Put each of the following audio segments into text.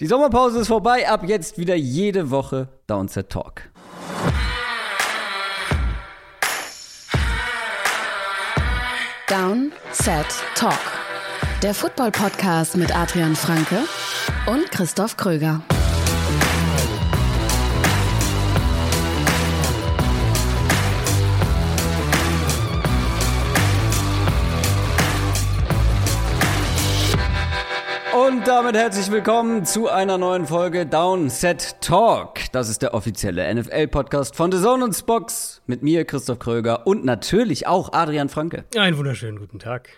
Die Sommerpause ist vorbei, ab jetzt wieder jede Woche Downset Talk. Down, Set, Talk. Der Football-Podcast mit Adrian Franke und Christoph Kröger. Und damit herzlich willkommen zu einer neuen Folge Downset Talk. Das ist der offizielle NFL-Podcast von The Zone und Spox mit mir, Christoph Kröger und natürlich auch Adrian Franke. Einen wunderschönen guten Tag.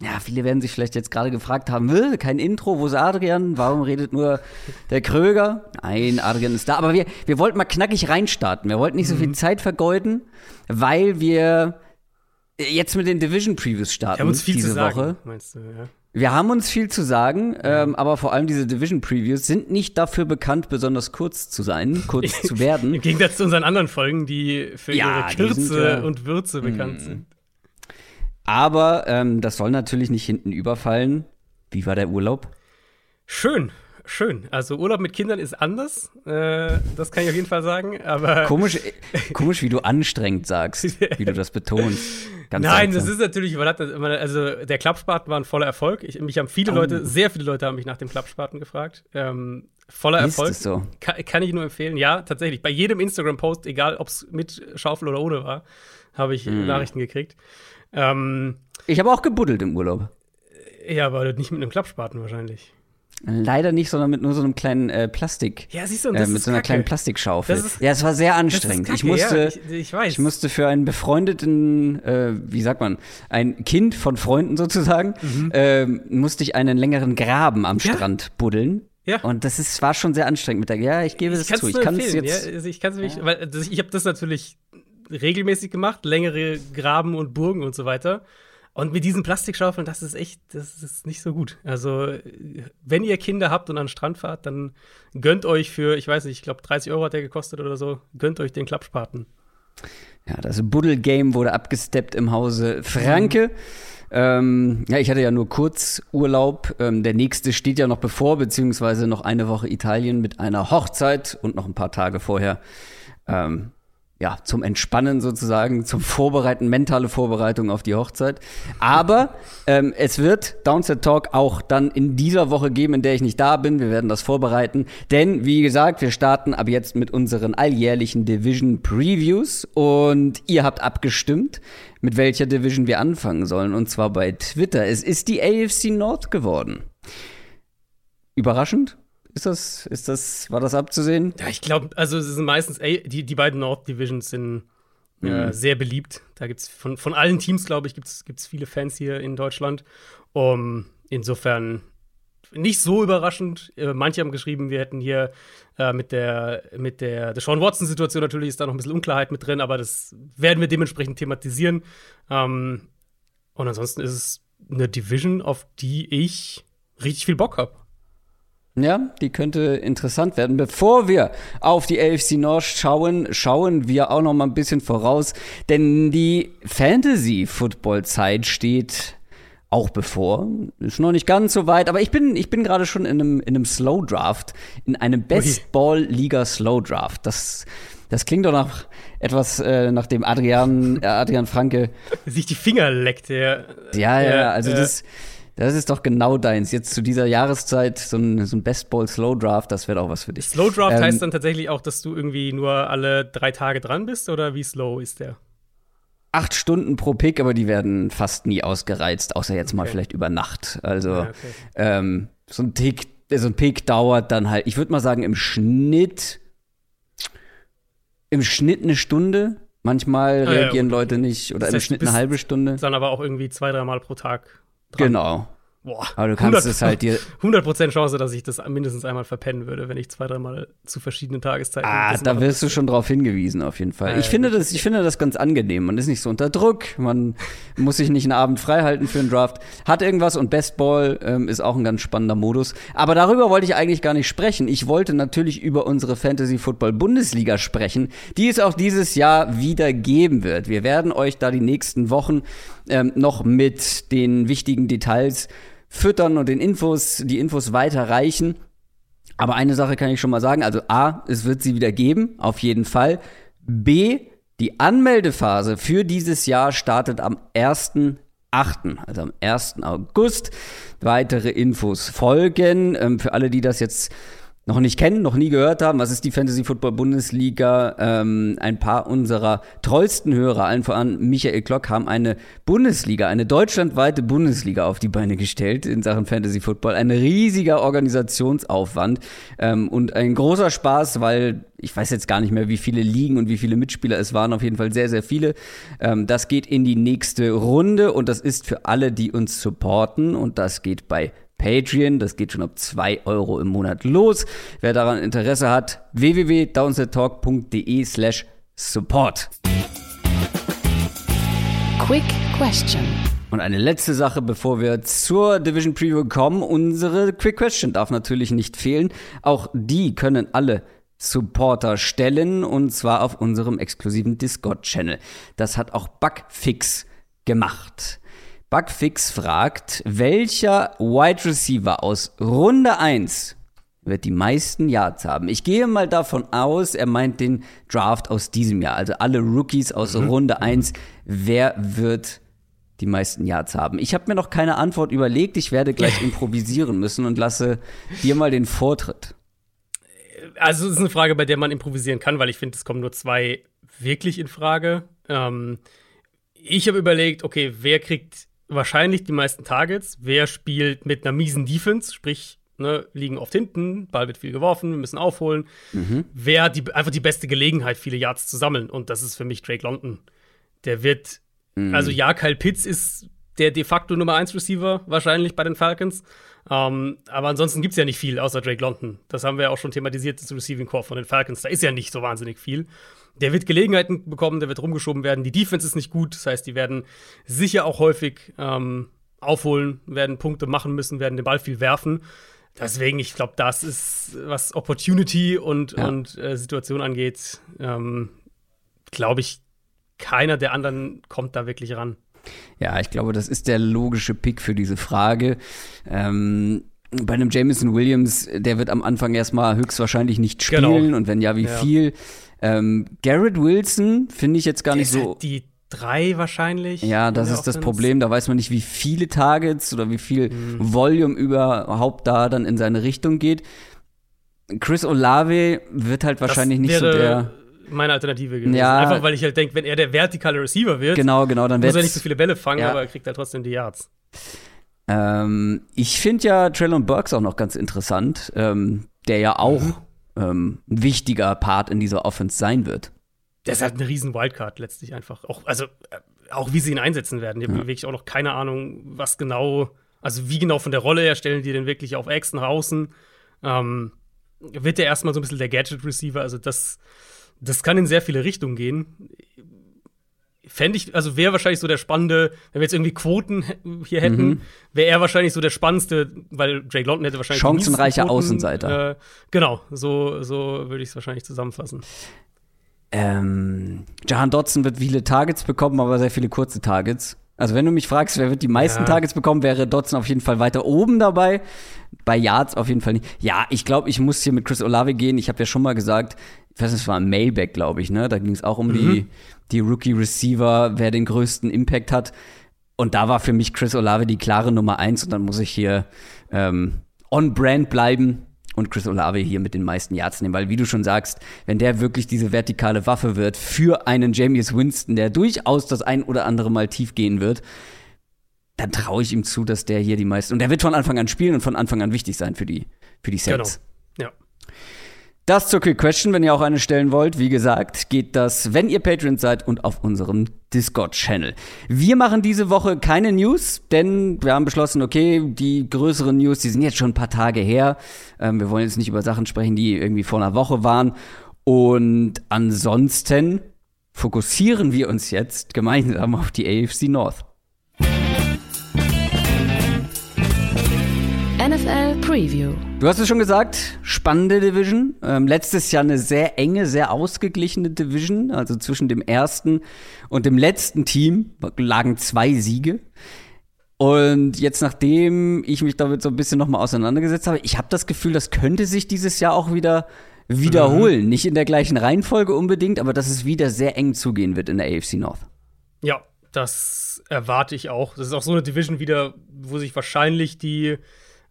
Ja, viele werden sich vielleicht jetzt gerade gefragt haben, "Will, kein Intro, wo ist Adrian? Warum redet nur der Kröger? Nein, Adrian ist da. Aber wir, wir wollten mal knackig reinstarten. Wir wollten nicht so viel Zeit vergeuden, weil wir jetzt mit den Division Previews starten Wir haben uns viel diese zu sagen, Woche. meinst du, ja? Wir haben uns viel zu sagen, ähm, aber vor allem diese Division Previews sind nicht dafür bekannt, besonders kurz zu sein, kurz zu werden. Im Gegensatz zu unseren anderen Folgen, die für Ja, ihre sind Kürze ja- und Würze bekannt sind. Aber ähm, das soll natürlich nicht hinten überfallen. Wie war der Urlaub? Schön, schön. Also Urlaub mit Kindern ist anders, äh, das kann ich auf jeden Fall sagen, aber Komisch, komisch, wie du anstrengend sagst, wie du das betonst. Ganz Nein, das seltsam. ist natürlich, man hat das also der Klappspaten war ein voller Erfolg. Ich, mich haben viele Oh. Leute, sehr viele Leute haben mich nach dem Klappspaten gefragt. Ähm, voller Ist Erfolg. es so? Kann, kann ich nur empfehlen. Ja, tatsächlich. Bei jedem Instagram-Post, egal ob es mit Schaufel oder ohne war, habe ich Hm. Nachrichten gekriegt. Ähm, Ich habe auch gebuddelt im Urlaub. ja, aber nicht mit einem Klappspaten wahrscheinlich. Leider nicht, sondern mit nur so einem kleinen äh, Plastik. Ja, siehst du, und äh, das mit ist so einer Kacke. kleinen Plastikschaufel. Ist- ja, es war sehr anstrengend. Kacke, ich musste, ja, ich, ich weiß. Ich musste für einen befreundeten, äh, wie sagt man, ein Kind von Freunden sozusagen, ähm, musste ich einen längeren Graben am Mhm. Ja. Strand buddeln. Ja. Und das ist, war schon sehr anstrengend mit der, ja, ich gebe es zu. Ich kann es jetzt. Ja, also ich kann es nicht, weil das, ich habe das natürlich regelmäßig gemacht, längere Graben und Burgen und so weiter. Und mit diesen Plastikschaufeln, das ist echt, das ist nicht so gut. Also, wenn ihr Kinder habt und an den Strand fahrt, dann gönnt euch für, ich weiß nicht, ich glaube 30 Euro hat der gekostet oder so, gönnt euch den Klappspaten. Ja, das Buddel-Game wurde abgesteppt im Hause Franke. Ähm, ja, ich hatte ja nur kurz Urlaub. Ähm, der nächste steht ja noch bevor, beziehungsweise noch eine Woche Italien mit einer Hochzeit und noch ein paar Tage vorher. Ähm, ja, zum Entspannen sozusagen, zum Vorbereiten, mentale Vorbereitung auf die Hochzeit. Aber ähm, es wird Downset Talk auch dann in dieser Woche geben, in der ich nicht da bin. Wir werden das vorbereiten. Denn, wie gesagt, wir starten ab jetzt mit unseren alljährlichen Division Previews. Und ihr habt abgestimmt, mit welcher Division wir anfangen sollen. Und zwar bei Twitter. Es ist die AFC Nord geworden. Überraschend? Ist das, ist das, war das abzusehen? Ja, ich glaube, also es sind meistens, ey, die, die beiden Nord Divisions sind äh, sehr beliebt. Da gibt es von, von allen Teams, glaube ich, gibt es viele Fans hier in Deutschland. Um, insofern nicht so überraschend. Äh, manche haben geschrieben, wir hätten hier äh, mit der, mit der Deshaun Watson-Situation natürlich ist da noch ein bisschen Unklarheit mit drin, aber das werden wir dementsprechend thematisieren. Ähm, und ansonsten ist es eine Division, auf die ich richtig viel Bock habe. Ja, die könnte interessant werden. Bevor wir auf die AFC North schauen, schauen wir auch noch mal ein bisschen voraus, denn die Fantasy-Football-Zeit steht auch bevor. Ist noch nicht ganz so weit, aber ich bin, ich bin gerade schon in einem, in einem Slow Draft, in einem Best Ball Liga Slow Draft. Das, das klingt doch nach etwas, äh, nach dem Adrian, äh, Adrian Franke. Sich die Finger leckt. Ja, ja, Ja, also äh, das, das ist doch genau deins. Jetzt zu dieser Jahreszeit so ein, so ein Best Ball Slow Draft, das wäre auch was für dich. Slow Draft Ähm, heißt dann tatsächlich auch, dass du irgendwie nur alle drei Tage dran bist oder wie slow ist der? acht Stunden pro Pick, aber die werden fast nie ausgereizt, außer jetzt mal Okay. vielleicht über Nacht. Also Ja, okay. ähm, so ein Pick, so ein Pick dauert dann halt, ich würde mal sagen, im Schnitt, im Schnitt eine Stunde. Manchmal Ah, ja, reagieren gut. Leute nicht oder Das im Schnitt eine halbe Stunde. Dann aber auch irgendwie zwei, dreimal pro Tag dran. Genau. Boah. Aber du kannst es halt dir 100% Chance, dass ich das mindestens einmal verpennen würde, wenn ich zwei, dreimal zu verschiedenen Tageszeiten. Ah, da wirst du schon drauf hingewiesen, auf jeden Fall. Ja, ich, finde das, ich finde das ganz angenehm. Man ist nicht so unter Druck, man muss sich nicht einen Abend frei halten für einen Draft. Hat irgendwas und Best Ball ähm, ist auch ein ganz spannender Modus. Aber darüber wollte ich eigentlich gar nicht sprechen. Ich wollte natürlich über unsere Fantasy Football Bundesliga sprechen, die es auch dieses Jahr wieder geben wird. Wir werden euch da die nächsten Wochen ähm, noch mit den wichtigen Details füttern und den Infos, die Infos weiterreichen. Aber eine Sache kann ich schon mal sagen. Also A, es wird sie wieder geben, auf jeden Fall. B, die Anmeldephase für dieses Jahr startet am 1.8., also am 1. August. Weitere Infos folgen. Ähm, für alle, die das jetzt noch nicht kennen, noch nie gehört haben, was ist die Fantasy Football Bundesliga? Ähm, ein paar unserer treuesten Hörer, allen voran Michael Klock, haben eine Bundesliga, eine deutschlandweite Bundesliga auf die Beine gestellt in Sachen Fantasy Football. Ein riesiger Organisationsaufwand ähm, und ein großer Spaß, weil ich weiß jetzt gar nicht mehr, wie viele Ligen und wie viele Mitspieler es waren, auf jeden Fall sehr, sehr viele. Ähm, das geht in die nächste Runde und das ist für alle, die uns supporten und das geht bei Patreon. Das geht schon ab 2 Euro im Monat los. Wer daran Interesse hat, www.downsettalk.de slash support. Quick Question. Und eine letzte Sache, bevor wir zur Division Preview kommen. Unsere Quick Question darf natürlich nicht fehlen. Auch die können alle Supporter stellen und zwar auf unserem exklusiven Discord-Channel. Das hat auch Bugfix gemacht. Bugfix fragt, welcher Wide Receiver aus Runde 1 wird die meisten Yards haben? Ich gehe mal davon aus, er meint den Draft aus diesem Jahr, also alle Rookies aus mhm. Runde 1. Wer wird die meisten Yards haben? Ich habe mir noch keine Antwort überlegt. Ich werde gleich improvisieren müssen und lasse dir mal den Vortritt. Also, es ist eine Frage, bei der man improvisieren kann, weil ich finde, es kommen nur zwei wirklich in Frage. Ähm, ich habe überlegt, okay, wer kriegt wahrscheinlich die meisten Targets. Wer spielt mit einer miesen Defense, sprich, ne, liegen oft hinten, Ball wird viel geworfen, wir müssen aufholen. Mhm. Wer hat die, einfach die beste Gelegenheit, viele Yards zu sammeln? Und das ist für mich Drake London. Der wird, mhm. also ja, Kyle Pitts ist der de facto Nummer 1 Receiver wahrscheinlich bei den Falcons. Ähm, aber ansonsten gibt es ja nicht viel außer Drake London. Das haben wir ja auch schon thematisiert, das Receiving Core von den Falcons. Da ist ja nicht so wahnsinnig viel. Der wird Gelegenheiten bekommen, der wird rumgeschoben werden. Die Defense ist nicht gut, das heißt, die werden sicher auch häufig ähm, aufholen, werden Punkte machen müssen, werden den Ball viel werfen. Deswegen, ich glaube, das ist, was Opportunity und, ja. und äh, Situation angeht, ähm, glaube ich, keiner der anderen kommt da wirklich ran. Ja, ich glaube, das ist der logische Pick für diese Frage. Ähm, bei einem Jameson Williams, der wird am Anfang erstmal höchstwahrscheinlich nicht genau. spielen genau. und wenn ja, wie ja. viel. Ähm, Garrett Wilson finde ich jetzt gar der nicht so. Halt die drei wahrscheinlich. Ja, das ist das Problem. Da weiß man nicht, wie viele Targets oder wie viel mhm. Volume überhaupt da dann in seine Richtung geht. Chris Olave wird halt wahrscheinlich nicht so der meine Alternative gewesen. Ja, Einfach weil ich halt denke, wenn er der vertikale Receiver wird, genau, genau, dann muss er nicht so viele Bälle fangen, ja. aber er kriegt halt trotzdem die Yards. Ähm, ich finde ja Traylon Burks auch noch ganz interessant, ähm, der ja auch mhm ähm, ein wichtiger Part in dieser Offense sein wird. Der ist halt eine riesen Wildcard letztlich einfach. Auch, also, äh, auch wie sie ihn einsetzen werden. Ich habe ja. wirklich auch noch keine Ahnung, was genau, also wie genau von der Rolle her stellen die denn wirklich auf Ex nach außen. Ähm, wird der erstmal so ein bisschen der Gadget-Receiver. Also, das, das kann in sehr viele Richtungen gehen fände ich, also wäre wahrscheinlich so der spannende, wenn wir jetzt irgendwie Quoten hier hätten, mhm. wäre er wahrscheinlich so der spannendste, weil Drake London hätte wahrscheinlich chancenreicher Quoten, Außenseiter. Äh, genau, so, so würde ich es wahrscheinlich zusammenfassen. Ähm, Jahan Dotson wird viele Targets bekommen, aber sehr viele kurze Targets. Also wenn du mich fragst, wer wird die meisten ja. Targets bekommen, wäre Dotson auf jeden Fall weiter oben dabei. Bei Yards auf jeden Fall nicht. Ja, ich glaube, ich muss hier mit Chris Olave gehen. Ich habe ja schon mal gesagt, ich weiß nicht, es war ein Mailback, glaube ich, ne? Da ging es auch um mhm. die, die Rookie-Receiver, wer den größten Impact hat. Und da war für mich Chris Olave die klare Nummer eins. Und dann muss ich hier ähm, on-brand bleiben und Chris Olave hier mit den meisten Yards nehmen. Weil, wie du schon sagst, wenn der wirklich diese vertikale Waffe wird für einen James Winston, der durchaus das ein oder andere Mal tief gehen wird, dann traue ich ihm zu, dass der hier die meisten. Und der wird von Anfang an spielen und von Anfang an wichtig sein für die, für die Sets. Genau. Das zur Quick Question, wenn ihr auch eine stellen wollt. Wie gesagt, geht das, wenn ihr Patreon seid und auf unserem Discord-Channel. Wir machen diese Woche keine News, denn wir haben beschlossen, okay, die größeren News, die sind jetzt schon ein paar Tage her. Ähm, wir wollen jetzt nicht über Sachen sprechen, die irgendwie vor einer Woche waren. Und ansonsten fokussieren wir uns jetzt gemeinsam auf die AFC North. NFL Preview. Du hast es schon gesagt, spannende Division. Ähm, letztes Jahr eine sehr enge, sehr ausgeglichene Division. Also zwischen dem ersten und dem letzten Team lagen zwei Siege. Und jetzt, nachdem ich mich damit so ein bisschen nochmal auseinandergesetzt habe, ich habe das Gefühl, das könnte sich dieses Jahr auch wieder wiederholen. Mhm. Nicht in der gleichen Reihenfolge unbedingt, aber dass es wieder sehr eng zugehen wird in der AFC North. Ja, das erwarte ich auch. Das ist auch so eine Division wieder, wo sich wahrscheinlich die,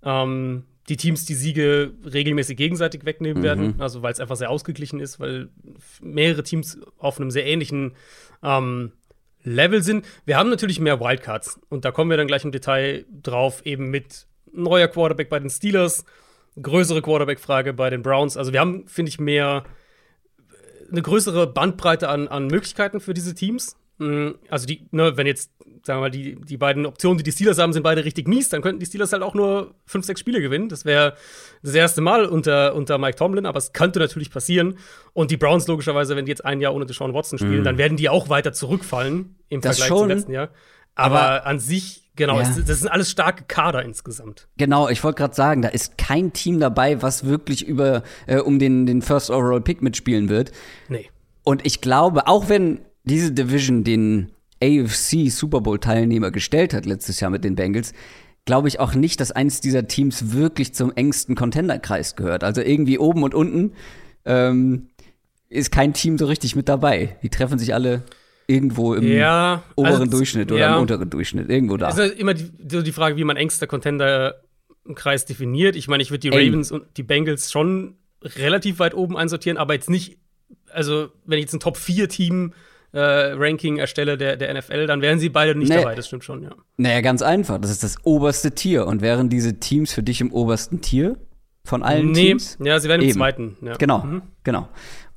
ähm, die Teams die Siege regelmäßig gegenseitig wegnehmen mhm. werden. Also weil es einfach sehr ausgeglichen ist, weil mehrere Teams auf einem sehr ähnlichen ähm, Level sind. Wir haben natürlich mehr Wildcards und da kommen wir dann gleich im Detail drauf, eben mit neuer Quarterback bei den Steelers, größere Quarterback-Frage bei den Browns. Also wir haben, finde ich, mehr eine größere Bandbreite an, an Möglichkeiten für diese Teams. Mm, also die, ne, wenn jetzt, sagen wir mal, die, die beiden Optionen, die die Steelers haben, sind beide richtig mies, dann könnten die Steelers halt auch nur fünf, sechs Spiele gewinnen. Das wäre das erste Mal unter, unter Mike Tomlin, aber es könnte natürlich passieren. Und die Browns logischerweise, wenn die jetzt ein Jahr ohne Deshaun Watson spielen, mhm. dann werden die auch weiter zurückfallen im das Vergleich schon, zum letzten Jahr. Aber, aber an sich Genau, ja. das sind alles starke Kader insgesamt. Genau, ich wollte gerade sagen, da ist kein Team dabei, was wirklich über äh, um den, den First Overall Pick mitspielen wird. Nee. Und ich glaube, auch wenn diese Division den AFC Super Bowl Teilnehmer gestellt hat letztes Jahr mit den Bengals, glaube ich auch nicht, dass eins dieser Teams wirklich zum engsten Contenderkreis gehört. Also irgendwie oben und unten ähm, ist kein Team so richtig mit dabei. Die treffen sich alle irgendwo im ja, oberen also, Durchschnitt oder ja. im unteren Durchschnitt, irgendwo da. Ist immer die, die Frage, wie man engster Contenderkreis definiert. Ich meine, ich würde die Ravens Ey. und die Bengals schon relativ weit oben einsortieren, aber jetzt nicht, also wenn ich jetzt ein Top-4-Team äh, Ranking erstelle der, der NFL, dann wären sie beide nicht nee. dabei, das stimmt schon, ja. Naja, ganz einfach. Das ist das oberste Tier. Und wären diese Teams für dich im obersten Tier von allen nee. Teams? Ja, sie wären im zweiten. Ja. Genau, mhm. genau.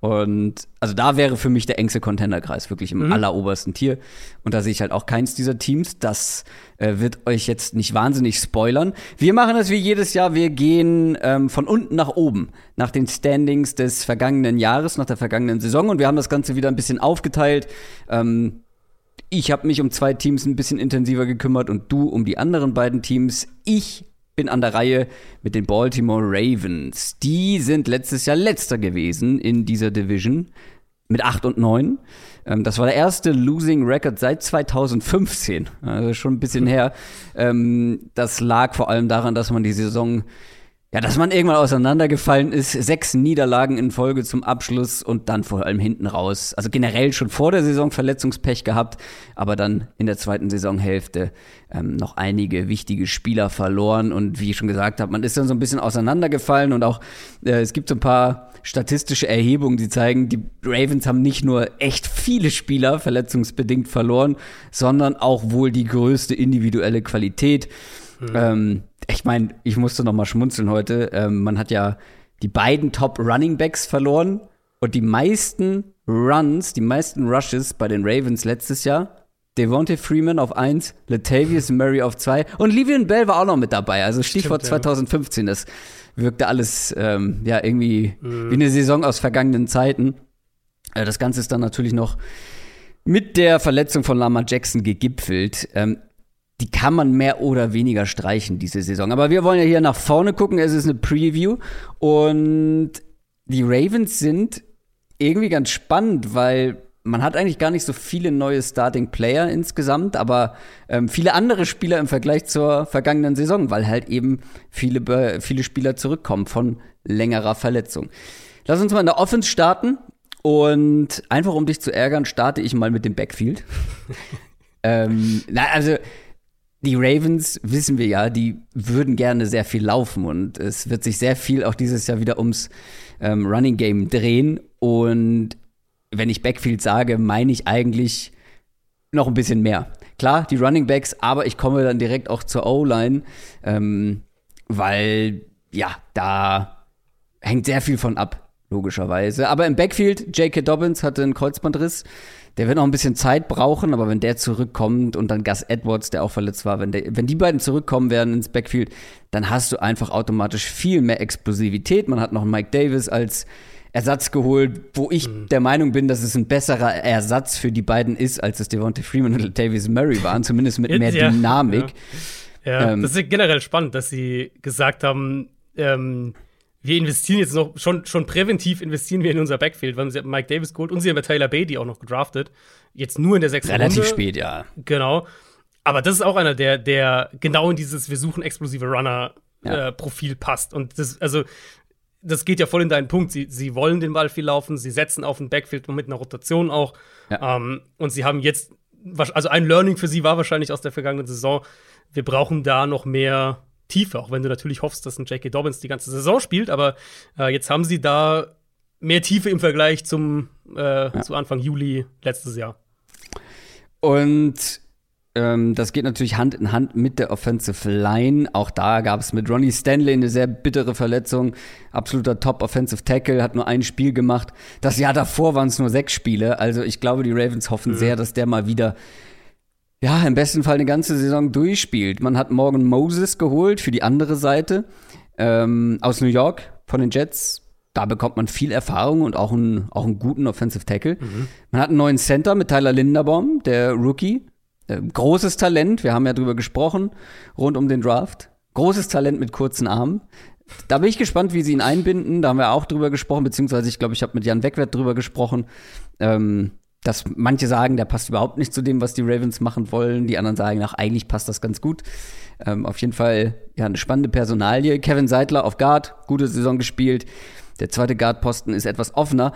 Und also da wäre für mich der engste Contender-Kreis wirklich im mhm. allerobersten Tier. Und da sehe ich halt auch keins dieser Teams. Das äh, wird euch jetzt nicht wahnsinnig spoilern. Wir machen das wie jedes Jahr. Wir gehen ähm, von unten nach oben, nach den Standings des vergangenen Jahres, nach der vergangenen Saison. Und wir haben das Ganze wieder ein bisschen aufgeteilt. Ähm, ich habe mich um zwei Teams ein bisschen intensiver gekümmert und du um die anderen beiden Teams. Ich bin an der Reihe mit den Baltimore Ravens. Die sind letztes Jahr letzter gewesen in dieser Division mit 8 und 9. Ähm, das war der erste Losing Record seit 2015, also schon ein bisschen her. Ähm, das lag vor allem daran, dass man die Saison ja, dass man irgendwann auseinandergefallen ist, sechs Niederlagen in Folge zum Abschluss und dann vor allem hinten raus. Also generell schon vor der Saison Verletzungspech gehabt, aber dann in der zweiten Saisonhälfte ähm, noch einige wichtige Spieler verloren und wie ich schon gesagt habe, man ist dann so ein bisschen auseinandergefallen und auch äh, es gibt so ein paar statistische Erhebungen, die zeigen, die Ravens haben nicht nur echt viele Spieler verletzungsbedingt verloren, sondern auch wohl die größte individuelle Qualität. Mhm. Ähm, ich meine, ich musste noch mal schmunzeln heute. Ähm, man hat ja die beiden Top Running Backs verloren und die meisten Runs, die meisten Rushes bei den Ravens letztes Jahr. Devontae Freeman auf 1, Latavius Murray auf 2 und Livian Bell war auch noch mit dabei. Also Stichwort Stimmt, 2015. Das wirkte alles ähm, ja irgendwie mhm. wie eine Saison aus vergangenen Zeiten. Äh, das Ganze ist dann natürlich noch mit der Verletzung von Lama Jackson gegipfelt. Ähm, die kann man mehr oder weniger streichen, diese Saison. Aber wir wollen ja hier nach vorne gucken. Es ist eine Preview. Und die Ravens sind irgendwie ganz spannend, weil man hat eigentlich gar nicht so viele neue Starting Player insgesamt, aber ähm, viele andere Spieler im Vergleich zur vergangenen Saison, weil halt eben viele, viele Spieler zurückkommen von längerer Verletzung. Lass uns mal in der Offense starten. Und einfach um dich zu ärgern, starte ich mal mit dem Backfield. ähm, na, also die Ravens, wissen wir ja, die würden gerne sehr viel laufen und es wird sich sehr viel auch dieses Jahr wieder ums ähm, Running Game drehen. Und wenn ich Backfield sage, meine ich eigentlich noch ein bisschen mehr. Klar, die Running Backs, aber ich komme dann direkt auch zur O-Line, ähm, weil ja, da hängt sehr viel von ab, logischerweise. Aber im Backfield, J.K. Dobbins hatte einen Kreuzbandriss. Der wird noch ein bisschen Zeit brauchen, aber wenn der zurückkommt und dann Gus Edwards, der auch verletzt war, wenn, der, wenn die beiden zurückkommen werden ins Backfield, dann hast du einfach automatisch viel mehr Explosivität. Man hat noch Mike Davis als Ersatz geholt, wo ich mhm. der Meinung bin, dass es ein besserer Ersatz für die beiden ist, als es Devontae Freeman und Davis Murray waren, zumindest mit mehr ja, Dynamik. Ja, ja ähm, das ist generell spannend, dass sie gesagt haben, ähm, wir investieren jetzt noch, schon, schon präventiv investieren wir in unser Backfield, weil sie haben Mike Davis geholt und sie haben Taylor Beatty auch noch gedraftet. Jetzt nur in der sechsten Relativ Runde. spät, ja. Genau. Aber das ist auch einer, der, der genau in dieses Wir suchen explosive Runner-Profil ja. äh, passt. Und das, also, das geht ja voll in deinen Punkt. Sie, sie wollen den Ball viel laufen, sie setzen auf den Backfield mit einer Rotation auch. Ja. Ähm, und sie haben jetzt, also ein Learning für sie war wahrscheinlich aus der vergangenen Saison, wir brauchen da noch mehr Tiefe, auch wenn du natürlich hoffst, dass ein J.K. Dobbins die ganze Saison spielt, aber äh, jetzt haben sie da mehr Tiefe im Vergleich zum äh, ja. zu Anfang Juli letztes Jahr. Und ähm, das geht natürlich Hand in Hand mit der Offensive Line. Auch da gab es mit Ronnie Stanley eine sehr bittere Verletzung. Absoluter Top Offensive Tackle, hat nur ein Spiel gemacht. Das Jahr davor waren es nur sechs Spiele. Also ich glaube, die Ravens hoffen mhm. sehr, dass der mal wieder ja, im besten Fall eine ganze Saison durchspielt. Man hat Morgan Moses geholt für die andere Seite ähm, aus New York von den Jets. Da bekommt man viel Erfahrung und auch einen, auch einen guten Offensive Tackle. Mhm. Man hat einen neuen Center mit Tyler Linderbaum, der Rookie. Äh, großes Talent, wir haben ja drüber gesprochen, rund um den Draft. Großes Talent mit kurzen Armen. Da bin ich gespannt, wie sie ihn einbinden. Da haben wir auch drüber gesprochen, beziehungsweise ich glaube, ich habe mit Jan Wegwert drüber gesprochen. Ähm, dass manche sagen, der passt überhaupt nicht zu dem, was die Ravens machen wollen. Die anderen sagen, ach, eigentlich passt das ganz gut. Ähm, auf jeden Fall, ja, eine spannende Personalie. Kevin Seidler auf Guard, gute Saison gespielt. Der zweite Guardposten ist etwas offener.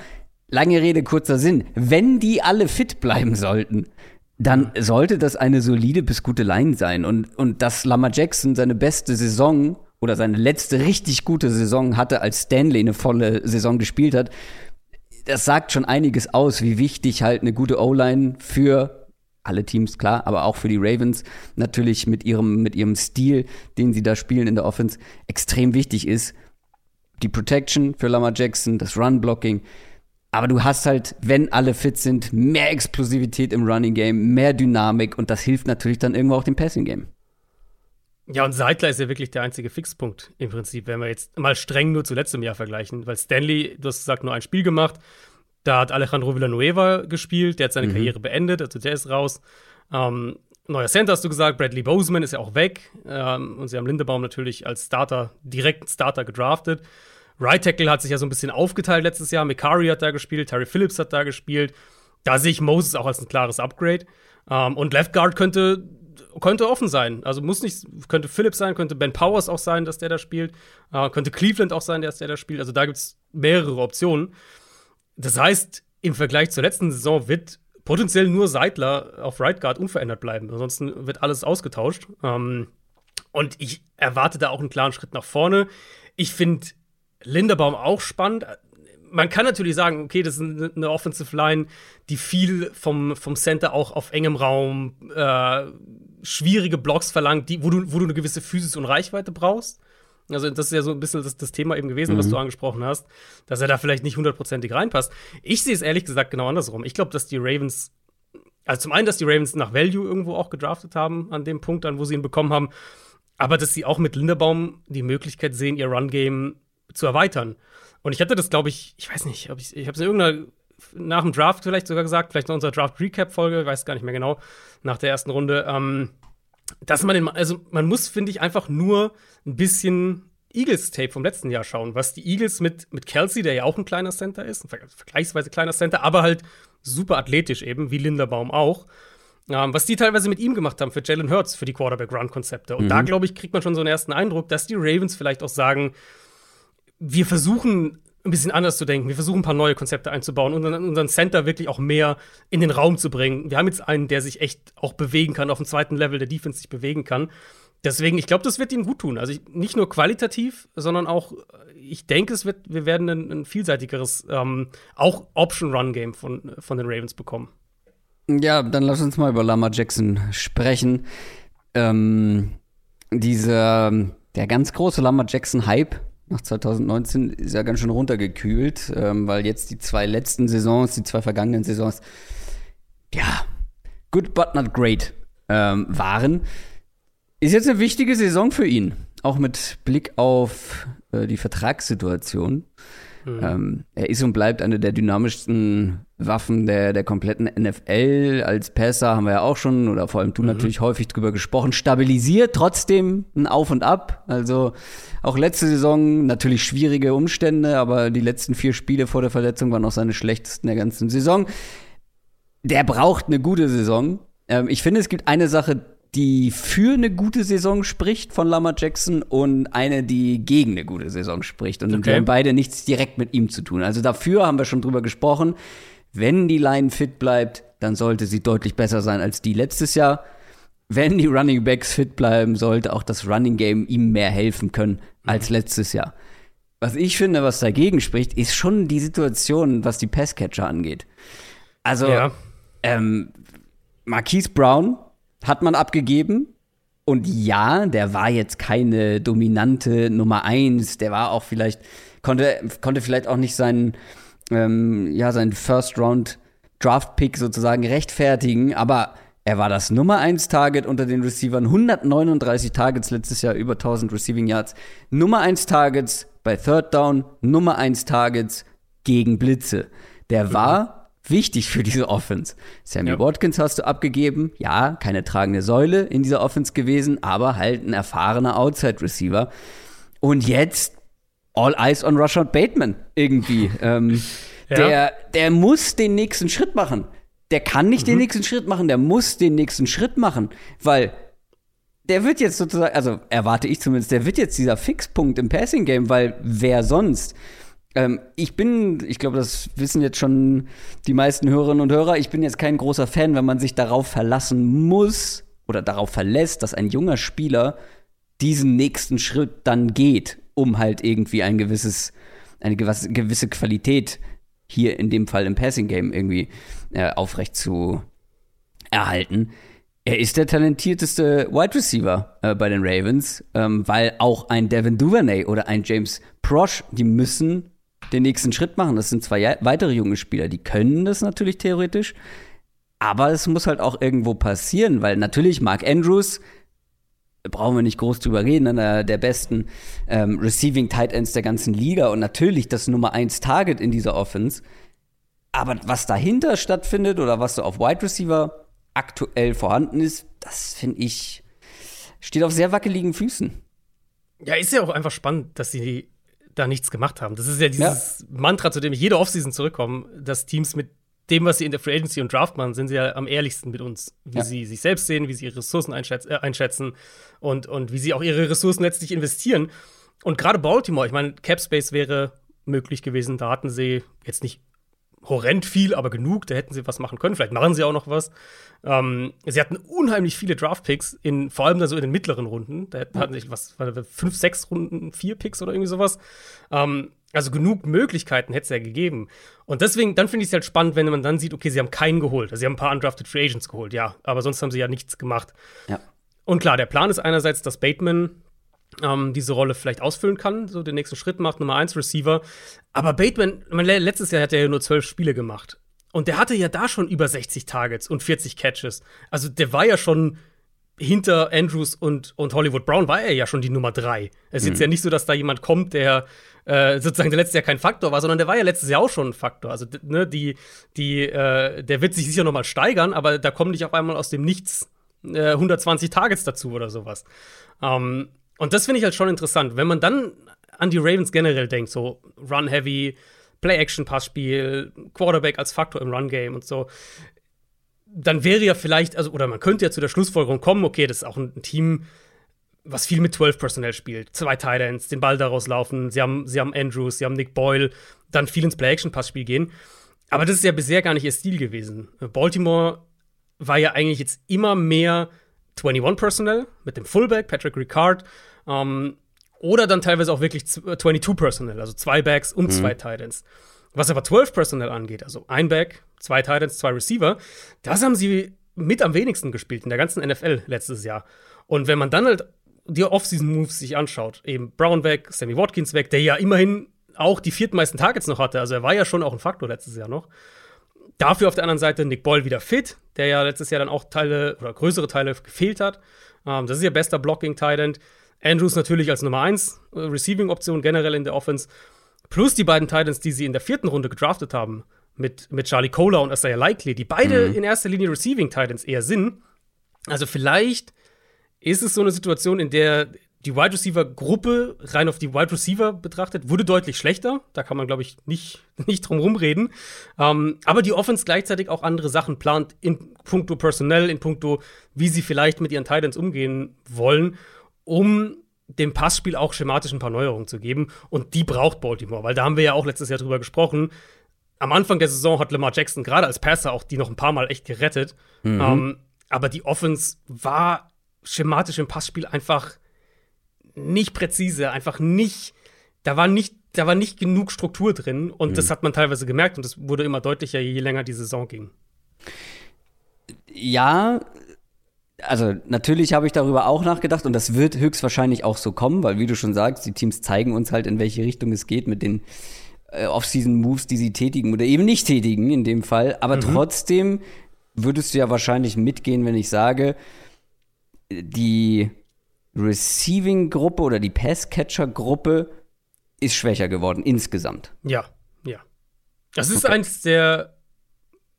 Lange Rede, kurzer Sinn. Wenn die alle fit bleiben sollten, dann sollte das eine solide bis gute Line sein. Und, und dass Lama Jackson seine beste Saison oder seine letzte richtig gute Saison hatte, als Stanley eine volle Saison gespielt hat, das sagt schon einiges aus, wie wichtig halt eine gute O-Line für alle Teams, klar, aber auch für die Ravens natürlich mit ihrem, mit ihrem Stil, den sie da spielen in der Offense, extrem wichtig ist. Die Protection für Lamar Jackson, das Run-Blocking. Aber du hast halt, wenn alle fit sind, mehr Explosivität im Running Game, mehr Dynamik und das hilft natürlich dann irgendwo auch dem Passing Game. Ja, und Seidler ist ja wirklich der einzige Fixpunkt im Prinzip, wenn wir jetzt mal streng nur zu letztem Jahr vergleichen. Weil Stanley, du hast gesagt, nur ein Spiel gemacht. Da hat Alejandro Villanueva gespielt, der hat seine mhm. Karriere beendet, also der ist raus. Ähm, neuer Center hast du gesagt, Bradley Boseman ist ja auch weg. Ähm, und sie haben Lindebaum natürlich als Starter, direkt Starter gedraftet. Right Tackle hat sich ja so ein bisschen aufgeteilt letztes Jahr. Mikari hat da gespielt, Terry Phillips hat da gespielt. Da sehe ich Moses auch als ein klares Upgrade. Ähm, und Left Guard könnte könnte offen sein. Also muss nicht, könnte Phillips sein, könnte Ben Powers auch sein, dass der da spielt. Äh, könnte Cleveland auch sein, dass der da spielt. Also da gibt es mehrere Optionen. Das heißt, im Vergleich zur letzten Saison wird potenziell nur Seidler auf Right Guard unverändert bleiben. Ansonsten wird alles ausgetauscht. Ähm, und ich erwarte da auch einen klaren Schritt nach vorne. Ich finde Linderbaum auch spannend man kann natürlich sagen, okay, das ist eine Offensive Line, die viel vom, vom Center auch auf engem Raum äh, schwierige Blocks verlangt, die, wo, du, wo du eine gewisse Physis und Reichweite brauchst. Also, das ist ja so ein bisschen das, das Thema eben gewesen, mhm. was du angesprochen hast, dass er da vielleicht nicht hundertprozentig reinpasst. Ich sehe es ehrlich gesagt genau andersrum. Ich glaube, dass die Ravens, also zum einen, dass die Ravens nach Value irgendwo auch gedraftet haben, an dem Punkt, an wo sie ihn bekommen haben, aber dass sie auch mit Linderbaum die Möglichkeit sehen, ihr Run-Game zu erweitern. Und ich hatte das, glaube ich, ich weiß nicht, ob ich, ich habe es in irgendeiner, nach dem Draft vielleicht sogar gesagt, vielleicht in unserer Draft-Recap-Folge, ich weiß gar nicht mehr genau, nach der ersten Runde, ähm, dass man den, also man muss, finde ich, einfach nur ein bisschen Eagles-Tape vom letzten Jahr schauen, was die Eagles mit, mit Kelsey, der ja auch ein kleiner Center ist, ein vergleichsweise kleiner Center, aber halt super athletisch eben, wie Linderbaum auch. Ähm, was die teilweise mit ihm gemacht haben für Jalen Hurts, für die Quarterback-Run-Konzepte. Und mhm. da, glaube ich, kriegt man schon so einen ersten Eindruck, dass die Ravens vielleicht auch sagen, wir versuchen ein bisschen anders zu denken. Wir versuchen ein paar neue Konzepte einzubauen und unseren Center wirklich auch mehr in den Raum zu bringen. Wir haben jetzt einen, der sich echt auch bewegen kann, auf dem zweiten Level der Defense sich bewegen kann. Deswegen, ich glaube, das wird ihnen gut tun. Also ich, nicht nur qualitativ, sondern auch, ich denke, es wird, wir werden ein, ein vielseitigeres, ähm, auch Option-Run-Game von, von den Ravens bekommen. Ja, dann lass uns mal über Lama Jackson sprechen. Ähm, dieser, der ganz große Lama Jackson-Hype nach 2019 ist ja ganz schön runtergekühlt, ähm, weil jetzt die zwei letzten Saisons, die zwei vergangenen Saisons, ja, good but not great ähm, waren. Ist jetzt eine wichtige Saison für ihn, auch mit Blick auf äh, die Vertragssituation. Mhm. Ähm, er ist und bleibt eine der dynamischsten Waffen der, der kompletten NFL. Als Passer haben wir ja auch schon, oder vor allem du mhm. natürlich häufig drüber gesprochen, stabilisiert trotzdem ein Auf und Ab. Also auch letzte Saison natürlich schwierige Umstände, aber die letzten vier Spiele vor der Verletzung waren auch seine schlechtesten der ganzen Saison. Der braucht eine gute Saison. Ähm, ich finde, es gibt eine Sache, die für eine gute Saison spricht von Lamar Jackson und eine, die gegen eine gute Saison spricht. Und okay. die haben beide nichts direkt mit ihm zu tun. Also dafür haben wir schon drüber gesprochen. Wenn die Line fit bleibt, dann sollte sie deutlich besser sein als die letztes Jahr. Wenn die Running Backs fit bleiben, sollte auch das Running Game ihm mehr helfen können als mhm. letztes Jahr. Was ich finde, was dagegen spricht, ist schon die Situation, was die Passcatcher angeht. Also, ja. ähm, Marquise Brown hat man abgegeben. Und ja, der war jetzt keine dominante Nummer eins. Der war auch vielleicht, konnte, konnte vielleicht auch nicht seinen, ähm, ja, seinen First Round Draft Pick sozusagen rechtfertigen. Aber er war das Nummer 1 Target unter den Receivern. 139 Targets letztes Jahr, über 1000 Receiving Yards. Nummer 1 Targets bei Third Down. Nummer 1 Targets gegen Blitze. Der war wichtig für diese Offense. Sammy ja. Watkins hast du abgegeben. Ja, keine tragende Säule in dieser Offense gewesen, aber halt ein erfahrener Outside Receiver. Und jetzt All Eyes on Rashad Bateman irgendwie. ähm, ja. der, der muss den nächsten Schritt machen der kann nicht mhm. den nächsten Schritt machen, der muss den nächsten Schritt machen, weil der wird jetzt sozusagen, also erwarte ich zumindest, der wird jetzt dieser Fixpunkt im Passing Game, weil wer sonst? Ähm, ich bin, ich glaube, das wissen jetzt schon die meisten Hörerinnen und Hörer, ich bin jetzt kein großer Fan, wenn man sich darauf verlassen muss oder darauf verlässt, dass ein junger Spieler diesen nächsten Schritt dann geht, um halt irgendwie ein gewisses, eine gewisse Qualität hier in dem Fall im Passing Game irgendwie äh, aufrecht zu erhalten. Er ist der talentierteste Wide Receiver äh, bei den Ravens, ähm, weil auch ein Devin Duvernay oder ein James Prosh, die müssen den nächsten Schritt machen. Das sind zwei weitere junge Spieler, die können das natürlich theoretisch. Aber es muss halt auch irgendwo passieren, weil natürlich Mark Andrews, brauchen wir nicht groß drüber reden, einer der besten ähm, Receiving Tight Ends der ganzen Liga und natürlich das Nummer 1 Target in dieser Offense. Aber was dahinter stattfindet oder was so auf Wide Receiver aktuell vorhanden ist, das finde ich, steht auf sehr wackeligen Füßen. Ja, ist ja auch einfach spannend, dass sie da nichts gemacht haben. Das ist ja dieses ja. Mantra, zu dem ich jede Offseason zurückkomme, dass Teams mit dem, was sie in der Free Agency und Draft machen, sind sie ja am ehrlichsten mit uns. Wie ja. sie sich selbst sehen, wie sie ihre Ressourcen einschätzen, äh, einschätzen und, und wie sie auch ihre Ressourcen letztlich investieren. Und gerade Baltimore, ich meine, Capspace wäre möglich gewesen. Da hatten sie jetzt nicht horrend viel, aber genug. Da hätten sie was machen können. Vielleicht machen sie auch noch was. Ähm, sie hatten unheimlich viele Draft-Picks, in, vor allem da so in den mittleren Runden. Da hatten sie, was, fünf, sechs Runden, vier Picks oder irgendwie sowas. Ähm, also genug Möglichkeiten hätte es ja gegeben. Und deswegen, dann finde ich es halt spannend, wenn man dann sieht, okay, sie haben keinen geholt. Also sie haben ein paar undrafted Free Agents geholt, ja. Aber sonst haben sie ja nichts gemacht. Ja. Und klar, der Plan ist einerseits, dass Bateman ähm, diese Rolle vielleicht ausfüllen kann, so den nächsten Schritt macht, Nummer 1 Receiver. Aber Bateman, mein, letztes Jahr hat er ja nur zwölf Spiele gemacht. Und der hatte ja da schon über 60 Targets und 40 Catches. Also der war ja schon hinter Andrews und, und Hollywood Brown war er ja schon die Nummer drei. Es ist mhm. jetzt ja nicht so, dass da jemand kommt, der äh, sozusagen der letztes Jahr kein Faktor war, sondern der war ja letztes Jahr auch schon ein Faktor. Also ne, die, die, äh, der wird sich sicher noch mal steigern, aber da kommen nicht auf einmal aus dem Nichts äh, 120 Targets dazu oder sowas. Ähm, und das finde ich halt schon interessant. Wenn man dann an die Ravens generell denkt, so Run-Heavy, Play-Action-Passspiel, Quarterback als Faktor im Run-Game und so, dann wäre ja vielleicht, also, oder man könnte ja zu der Schlussfolgerung kommen, okay, das ist auch ein Team, was viel mit 12 Personell spielt. Zwei Titans, den Ball daraus laufen, sie haben, sie haben Andrews, sie haben Nick Boyle, dann viel ins Play-Action-Passspiel gehen. Aber das ist ja bisher gar nicht ihr Stil gewesen. Baltimore war ja eigentlich jetzt immer mehr 21 Personnel mit dem Fullback, Patrick Ricard, ähm, oder dann teilweise auch wirklich 22 äh, Personnel, also zwei Backs und mhm. zwei Titans. Was aber 12 Personnel angeht, also ein Back, zwei Titans, zwei Receiver, das haben sie mit am wenigsten gespielt in der ganzen NFL letztes Jahr. Und wenn man dann halt die Offseason-Moves sich anschaut, eben Brown weg, Sammy Watkins weg, der ja immerhin auch die viertmeisten Targets noch hatte, also er war ja schon auch ein Faktor letztes Jahr noch. Dafür auf der anderen Seite Nick Boyle wieder fit, der ja letztes Jahr dann auch Teile oder größere Teile gefehlt hat. Ähm, das ist ihr bester Blocking-Tight Andrews natürlich als Nummer 1 äh, Receiving-Option generell in der Offense. Plus die beiden Titans, die sie in der vierten Runde gedraftet haben, mit, mit Charlie Kohler und Isaiah Likely, die beide mhm. in erster Linie Receiving Titans eher sind. Also vielleicht ist es so eine Situation, in der die Wide Receiver Gruppe rein auf die Wide Receiver betrachtet wurde deutlich schlechter. Da kann man glaube ich nicht nicht drum rumreden. Ähm, aber die Offense gleichzeitig auch andere Sachen plant in puncto personell, in puncto wie sie vielleicht mit ihren Titans umgehen wollen, um dem Passspiel auch schematisch ein paar Neuerungen zu geben. Und die braucht Baltimore, weil da haben wir ja auch letztes Jahr drüber gesprochen. Am Anfang der Saison hat Lamar Jackson gerade als Passer auch die noch ein paar Mal echt gerettet. Mhm. Ähm, aber die Offense war schematisch im Passspiel einfach nicht präzise, einfach nicht, da war nicht, da war nicht genug Struktur drin und mhm. das hat man teilweise gemerkt und das wurde immer deutlicher, je länger die Saison ging. Ja, also natürlich habe ich darüber auch nachgedacht und das wird höchstwahrscheinlich auch so kommen, weil wie du schon sagst, die Teams zeigen uns halt, in welche Richtung es geht mit den äh, Off-Season-Moves, die sie tätigen oder eben nicht tätigen in dem Fall. Aber mhm. trotzdem würdest du ja wahrscheinlich mitgehen, wenn ich sage, die Receiving-Gruppe oder die Pass-Catcher-Gruppe ist schwächer geworden insgesamt. Ja, ja. Das ist okay. eins der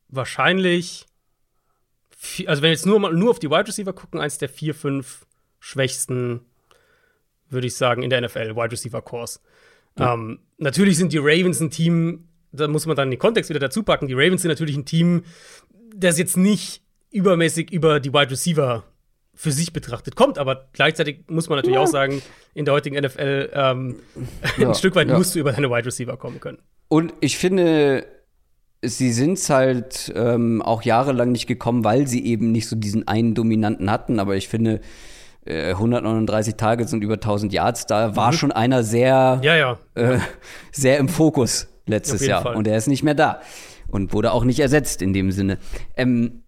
wahrscheinlich, also wenn wir jetzt nur, nur auf die Wide Receiver gucken, eins der vier, fünf schwächsten, würde ich sagen, in der NFL, Wide Receiver Cores. Ja. Ähm, natürlich sind die Ravens ein Team, da muss man dann den Kontext wieder dazu packen. Die Ravens sind natürlich ein Team, das jetzt nicht übermäßig über die Wide Receiver für sich betrachtet kommt. Aber gleichzeitig muss man natürlich ja. auch sagen, in der heutigen NFL ähm, ja, ein Stück weit musst du über deine Wide Receiver kommen können. Und ich finde, sie sind es halt ähm, auch jahrelang nicht gekommen, weil sie eben nicht so diesen einen Dominanten hatten. Aber ich finde, äh, 139 Tage sind über 1000 Yards. Da war mhm. schon einer sehr, ja, ja. Äh, sehr im Fokus letztes Jahr. Fall. Und er ist nicht mehr da. Und wurde auch nicht ersetzt in dem Sinne. Ähm,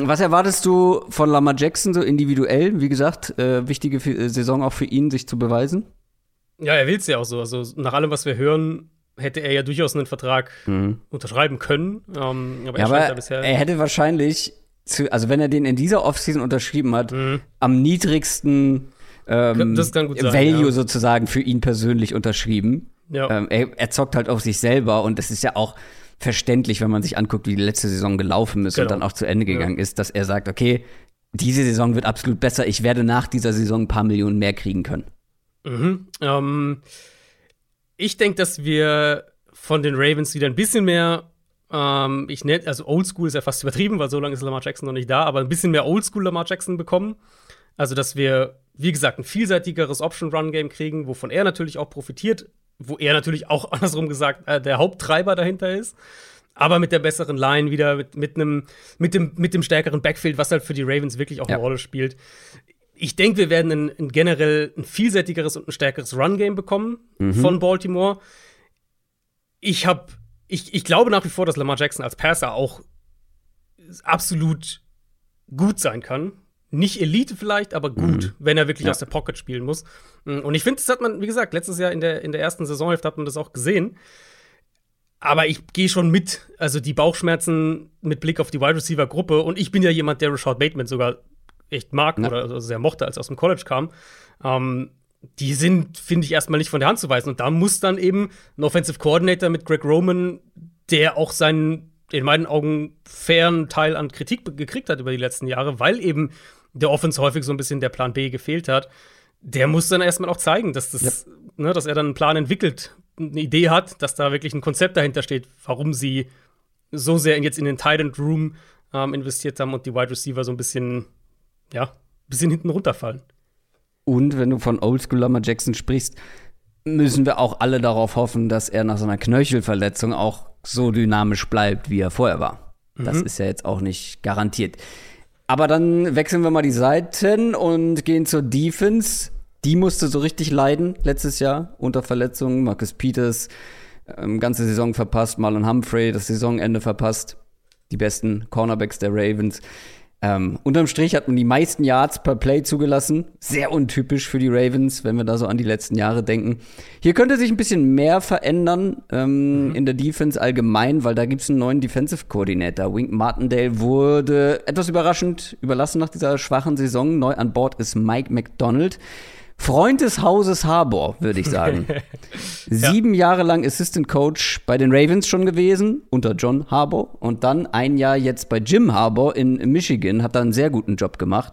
was erwartest du von Lamar Jackson so individuell? Wie gesagt, äh, wichtige äh, Saison auch für ihn, sich zu beweisen. Ja, er will es ja auch so. Also nach allem, was wir hören, hätte er ja durchaus einen Vertrag mhm. unterschreiben können. Ähm, aber, er, ja, aber ja bisher er hätte wahrscheinlich, zu, also wenn er den in dieser Offseason unterschrieben hat, mhm. am niedrigsten ähm, sein, Value ja. sozusagen für ihn persönlich unterschrieben. Ja. Ähm, er, er zockt halt auf sich selber und das ist ja auch verständlich, wenn man sich anguckt, wie die letzte Saison gelaufen ist genau. und dann auch zu Ende gegangen ja. ist, dass er sagt, okay, diese Saison wird absolut besser, ich werde nach dieser Saison ein paar Millionen mehr kriegen können. Mhm. Ähm, ich denke, dass wir von den Ravens wieder ein bisschen mehr, ähm, ich nenne, also Oldschool ist ja fast übertrieben, weil so lange ist Lamar Jackson noch nicht da, aber ein bisschen mehr Oldschool Lamar Jackson bekommen. Also, dass wir, wie gesagt, ein vielseitigeres Option-Run-Game kriegen, wovon er natürlich auch profitiert, wo er natürlich auch andersrum gesagt äh, der Haupttreiber dahinter ist. Aber mit der besseren Line wieder, mit, mit, einem, mit, dem, mit dem stärkeren Backfield, was halt für die Ravens wirklich auch ja. eine Rolle spielt. Ich denke, wir werden ein, ein, generell ein vielseitigeres und ein stärkeres Run-Game bekommen mhm. von Baltimore. Ich habe, ich, ich glaube nach wie vor, dass Lamar Jackson als Passer auch absolut gut sein kann nicht Elite vielleicht, aber gut, mhm. wenn er wirklich ja. aus der Pocket spielen muss. Mm, und ich finde, das hat man, wie gesagt, letztes Jahr in der, in der ersten Saisonhälfte hat man das auch gesehen. Aber ich gehe schon mit, also die Bauchschmerzen mit Blick auf die Wide Receiver Gruppe. Und ich bin ja jemand, der Rashad Bateman sogar echt mag ja. oder also sehr mochte, als er aus dem College kam. Ähm, die sind, finde ich, erstmal nicht von der Hand zu weisen. Und da muss dann eben ein Offensive Coordinator mit Greg Roman, der auch seinen in meinen Augen fairen Teil an Kritik gekriegt hat über die letzten Jahre, weil eben der Offense häufig so ein bisschen der Plan B gefehlt hat, der muss dann erstmal auch zeigen, dass, das, ja. ne, dass er dann einen Plan entwickelt, eine Idee hat, dass da wirklich ein Konzept dahinter steht, warum sie so sehr jetzt in den Tight Room ähm, investiert haben und die Wide Receiver so ein bisschen, ja, ein bisschen hinten runterfallen. Und wenn du von Oldschool Lamar Jackson sprichst, müssen wir auch alle darauf hoffen, dass er nach so einer Knöchelverletzung auch so dynamisch bleibt, wie er vorher war. Mhm. Das ist ja jetzt auch nicht garantiert. Aber dann wechseln wir mal die Seiten und gehen zur Defense. Die musste so richtig leiden letztes Jahr unter Verletzungen. Marcus Peters, ähm, ganze Saison verpasst. Marlon Humphrey, das Saisonende verpasst. Die besten Cornerbacks der Ravens. Ähm, unterm Strich hat man die meisten Yards per Play zugelassen. Sehr untypisch für die Ravens, wenn wir da so an die letzten Jahre denken. Hier könnte sich ein bisschen mehr verändern ähm, mhm. in der Defense allgemein, weil da gibt es einen neuen Defensive Coordinator. Wink Martindale wurde etwas überraschend überlassen nach dieser schwachen Saison. Neu an Bord ist Mike McDonald. Freund des Hauses Harbour, würde ich sagen. Sieben ja. Jahre lang Assistant Coach bei den Ravens schon gewesen, unter John Harbour. Und dann ein Jahr jetzt bei Jim Harbour in Michigan, hat da einen sehr guten Job gemacht.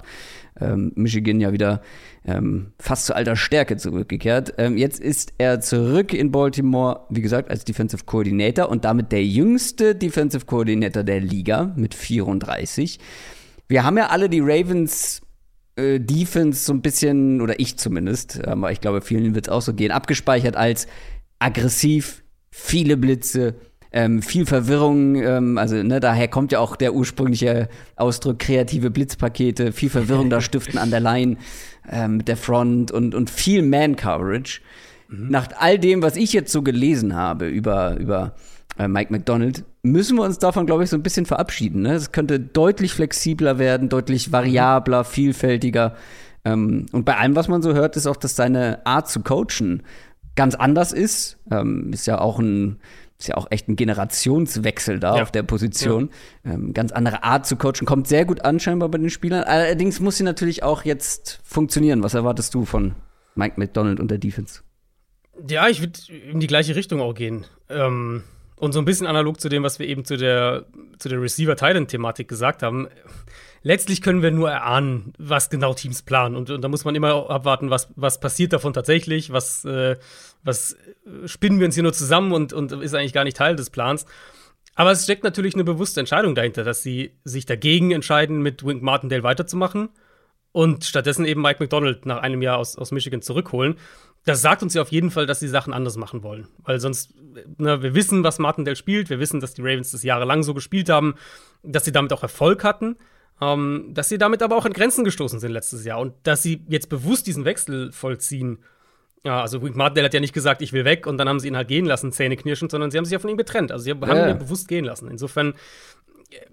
ähm, Michigan ja wieder ähm, fast zu alter Stärke zurückgekehrt. Ähm, jetzt ist er zurück in Baltimore, wie gesagt, als Defensive Coordinator und damit der jüngste Defensive Coordinator der Liga mit 34. Wir haben ja alle die Ravens äh, Defense so ein bisschen, oder ich zumindest, aber ich glaube, vielen wird es auch so gehen, abgespeichert als aggressiv, viele Blitze, ähm, viel Verwirrung, ähm, also ne, daher kommt ja auch der ursprüngliche Ausdruck kreative Blitzpakete, viel Verwirrung da stiften an der Line ähm, mit der Front und, und viel Man-Coverage. Mhm. Nach all dem, was ich jetzt so gelesen habe über, über Mike McDonald, müssen wir uns davon, glaube ich, so ein bisschen verabschieden. Ne? Es könnte deutlich flexibler werden, deutlich variabler, vielfältiger. Ähm, und bei allem, was man so hört, ist auch, dass seine Art zu coachen ganz anders ist. Ähm, ist ja auch ein ist ja auch echt ein Generationswechsel da ja. auf der Position. Ja. Ähm, ganz andere Art zu coachen, kommt sehr gut an scheinbar bei den Spielern. Allerdings muss sie natürlich auch jetzt funktionieren. Was erwartest du von Mike McDonald und der Defense? Ja, ich würde in die gleiche Richtung auch gehen. Ähm, und so ein bisschen analog zu dem, was wir eben zu der, zu der Receiver-Thailand-Thematik gesagt haben letztlich können wir nur erahnen, was genau Teams planen. Und, und da muss man immer abwarten, was, was passiert davon tatsächlich, was, äh, was äh, spinnen wir uns hier nur zusammen und, und ist eigentlich gar nicht Teil des Plans. Aber es steckt natürlich eine bewusste Entscheidung dahinter, dass sie sich dagegen entscheiden, mit Wink Martindale weiterzumachen und stattdessen eben Mike McDonald nach einem Jahr aus, aus Michigan zurückholen. Das sagt uns ja auf jeden Fall, dass sie Sachen anders machen wollen. Weil sonst, na, wir wissen, was Martindale spielt, wir wissen, dass die Ravens das jahrelang so gespielt haben, dass sie damit auch Erfolg hatten. Ähm, dass sie damit aber auch an Grenzen gestoßen sind letztes Jahr und dass sie jetzt bewusst diesen Wechsel vollziehen. Ja, also Martindale hat ja nicht gesagt, ich will weg und dann haben sie ihn halt gehen lassen, Zähne knirschend, sondern sie haben sich ja von ihm getrennt. Also sie haben ja. ihn bewusst gehen lassen. Insofern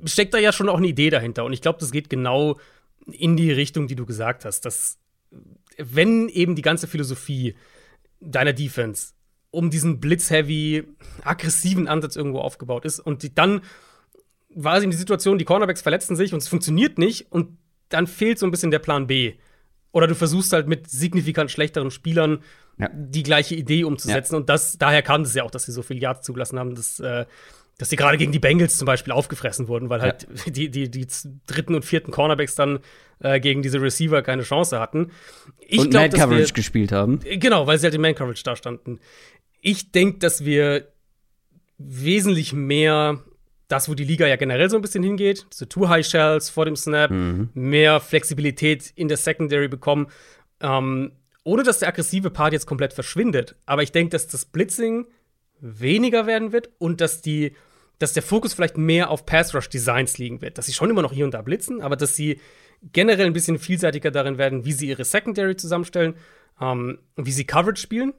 steckt da ja schon auch eine Idee dahinter und ich glaube, das geht genau in die Richtung, die du gesagt hast, dass wenn eben die ganze Philosophie deiner Defense um diesen blitzheavy, aggressiven Ansatz irgendwo aufgebaut ist und die dann war es eben die Situation, die Cornerbacks verletzen sich und es funktioniert nicht und dann fehlt so ein bisschen der Plan B. Oder du versuchst halt mit signifikant schlechteren Spielern ja. die gleiche Idee umzusetzen. Ja. Und das, daher kam es ja auch, dass sie so viel Yards zugelassen haben, dass, äh, dass sie gerade gegen die Bengals zum Beispiel aufgefressen wurden, weil halt ja. die, die, die dritten und vierten Cornerbacks dann äh, gegen diese Receiver keine Chance hatten. Ich und glaub, Man-Coverage gespielt haben. Genau, weil sie halt im Man-Coverage da standen. Ich denke, dass wir wesentlich mehr das, wo die Liga ja generell so ein bisschen hingeht, so Two High Shells vor dem Snap, mhm. mehr Flexibilität in der Secondary bekommen, ähm, ohne dass der aggressive Part jetzt komplett verschwindet. Aber ich denke, dass das Blitzing weniger werden wird und dass die dass der Fokus vielleicht mehr auf Pass-Rush-Designs liegen wird. Dass sie schon immer noch hier und da blitzen, aber dass sie generell ein bisschen vielseitiger darin werden, wie sie ihre Secondary zusammenstellen, ähm, wie sie Coverage spielen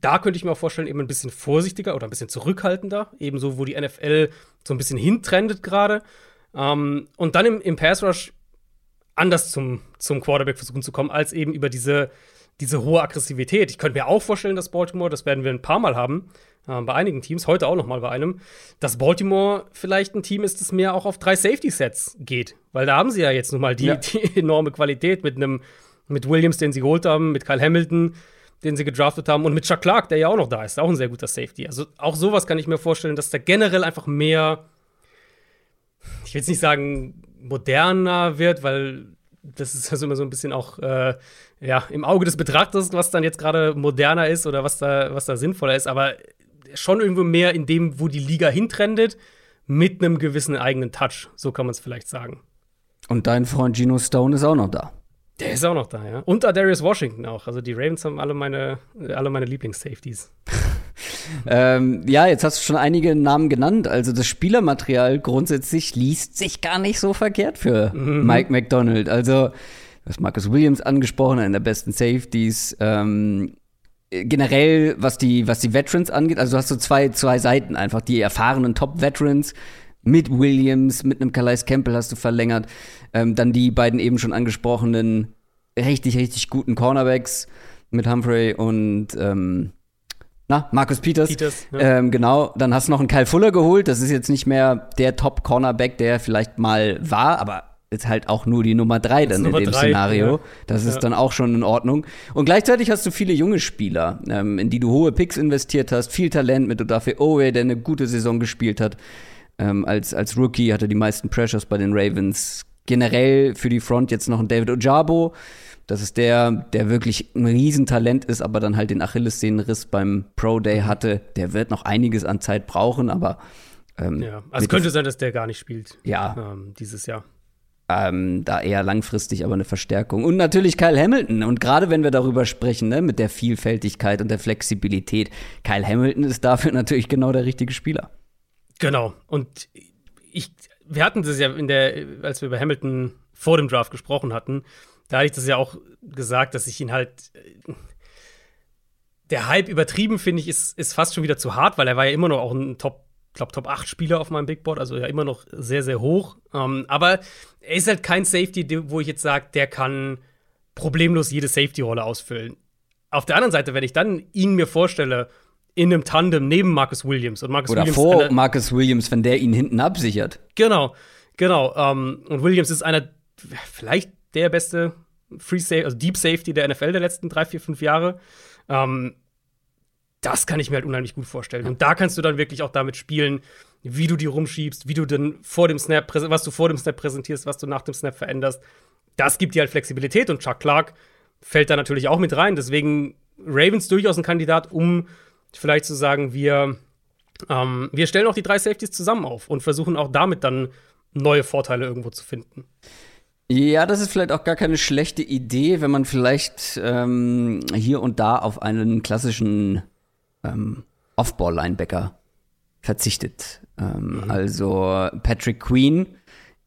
da könnte ich mir auch vorstellen, eben ein bisschen vorsichtiger oder ein bisschen zurückhaltender, ebenso wo die NFL so ein bisschen hintrendet gerade. Ähm, und dann im, im Pass Rush anders zum, zum Quarterback versuchen zu kommen, als eben über diese, diese hohe Aggressivität. Ich könnte mir auch vorstellen, dass Baltimore, das werden wir ein paar Mal haben, äh, bei einigen Teams, heute auch noch mal bei einem, dass Baltimore vielleicht ein Team ist, das mehr auch auf drei Safety-Sets geht. Weil da haben sie ja jetzt nun mal die, ja. die enorme Qualität mit einem mit Williams, den sie geholt haben, mit Kyle Hamilton, den sie gedraftet haben, und mit Chuck Clark, der ja auch noch da ist, auch ein sehr guter Safety. Also auch sowas kann ich mir vorstellen, dass da generell einfach mehr, ich will jetzt nicht sagen moderner wird, weil das ist also immer so ein bisschen auch äh, ja, im Auge des Betrachters, was dann jetzt gerade moderner ist oder was da, was da sinnvoller ist, aber schon irgendwo mehr in dem, wo die Liga hintrendet, mit einem gewissen eigenen Touch. So kann man es vielleicht sagen. Und dein Freund Gino Stone ist auch noch da. Der ist auch noch da, ja. Und Darius Washington auch. Also die Ravens haben alle meine, alle meine Lieblings-Safeties. ähm, ja, jetzt hast du schon einige Namen genannt. Also das Spielermaterial grundsätzlich liest sich gar nicht so verkehrt für mhm. Mike McDonald. Also, hast Marcus Williams angesprochen, einer der besten Safeties. Ähm, generell, was die, was die Veterans angeht, also du hast so zwei, zwei Seiten einfach. Die erfahrenen Top-Veterans mit Williams, mit einem Calais Campbell hast du verlängert. Ähm, dann die beiden eben schon angesprochenen richtig, richtig guten Cornerbacks mit Humphrey und ähm, na, Marcus Peters. Peters ja. ähm, genau, dann hast du noch einen Kyle Fuller geholt. Das ist jetzt nicht mehr der Top-Cornerback, der vielleicht mal war, aber ist halt auch nur die Nummer drei dann in Nummer dem drei, Szenario. Ja. Das ist ja. dann auch schon in Ordnung. Und gleichzeitig hast du viele junge Spieler, ähm, in die du hohe Picks investiert hast, viel Talent mit Odafe Owe, der eine gute Saison gespielt hat. Ähm, als, als Rookie hat er die meisten Pressures bei den Ravens generell für die Front jetzt noch ein David Ojabo. Das ist der, der wirklich ein Riesentalent ist, aber dann halt den Achillessehnenriss beim Pro Day hatte. Der wird noch einiges an Zeit brauchen, aber ähm, ja, also es könnte sein, dass der gar nicht spielt. Ja. Ähm, dieses Jahr. Ähm, da eher langfristig aber eine Verstärkung. Und natürlich Kyle Hamilton. Und gerade wenn wir darüber sprechen, ne, mit der Vielfältigkeit und der Flexibilität, Kyle Hamilton ist dafür natürlich genau der richtige Spieler. Genau. Und ich, wir hatten das ja in der, als wir über Hamilton vor dem Draft gesprochen hatten, da hatte ich das ja auch gesagt, dass ich ihn halt. Der Hype übertrieben, finde ich, ist, ist fast schon wieder zu hart, weil er war ja immer noch auch ein Top, glaube Top 8 Spieler auf meinem Big Board, also ja immer noch sehr, sehr hoch. Ähm, aber er ist halt kein Safety, wo ich jetzt sage, der kann problemlos jede Safety-Rolle ausfüllen. Auf der anderen Seite, wenn ich dann ihn mir vorstelle, in einem Tandem neben Marcus Williams und Marcus Oder Williams vor Marcus Williams, wenn der ihn hinten absichert. Genau, genau. Ähm, und Williams ist einer, vielleicht der beste Free Safety, also Deep Safety der NFL der letzten drei, vier, fünf Jahre. Ähm, das kann ich mir halt unheimlich gut vorstellen. Und da kannst du dann wirklich auch damit spielen, wie du die rumschiebst, wie du dann vor dem Snap, was du vor dem Snap präsentierst, was du nach dem Snap veränderst. Das gibt dir halt Flexibilität und Chuck Clark fällt da natürlich auch mit rein. Deswegen Ravens durchaus ein Kandidat, um vielleicht zu sagen, wir, ähm, wir stellen auch die drei Safeties zusammen auf und versuchen auch damit dann neue Vorteile irgendwo zu finden. Ja, das ist vielleicht auch gar keine schlechte Idee, wenn man vielleicht ähm, hier und da auf einen klassischen ähm, Off-Ball-Linebacker verzichtet. Ähm, mhm. Also Patrick Queen,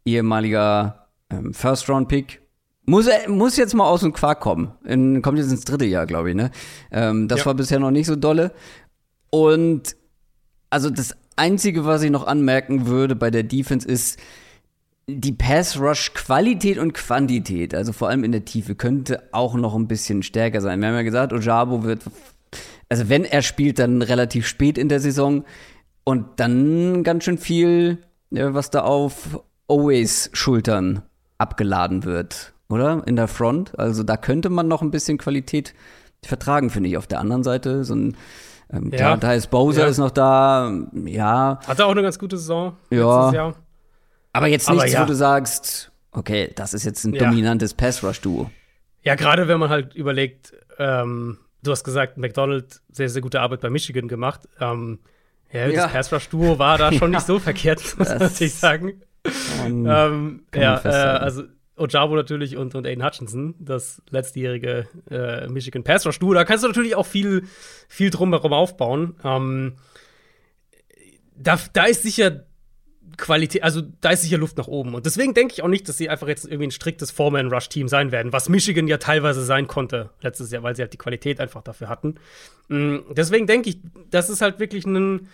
ehemaliger ähm, First-Round-Pick, muss, muss jetzt mal aus dem Quark kommen. In, kommt jetzt ins dritte Jahr, glaube ich. Ne? Ähm, das ja. war bisher noch nicht so dolle. Und also das Einzige, was ich noch anmerken würde bei der Defense ist, die Pass-Rush-Qualität und Quantität, also vor allem in der Tiefe, könnte auch noch ein bisschen stärker sein. Wir haben ja gesagt, Ojabo wird, also wenn er spielt, dann relativ spät in der Saison und dann ganz schön viel, was da auf Always Schultern abgeladen wird, oder? In der Front. Also da könnte man noch ein bisschen Qualität vertragen, finde ich. Auf der anderen Seite, so ein ähm, ja. klar, da ist Bowser ja. ist noch da, ja. Hatte auch eine ganz gute Saison ja. letztes Jahr. Aber jetzt nichts, ja. wo du sagst, okay, das ist jetzt ein ja. dominantes Pass-Rush-Duo. Ja, gerade wenn man halt überlegt, ähm, du hast gesagt, McDonald sehr, sehr gute Arbeit bei Michigan gemacht. Ähm, ja, ja, das Pass-Rush-Duo war da schon nicht so verkehrt, muss natürlich sagen. Um, ähm, ja, äh, also Ojabo natürlich und, und Aiden Hutchinson, das letztjährige äh, Michigan Pass Rush Duo. Da kannst du natürlich auch viel, viel drumherum aufbauen. Ähm, da, da ist sicher Qualität, also da ist sicher Luft nach oben. Und deswegen denke ich auch nicht, dass sie einfach jetzt irgendwie ein striktes Foreman-Rush-Team sein werden, was Michigan ja teilweise sein konnte letztes Jahr, weil sie halt die Qualität einfach dafür hatten. Mm, deswegen denke ich, dass es halt wirklich ein,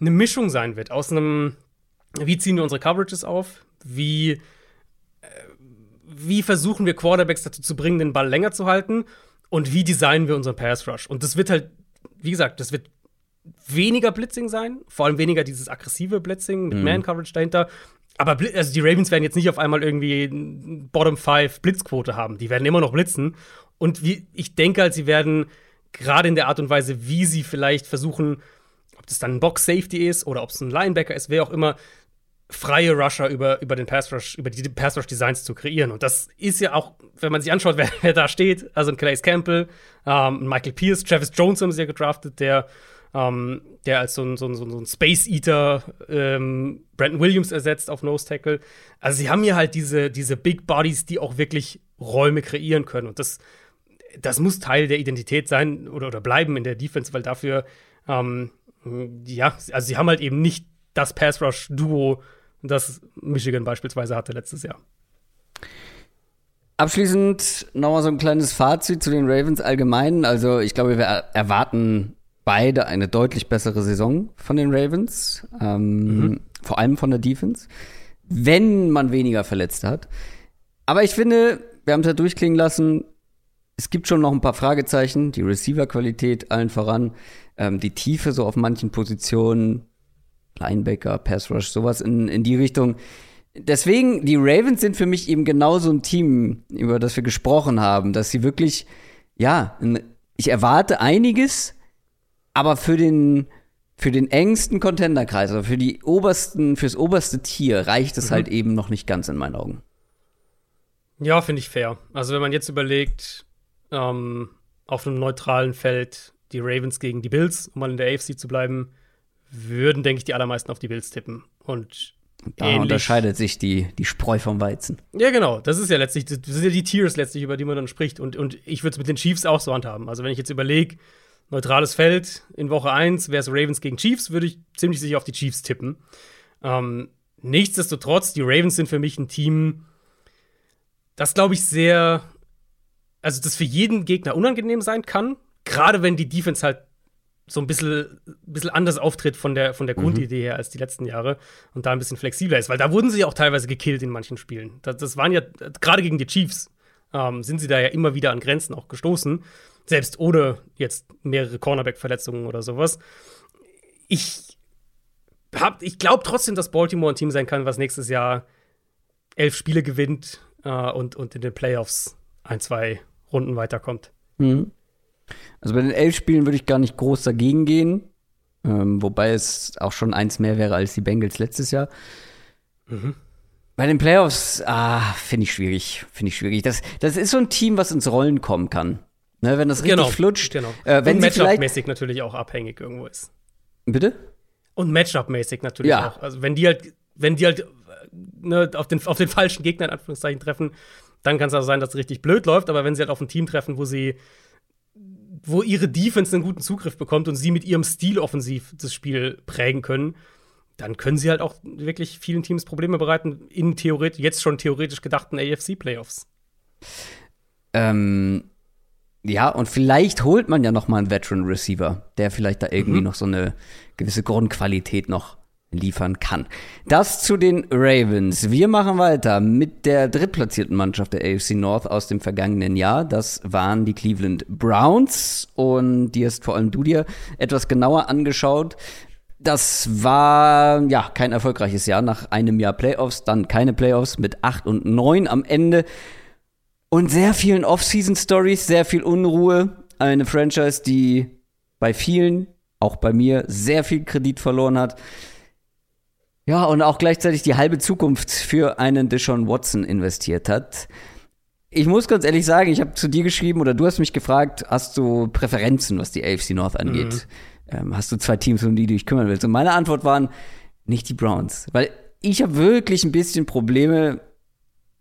eine Mischung sein wird aus einem, wie ziehen wir unsere Coverages auf, wie, äh, wie versuchen wir Quarterbacks dazu zu bringen, den Ball länger zu halten und wie designen wir unseren Pass-Rush. Und das wird halt, wie gesagt, das wird weniger Blitzing sein, vor allem weniger dieses aggressive Blitzing mit mhm. Man-Coverage dahinter. Aber also die Ravens werden jetzt nicht auf einmal irgendwie Bottom 5 Blitzquote haben. Die werden immer noch blitzen. Und wie, ich denke halt, sie werden gerade in der Art und Weise, wie sie vielleicht versuchen, ob das dann ein Box-Safety ist oder ob es ein Linebacker ist, wer auch immer, freie Rusher über, über den Pass Rush, über die Pass Rush Designs zu kreieren. Und das ist ja auch, wenn man sich anschaut, wer, wer da steht, also ein Calais Campbell, ähm, Michael Pierce, Travis Jones haben sie ja gedraftet, der ähm, der als so ein, so ein, so ein Space Eater ähm, Brandon Williams ersetzt auf Nose Tackle. Also sie haben hier halt diese, diese Big Bodies, die auch wirklich Räume kreieren können. Und das, das muss Teil der Identität sein oder, oder bleiben in der Defense, weil dafür, ähm, ja, also sie haben halt eben nicht das Pass-Rush-Duo, das Michigan beispielsweise hatte letztes Jahr. Abschließend nochmal so ein kleines Fazit zu den Ravens allgemein. Also ich glaube, wir erwarten beide eine deutlich bessere Saison von den Ravens, ähm, mhm. vor allem von der Defense, wenn man weniger Verletzte hat. Aber ich finde, wir haben es ja durchklingen lassen, es gibt schon noch ein paar Fragezeichen, die Receiver-Qualität allen voran, ähm, die Tiefe so auf manchen Positionen, Linebacker, Pass Rush, sowas in, in die Richtung. Deswegen, die Ravens sind für mich eben genau so ein Team, über das wir gesprochen haben, dass sie wirklich, ja, ich erwarte einiges, aber für den, für den engsten Contenderkreis, also für die obersten, fürs oberste Tier reicht es mhm. halt eben noch nicht ganz in meinen Augen. Ja, finde ich fair. Also wenn man jetzt überlegt, ähm, auf einem neutralen Feld die Ravens gegen die Bills, um mal in der AFC zu bleiben, würden, denke ich, die allermeisten auf die Bills tippen. Und da ähnlich. unterscheidet sich die, die Spreu vom Weizen. Ja, genau. Das ist ja letztlich, das sind ja die Tiers letztlich, über die man dann spricht. Und, und ich würde es mit den Chiefs auch so handhaben. Also wenn ich jetzt überlege, neutrales Feld in Woche 1 wäre es Ravens gegen Chiefs, würde ich ziemlich sicher auf die Chiefs tippen. Ähm, nichtsdestotrotz, die Ravens sind für mich ein Team, das glaube ich sehr, also das für jeden Gegner unangenehm sein kann. Gerade wenn die Defense halt so ein bisschen, bisschen anders auftritt von der, von der mhm. Grundidee her als die letzten Jahre und da ein bisschen flexibler ist, weil da wurden sie ja auch teilweise gekillt in manchen Spielen. Das, das waren ja, gerade gegen die Chiefs, ähm, sind sie da ja immer wieder an Grenzen auch gestoßen, selbst ohne jetzt mehrere Cornerback-Verletzungen oder sowas. Ich, ich glaube trotzdem, dass Baltimore ein Team sein kann, was nächstes Jahr elf Spiele gewinnt äh, und, und in den Playoffs ein, zwei Runden weiterkommt. Mhm. Also bei den elf Spielen würde ich gar nicht groß dagegen gehen. Ähm, wobei es auch schon eins mehr wäre als die Bengals letztes Jahr. Mhm. Bei den Playoffs, ah, finde ich schwierig. Finde ich schwierig. Das, das ist so ein Team, was ins Rollen kommen kann. Ne, wenn das richtig genau, flutscht. Genau. Äh, wenn Und Matchup-mäßig natürlich auch abhängig irgendwo ist. Bitte? Und Matchup-mäßig natürlich ja. auch. Also wenn die halt, wenn die halt ne, auf, den, auf den falschen Gegner in Anführungszeichen treffen, dann kann es auch sein, dass es richtig blöd läuft. Aber wenn sie halt auf ein Team treffen, wo sie wo ihre Defense einen guten Zugriff bekommt und sie mit ihrem Stil offensiv das Spiel prägen können, dann können sie halt auch wirklich vielen Teams Probleme bereiten in theoretisch, jetzt schon theoretisch gedachten AFC-Playoffs. Ähm, ja, und vielleicht holt man ja noch mal einen Veteran Receiver, der vielleicht da irgendwie mhm. noch so eine gewisse Grundqualität noch liefern kann. Das zu den Ravens. Wir machen weiter mit der drittplatzierten Mannschaft der AFC North aus dem vergangenen Jahr. Das waren die Cleveland Browns und die hast vor allem du dir etwas genauer angeschaut. Das war ja kein erfolgreiches Jahr nach einem Jahr Playoffs, dann keine Playoffs mit 8 und 9 am Ende und sehr vielen Off-Season Stories, sehr viel Unruhe. Eine Franchise, die bei vielen, auch bei mir, sehr viel Kredit verloren hat. Ja, und auch gleichzeitig die halbe Zukunft für einen Deshaun Watson investiert hat. Ich muss ganz ehrlich sagen, ich habe zu dir geschrieben oder du hast mich gefragt, hast du Präferenzen, was die AFC North angeht? Mhm. Ähm, hast du zwei Teams, um die du dich kümmern willst? Und meine Antwort waren nicht die Browns, weil ich habe wirklich ein bisschen Probleme,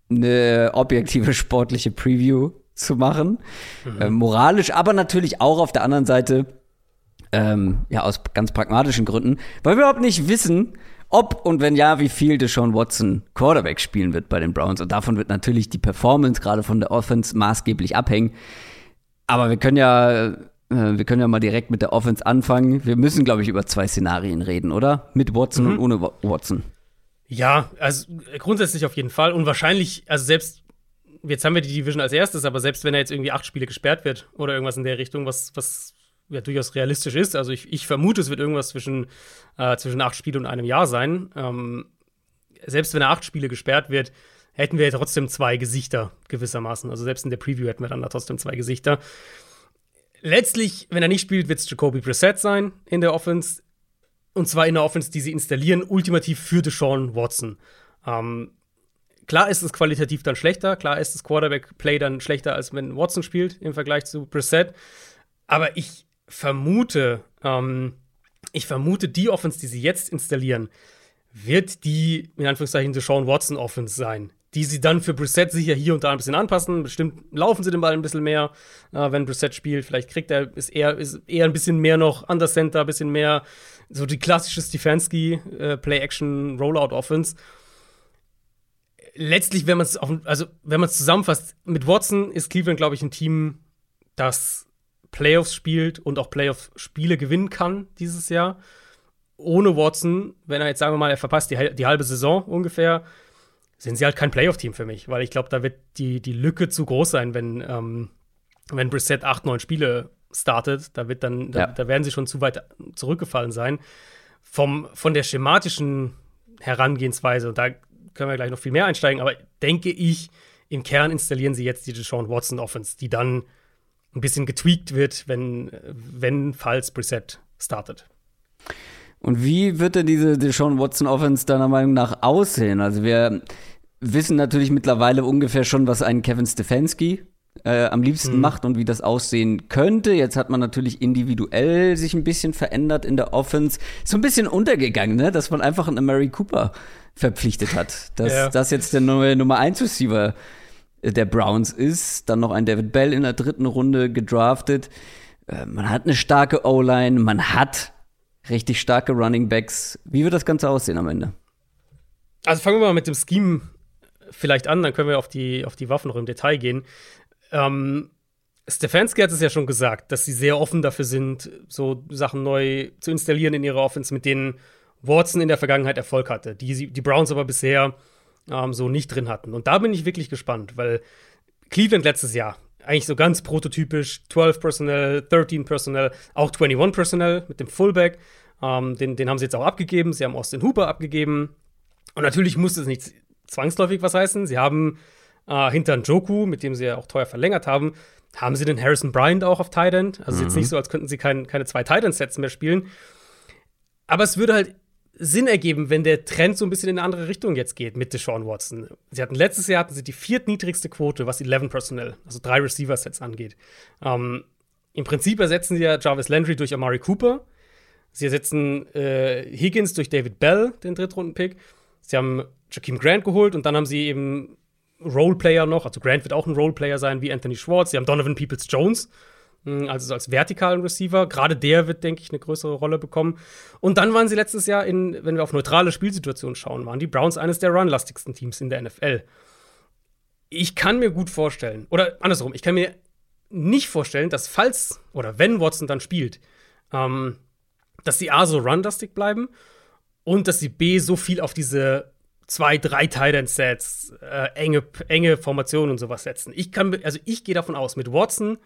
eine objektive sportliche Preview zu machen. Mhm. Ähm, moralisch, aber natürlich auch auf der anderen Seite, ähm, ja, aus ganz pragmatischen Gründen, weil wir überhaupt nicht wissen, ob und wenn ja, wie viel Deshaun Watson Quarterback spielen wird bei den Browns. Und davon wird natürlich die Performance gerade von der Offense maßgeblich abhängen. Aber wir können ja, äh, wir können ja mal direkt mit der Offense anfangen. Wir müssen, glaube ich, über zwei Szenarien reden, oder? Mit Watson mhm. und ohne Watson. Ja, also grundsätzlich auf jeden Fall. Und wahrscheinlich, also selbst, jetzt haben wir die Division als erstes, aber selbst wenn er jetzt irgendwie acht Spiele gesperrt wird oder irgendwas in der Richtung, was, was ja durchaus realistisch ist. Also ich, ich vermute, es wird irgendwas zwischen, äh, zwischen acht Spielen und einem Jahr sein. Ähm, selbst wenn er acht Spiele gesperrt wird, hätten wir ja trotzdem zwei Gesichter gewissermaßen. Also selbst in der Preview hätten wir dann da trotzdem zwei Gesichter. Letztlich, wenn er nicht spielt, wird es Jacoby Brissett sein in der Offense. Und zwar in der Offense, die sie installieren, ultimativ für Deshaun Watson. Ähm, klar ist es qualitativ dann schlechter, klar ist das Quarterback-Play dann schlechter, als wenn Watson spielt im Vergleich zu Brissett. Aber ich vermute, ähm, ich vermute, die Offense, die sie jetzt installieren, wird die, in Anführungszeichen, die Sean Watson Offense sein. Die sie dann für Brissett sicher hier und da ein bisschen anpassen. Bestimmt laufen sie den Ball ein bisschen mehr, äh, wenn Brissett spielt. Vielleicht kriegt er, ist eher, eher ein bisschen mehr noch Under Center, ein bisschen mehr so die klassische Stefanski äh, Play-Action-Rollout-Offense. Letztlich, wenn man es also wenn man es zusammenfasst, mit Watson ist Cleveland, glaube ich, ein Team, das Playoffs spielt und auch Playoff-Spiele gewinnen kann dieses Jahr. Ohne Watson, wenn er jetzt sagen wir mal, er verpasst die, die halbe Saison ungefähr, sind sie halt kein Playoff-Team für mich, weil ich glaube, da wird die, die Lücke zu groß sein, wenn, ähm, wenn Brissett acht, neun Spiele startet. Da wird dann, ja. da, da, werden sie schon zu weit zurückgefallen sein. Vom, von der schematischen Herangehensweise, und da können wir gleich noch viel mehr einsteigen, aber denke ich, im Kern installieren sie jetzt die Deshaun Watson Offense, die dann ein bisschen getweakt wird, wenn, wenn falls Preset startet. Und wie wird denn diese Deshaun Watson Offense deiner Meinung nach aussehen? Also wir wissen natürlich mittlerweile ungefähr schon, was ein Kevin Stefanski äh, am liebsten mhm. macht und wie das aussehen könnte. Jetzt hat man natürlich individuell sich ein bisschen verändert in der Offense. So ein bisschen untergegangen, ne? dass man einfach einen Mary Cooper verpflichtet hat. Dass ja. das jetzt der neue Nummer 1 Receiver der Browns ist. Dann noch ein David Bell in der dritten Runde gedraftet. Äh, man hat eine starke O-Line, man hat richtig starke Running Backs. Wie wird das Ganze aussehen am Ende? Also fangen wir mal mit dem Scheme vielleicht an, dann können wir auf die, auf die Waffen noch im Detail gehen. Ähm, Stefanski hat es ja schon gesagt, dass sie sehr offen dafür sind, so Sachen neu zu installieren in ihrer Offense, mit denen Watson in der Vergangenheit Erfolg hatte, die die Browns aber bisher ähm, so nicht drin hatten. Und da bin ich wirklich gespannt, weil Cleveland letztes Jahr eigentlich so ganz prototypisch 12 Personnel, 13 Personnel, auch 21 Personnel mit dem Fullback. Ähm, den, den haben sie jetzt auch abgegeben. Sie haben Austin Hooper abgegeben. Und natürlich musste es nicht zwangsläufig was heißen. Sie haben äh, hinter Joku, mit dem sie ja auch teuer verlängert haben, haben sie den Harrison Bryant auch auf Tight End. Also mhm. jetzt nicht so, als könnten sie kein, keine zwei Tight End-Sets mehr spielen. Aber es würde halt Sinn ergeben, wenn der Trend so ein bisschen in eine andere Richtung jetzt geht mit Deshaun Watson. Sie hatten letztes Jahr hatten sie die viertniedrigste Quote, was 11 Personnel, also drei Receiver-Sets angeht. Ähm, Im Prinzip ersetzen sie ja Jarvis Landry durch Amari Cooper. Sie ersetzen äh, Higgins durch David Bell, den Drittrunden-Pick. Sie haben Jakeem Grant geholt und dann haben sie eben Roleplayer noch. Also Grant wird auch ein Roleplayer sein wie Anthony Schwartz. Sie haben Donovan Peoples Jones, hm, also als vertikalen Receiver. Gerade der wird, denke ich, eine größere Rolle bekommen. Und dann waren sie letztes Jahr in, wenn wir auf neutrale Spielsituationen schauen, waren die Browns eines der runlastigsten Teams in der NFL. Ich kann mir gut vorstellen, oder andersrum, ich kann mir nicht vorstellen, dass falls oder wenn Watson dann spielt, ähm, dass sie A so runlastig bleiben und dass sie B so viel auf diese zwei, drei Tight-End-Sets, äh, enge, enge Formationen und sowas setzen. Ich kann, also ich gehe davon aus, mit Watson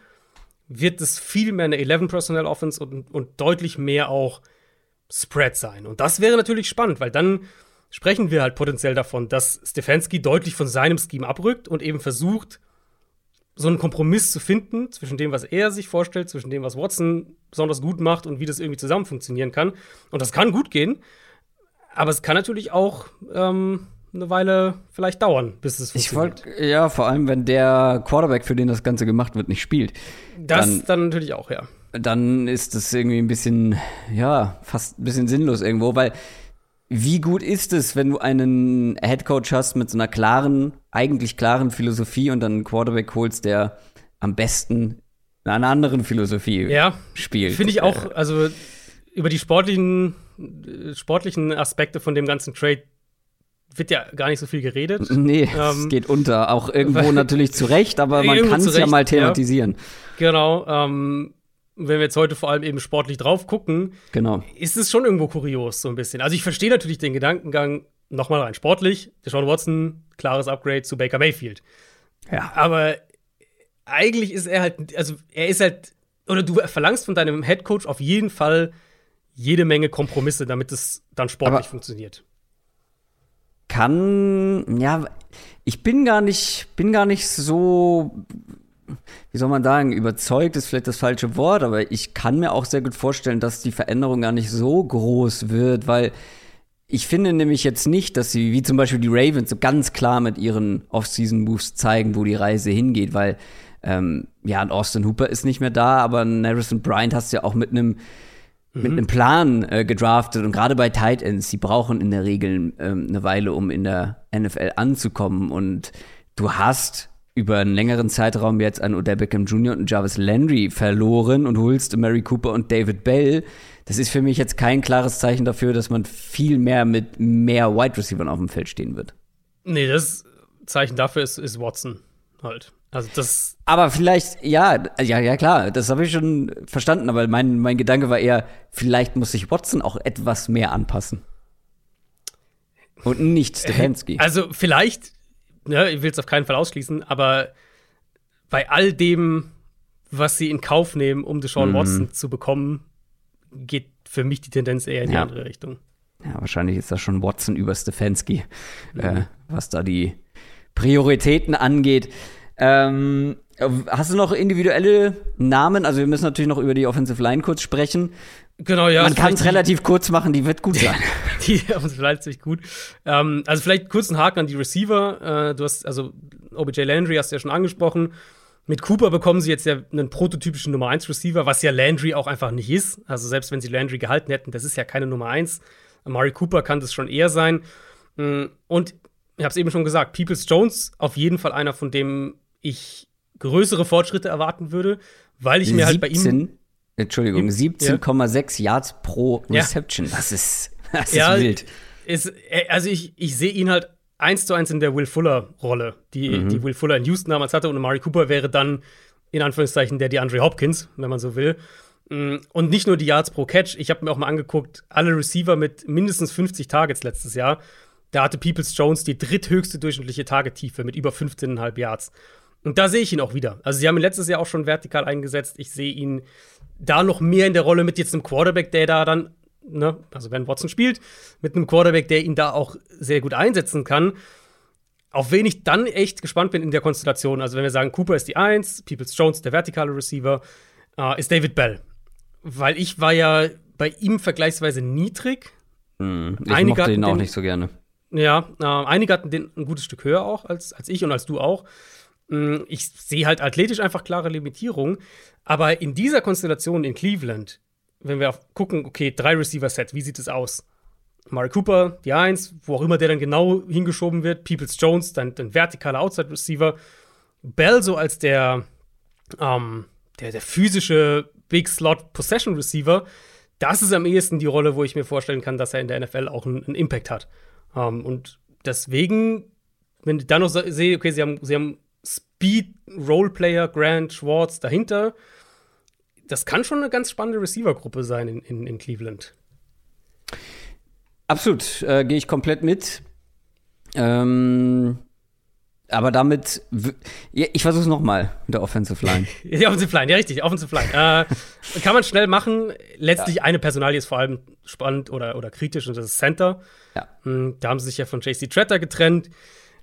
wird es viel mehr eine 11-Personnel-Offense und, und deutlich mehr auch Spread sein. Und das wäre natürlich spannend, weil dann sprechen wir halt potenziell davon, dass Stefanski deutlich von seinem Scheme abrückt und eben versucht, so einen Kompromiss zu finden zwischen dem, was er sich vorstellt, zwischen dem, was Watson besonders gut macht und wie das irgendwie zusammen funktionieren kann. Und das kann gut gehen. Aber es kann natürlich auch ähm, eine Weile vielleicht dauern, bis es funktioniert. Ich wollte, ja, vor allem, wenn der Quarterback, für den das Ganze gemacht wird, nicht spielt. Das dann, dann natürlich auch, ja. Dann ist das irgendwie ein bisschen, ja, fast ein bisschen sinnlos irgendwo, weil wie gut ist es, wenn du einen Headcoach hast mit so einer klaren, eigentlich klaren Philosophie und dann einen Quarterback holst, der am besten in einer anderen Philosophie ja, spielt? Finde ich auch, äh, also über die sportlichen sportlichen Aspekte von dem ganzen Trade wird ja gar nicht so viel geredet. Nee, ähm, es geht unter. Auch irgendwo natürlich zu Recht, aber man kann es ja mal thematisieren. Ja. Genau. Ähm, wenn wir jetzt heute vor allem eben sportlich drauf gucken, genau. ist es schon irgendwo kurios, so ein bisschen. Also ich verstehe natürlich den Gedankengang, nochmal rein sportlich, Deshaun Watson, klares Upgrade zu Baker Mayfield. Ja. Aber eigentlich ist er halt, also er ist halt, oder du verlangst von deinem Headcoach auf jeden Fall jede Menge Kompromisse, damit es dann sportlich Aber funktioniert. Kann, ja, ich bin gar nicht, bin gar nicht so, wie soll man sagen, überzeugt ist vielleicht das falsche Wort, aber ich kann mir auch sehr gut vorstellen, dass die Veränderung gar nicht so groß wird, weil ich finde nämlich jetzt nicht, dass sie, wie zum Beispiel die Ravens, so ganz klar mit ihren Off-Season-Moves zeigen, wo die Reise hingeht, weil ähm, ja, ein Austin Hooper ist nicht mehr da, aber ein Harrison Bryant hast du ja auch mit einem mit mhm. einem Plan äh, gedraftet und gerade bei Tight Ends, die brauchen in der Regel ähm, eine Weile, um in der NFL anzukommen und du hast über einen längeren Zeitraum jetzt an Odell Beckham Jr. und Jarvis Landry verloren und holst Mary Cooper und David Bell. Das ist für mich jetzt kein klares Zeichen dafür, dass man viel mehr mit mehr Wide Receivers auf dem Feld stehen wird. Nee, das Zeichen dafür ist, ist Watson halt. Also das. Aber vielleicht, ja, ja, ja, klar, das habe ich schon verstanden, aber mein, mein Gedanke war eher, vielleicht muss sich Watson auch etwas mehr anpassen. Und nicht Stefanski. Also vielleicht, ne, ich will es auf keinen Fall ausschließen, aber bei all dem, was sie in Kauf nehmen, um Deshaun mhm. Watson zu bekommen, geht für mich die Tendenz eher in die ja. andere Richtung. Ja, wahrscheinlich ist das schon Watson über Stefanski, mhm. äh, was da die Prioritäten angeht. Ähm, Äh, hast du noch individuelle Namen? Also wir müssen natürlich noch über die Offensive Line kurz sprechen. Genau, ja. Man kann es relativ kurz machen, die wird gut sein. die Offensive Line ist ziemlich gut. Ähm, also vielleicht kurz einen Haken an die Receiver. Äh, du hast, also OBJ Landry hast du ja schon angesprochen. Mit Cooper bekommen sie jetzt ja einen prototypischen Nummer 1 Receiver, was ja Landry auch einfach nicht ist. Also selbst wenn sie Landry gehalten hätten, das ist ja keine Nummer 1. Amari Cooper kann das schon eher sein. Mm, und ich habe es eben schon gesagt, Peoples Jones auf jeden Fall einer, von dem ich größere Fortschritte erwarten würde, weil ich mir 17, halt bei ihm. Entschuldigung, 17,6 ja. Yards pro Reception. Ja. Das ist, das ist ja, wild. Ist, äh, also ich, ich sehe ihn halt eins zu eins in der Will Fuller-Rolle, die, mhm. die Will Fuller in Houston damals hatte. Und Amari Cooper wäre dann in Anführungszeichen der die Andre Hopkins, wenn man so will. Mm, und nicht nur die Yards pro Catch. Ich habe mir auch mal angeguckt, alle Receiver mit mindestens 50 Targets letztes Jahr. Da hatte Peoples Jones die dritthöchste durchschnittliche Targettiefe mit über 15,5 Yards. Und da sehe ich ihn auch wieder. Also, sie haben ihn letztes Jahr auch schon vertikal eingesetzt. Ich sehe ihn da noch mehr in der Rolle mit jetzt einem Quarterback, der da dann, ne, also wenn Watson spielt, mit einem Quarterback, der ihn da auch sehr gut einsetzen kann. Auf wen ich dann echt gespannt bin in der Konstellation, also wenn wir sagen, Cooper ist die 1, Peoples Jones der vertikale Receiver, äh, ist David Bell. Weil ich war ja bei ihm vergleichsweise niedrig. Hm, ich einige mochte ihn auch den, nicht so gerne. Ja, äh, einige hatten den ein gutes Stück höher auch als, als ich und als du auch. Hm, ich sehe halt athletisch einfach klare Limitierungen. Aber in dieser Konstellation in Cleveland, wenn wir gucken, okay, drei Receiver-Set, wie sieht es aus? Mari Cooper, die Eins, wo auch immer der dann genau hingeschoben wird, Peoples Jones, dann, dann vertikaler Outside-Receiver, Bell so als der, ähm, der, der physische Big Slot Possession Receiver, das ist am ehesten die Rolle, wo ich mir vorstellen kann, dass er in der NFL auch einen, einen Impact hat. Ähm, und deswegen, wenn ich dann noch sehe, okay, sie haben, sie haben Speed, Roleplayer, Grant, Schwartz dahinter. Das kann schon eine ganz spannende Receiver-Gruppe sein in, in, in, Cleveland. Absolut, äh, gehe ich komplett mit. Ähm, aber damit, ich versuche es nochmal mit der Offensive Line. die Offensive Line, ja richtig, Offensive Line. äh, kann man schnell machen. Letztlich ja. eine Personalie ist vor allem spannend oder, oder kritisch und das ist Center. Ja. Hm, da haben sie sich ja von JC Tretter getrennt.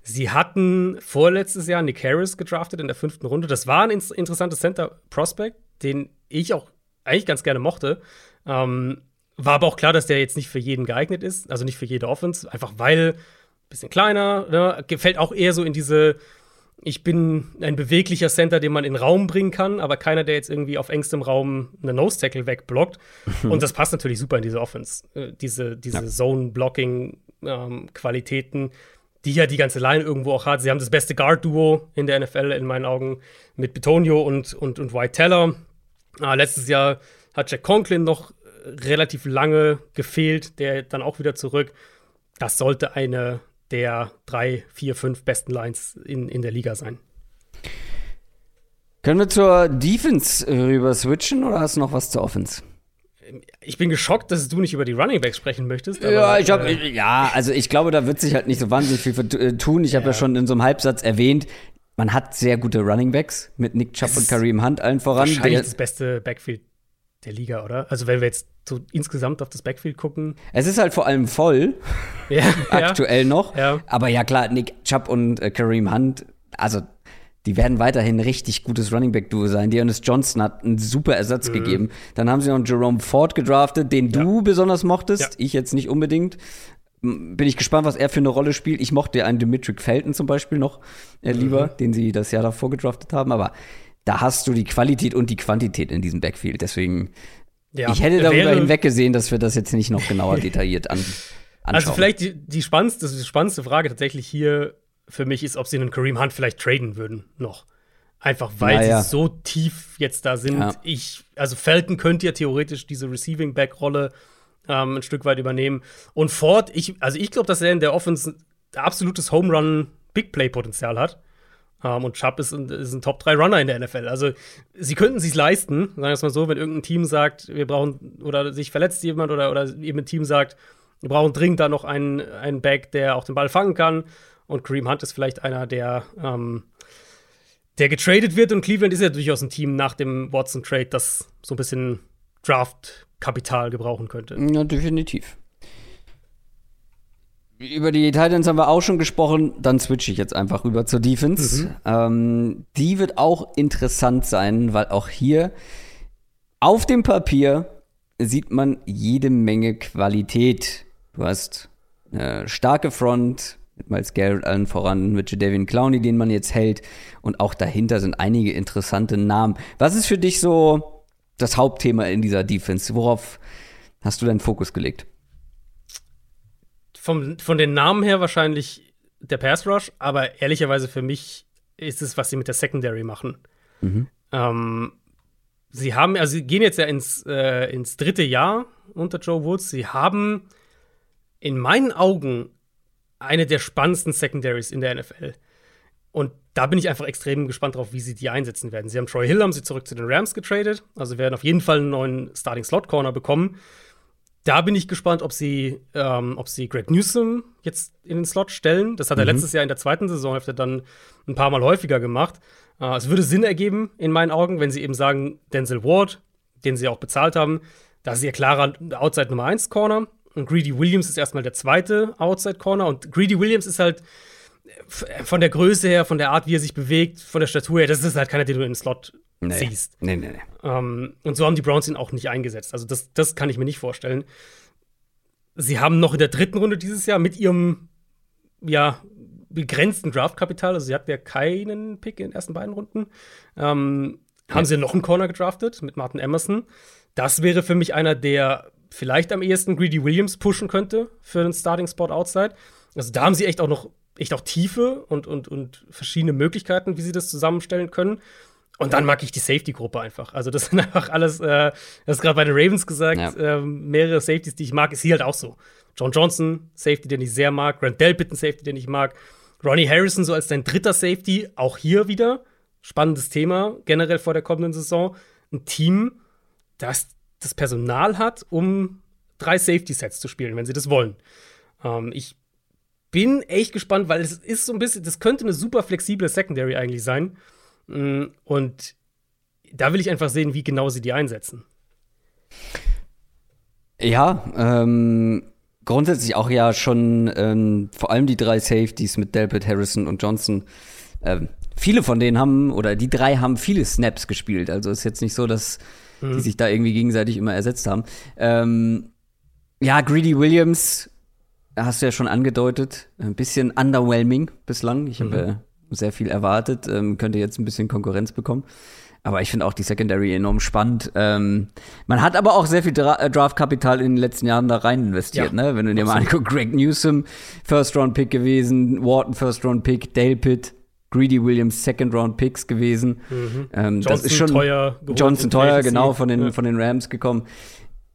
Sie hatten vorletztes Jahr Nick Harris gedraftet in der fünften Runde. Das war ein interessantes Center-Prospect, den ich auch eigentlich ganz gerne mochte. Ähm, war aber auch klar, dass der jetzt nicht für jeden geeignet ist, also nicht für jede Offense, einfach weil ein bisschen kleiner, ne? gefällt auch eher so in diese, ich bin ein beweglicher Center, den man in Raum bringen kann, aber keiner, der jetzt irgendwie auf engstem Raum eine Nose-Tackle wegblockt. Und das passt natürlich super in diese Offense. Äh, diese diese ja. Zone-Blocking-Qualitäten. Ähm, die ja die ganze Line irgendwo auch hat. Sie haben das beste Guard-Duo in der NFL in meinen Augen mit Betonio und, und, und White Teller. Äh, letztes Jahr hat Jack Conklin noch relativ lange gefehlt, der dann auch wieder zurück. Das sollte eine der drei, vier, fünf besten Lines in, in der Liga sein. Können wir zur Defense rüber switchen oder hast du noch was zur Offense? Ich bin geschockt, dass du nicht über die Running Backs sprechen möchtest. ja, ich hab, äh, ja, also ich glaube, da wird sich halt nicht so wahnsinnig viel äh, tun. Ich habe ja. ja schon in so einem Halbsatz erwähnt, man hat sehr gute Running Backs mit Nick Chubb und Kareem Hunt allen voran. Wahrscheinlich das beste Backfield der Liga, oder? Also wenn wir jetzt so insgesamt auf das Backfield gucken. Es ist halt vor allem voll, ja, aktuell noch. Ja. Aber ja klar, Nick Chubb und äh, Kareem Hunt, also die werden weiterhin ein richtig gutes Running Back Duo sein. Dearness Johnson hat einen super Ersatz mhm. gegeben. Dann haben sie noch einen Jerome Ford gedraftet, den ja. du besonders mochtest, ja. ich jetzt nicht unbedingt. Bin ich gespannt, was er für eine Rolle spielt. Ich mochte einen Dimitri Felton zum Beispiel noch äh, lieber, mhm. den sie das Jahr davor gedraftet haben. Aber da hast du die Qualität und die Quantität in diesem Backfield. Deswegen, ja, ich hätte darüber hinweggesehen, dass wir das jetzt nicht noch genauer detailliert an, also anschauen. Also vielleicht die, die, spannendste, die spannendste Frage tatsächlich hier für mich ist, ob sie einen Kareem Hunt vielleicht traden würden noch. Einfach weil naja. sie so tief jetzt da sind. Ja. Ich, also Felton könnte ja theoretisch diese Receiving Back Rolle ähm, ein Stück weit übernehmen. Und Ford, ich, also ich glaube, dass er in der Offense absolutes Home Run Big Play Potenzial hat. Um, ähm, und Chubb ist ein, ist ein Top 3 Runner in der NFL. Also, sie könnten sich leisten, sagen wir es mal so, wenn irgendein Team sagt, wir brauchen, oder sich verletzt jemand, oder, oder eben ein Team sagt, wir brauchen dringend da noch einen, einen Back, der auch den Ball fangen kann. Und Kareem Hunt ist vielleicht einer, der, ähm, der getradet wird. Und Cleveland ist ja durchaus ein Team nach dem Watson-Trade, das so ein bisschen Draft-Kapital gebrauchen könnte. Ja, definitiv. über die Titans haben wir auch schon gesprochen. Dann switche ich jetzt einfach rüber zur Defense. Mhm. Ähm, die wird auch interessant sein, weil auch hier auf dem Papier sieht man jede Menge Qualität. Du hast eine starke Front, Miles Garrett allen voran, mit Jadavian Clowney, den man jetzt hält. Und auch dahinter sind einige interessante Namen. Was ist für dich so das Hauptthema in dieser Defense? Worauf hast du deinen Fokus gelegt? Vom, von den Namen her wahrscheinlich der Pass Rush, aber ehrlicherweise für mich ist es, was sie mit der Secondary machen. Mhm. Ähm, sie haben, also sie gehen jetzt ja ins, äh, ins dritte Jahr unter Joe Woods. Sie haben in meinen Augen eine der spannendsten Secondaries in der NFL. Und da bin ich einfach extrem gespannt drauf, wie sie die einsetzen werden. Sie haben Troy Hill, haben sie zurück zu den Rams getradet. Also werden auf jeden Fall einen neuen Starting Slot Corner bekommen. Da bin ich gespannt, ob sie, ähm, ob sie Greg Newsom jetzt in den Slot stellen. Das hat er mhm. letztes Jahr in der zweiten Saisonhälfte dann ein paar Mal häufiger gemacht. Äh, es würde Sinn ergeben, in meinen Augen, wenn sie eben sagen, Denzel Ward, den sie auch bezahlt haben, da ist ihr klarer Outside Nummer 1 Corner. Und Greedy Williams ist erstmal der zweite Outside Corner. Und Greedy Williams ist halt von der Größe her, von der Art, wie er sich bewegt, von der Statur her, das ist halt keiner, den du in den Slot nee. ziehst. Nee, nee, nee. Ähm, und so haben die Browns ihn auch nicht eingesetzt. Also das, das kann ich mir nicht vorstellen. Sie haben noch in der dritten Runde dieses Jahr mit ihrem ja, begrenzten Draftkapital, also sie hatten ja keinen Pick in den ersten beiden Runden, ähm, haben sie noch einen Corner gedraftet mit Martin Emerson. Das wäre für mich einer, der vielleicht am ehesten Greedy Williams pushen könnte für den Starting Spot Outside. Also da haben sie echt auch noch echt auch Tiefe und, und, und verschiedene Möglichkeiten, wie sie das zusammenstellen können. Und dann mag ich die Safety-Gruppe einfach. Also, das sind einfach alles, äh, das ist gerade bei den Ravens gesagt, ja. äh, mehrere Safeties, die ich mag, ist hier halt auch so. John Johnson, Safety, den ich sehr mag. Grant Delpit, ein Safety, den ich mag. Ronnie Harrison so als dein dritter Safety, auch hier wieder. Spannendes Thema, generell vor der kommenden Saison. Ein Team, das das Personal hat, um drei Safety-Sets zu spielen, wenn sie das wollen. Ähm, ich bin echt gespannt, weil es ist so ein bisschen, das könnte eine super flexible Secondary eigentlich sein. Mm, und da will ich einfach sehen, wie genau sie die einsetzen. Ja, ähm, grundsätzlich auch ja schon ähm, vor allem die drei Safeties mit Delpit, Harrison und Johnson. Ähm, viele von denen haben, oder die drei haben viele Snaps gespielt. Also ist jetzt nicht so, dass mhm. die sich da irgendwie gegenseitig immer ersetzt haben. Ähm, ja, Greedy Williams hast du ja schon angedeutet, ein bisschen underwhelming bislang. Ich habe mhm. sehr viel erwartet, ähm, könnte jetzt ein bisschen Konkurrenz bekommen. Aber ich finde auch die Secondary enorm spannend. Ähm, man hat aber auch sehr viel Dra äh, Draftkapital in den letzten Jahren da rein investiert, ja, ne? Wenn du dir mal anguckst, Greg Newsom, First-Round-Pick gewesen, Wharton, First-Round-Pick, Dale Pitt, Greedy Williams Second-Round-Picks gewesen. Mhm. Ähm, das ist schon teuer Johnson teuer, genau, von den, ja. von den Rams gekommen.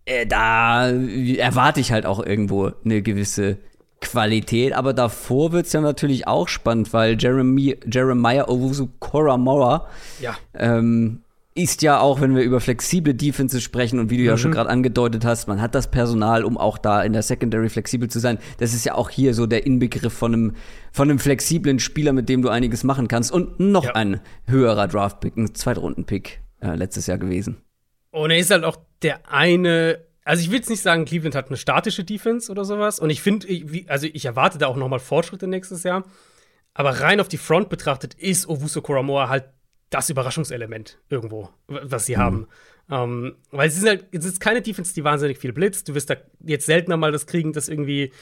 Äh, da erwarte ich halt auch irgendwo eine gewisse Qualität, aber davor wird es ja natürlich auch spannend, weil Jeremy, Jeremiah Owusu Koramora ja. ähm, ist ja auch, wenn wir über flexible Defenses sprechen und wie du mhm. ja schon gerade angedeutet hast, man hat das Personal, um auch da in der Secondary flexibel zu sein. Das ist ja auch hier so der Inbegriff von einem, von einem flexiblen Spieler, mit dem du einiges machen kannst. Und noch ja. ein höherer Draft-Pick, ein Zweitrunden-Pick äh, letztes Jahr gewesen. Und er ist halt auch der eine also ich will jetzt nicht sagen, Cleveland hat eine statische Defense oder sowas. Und ich finde, also ich erwarte da auch noch mal Fortschritte nächstes Jahr. Aber rein auf die Front betrachtet ist Owusu Koramoa halt das Überraschungselement irgendwo, was sie mhm. haben. Ähm, weil es ist halt, es ist keine Defense, die wahnsinnig viel blitzt. Du wirst da jetzt seltener mal das kriegen, dass irgendwie,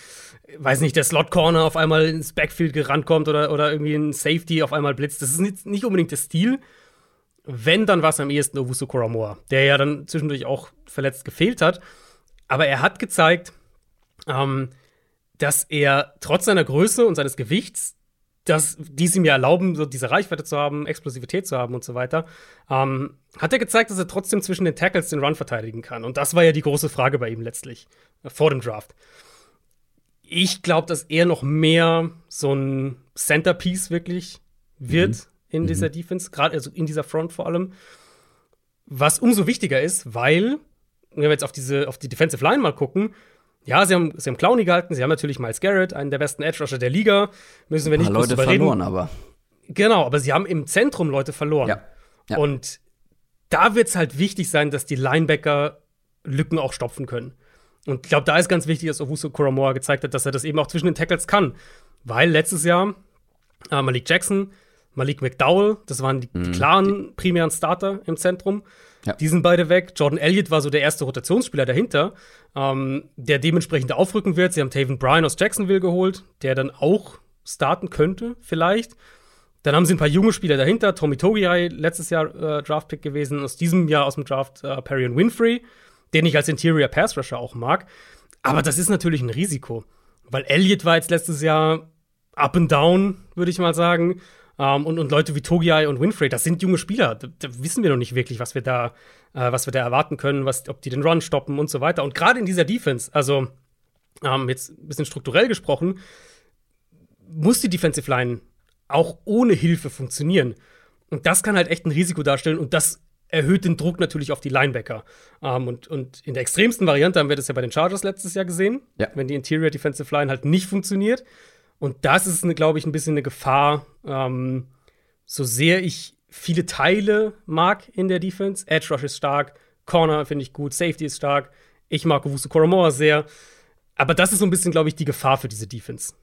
weiß nicht, der Slot Corner auf einmal ins Backfield gerannt kommt oder, oder irgendwie ein Safety auf einmal blitzt. Das ist nicht, nicht unbedingt der Stil. Wenn, dann war es am ehesten Owusu Koramoa, der ja dann zwischendurch auch verletzt gefehlt hat. Aber er hat gezeigt, ähm, dass er trotz seiner Größe und seines Gewichts, dass dies ihm ja erlauben, so diese Reichweite zu haben, Explosivität zu haben und so weiter, ähm, hat er gezeigt, dass er trotzdem zwischen den Tackles den Run verteidigen kann. Und das war ja die große Frage bei ihm letztlich, äh, vor dem Draft. Ich glaube, dass er noch mehr so ein Centerpiece wirklich wird. Mhm in mhm. dieser Defense, gerade also in dieser Front vor allem. Was umso wichtiger ist, weil, wenn wir jetzt auf diese, auf die Defensive Line mal gucken, ja, sie haben, sie haben Clowney gehalten, sie haben natürlich Miles Garrett, einen der besten Edge Rusher der Liga. Müssen wir nicht groß Leute verloren, aber. Genau, aber sie haben im Zentrum Leute verloren. Ja. ja. Und da wird es halt wichtig sein, dass die Linebacker Lücken auch stopfen können. Und ich glaube, da ist ganz wichtig, dass Owusu Koromoa gezeigt hat, dass er das eben auch zwischen den Tackles kann. Weil letztes Jahr äh, Malik Jackson, Malik McDowell, das waren die, die klaren primären Starter im Zentrum. Ja. Die sind beide weg. Jordan Elliott war so der erste Rotationsspieler dahinter, ähm, der dementsprechend aufrücken wird. Sie haben Taven Bryan aus Jacksonville geholt, der dann auch starten könnte, vielleicht. Dann haben sie ein paar junge Spieler dahinter. Tommy Togiai, letztes Jahr äh, Draftpick gewesen, aus diesem Jahr aus dem Draft äh, Perry Winfrey, den ich als Interior Pass Rusher auch mag. Aber das ist natürlich ein Risiko, weil Elliott war jetzt letztes Jahr up and down, würde ich mal sagen. Ähm, und, und Leute wie Togiai und Winfrey, das sind junge Spieler. Da, da wissen wir noch nicht wirklich, was wir da, äh, was wir da erwarten können, was, ob die den Run stoppen und so weiter. Und gerade in dieser Defense, also ähm, jetzt ein bisschen strukturell gesprochen, muss die Defensive Line auch ohne Hilfe funktionieren. Und das kann halt echt ein Risiko darstellen und das erhöht den Druck natürlich auf die Linebacker. Ähm, und, und in der extremsten Variante haben wir das ja bei den Chargers letztes Jahr gesehen, Ja. wenn die Interior Defensive Line halt nicht funktioniert. Und das ist, glaube ich, ein bisschen eine Gefahr, ähm, so sehr ich viele Teile mag in der Defense. Edge Rush ist stark, Corner finde ich gut, Safety ist stark. Ich mag Owusu Koromoa sehr. Aber das ist so ein bisschen, glaube ich, die Gefahr für diese Defense.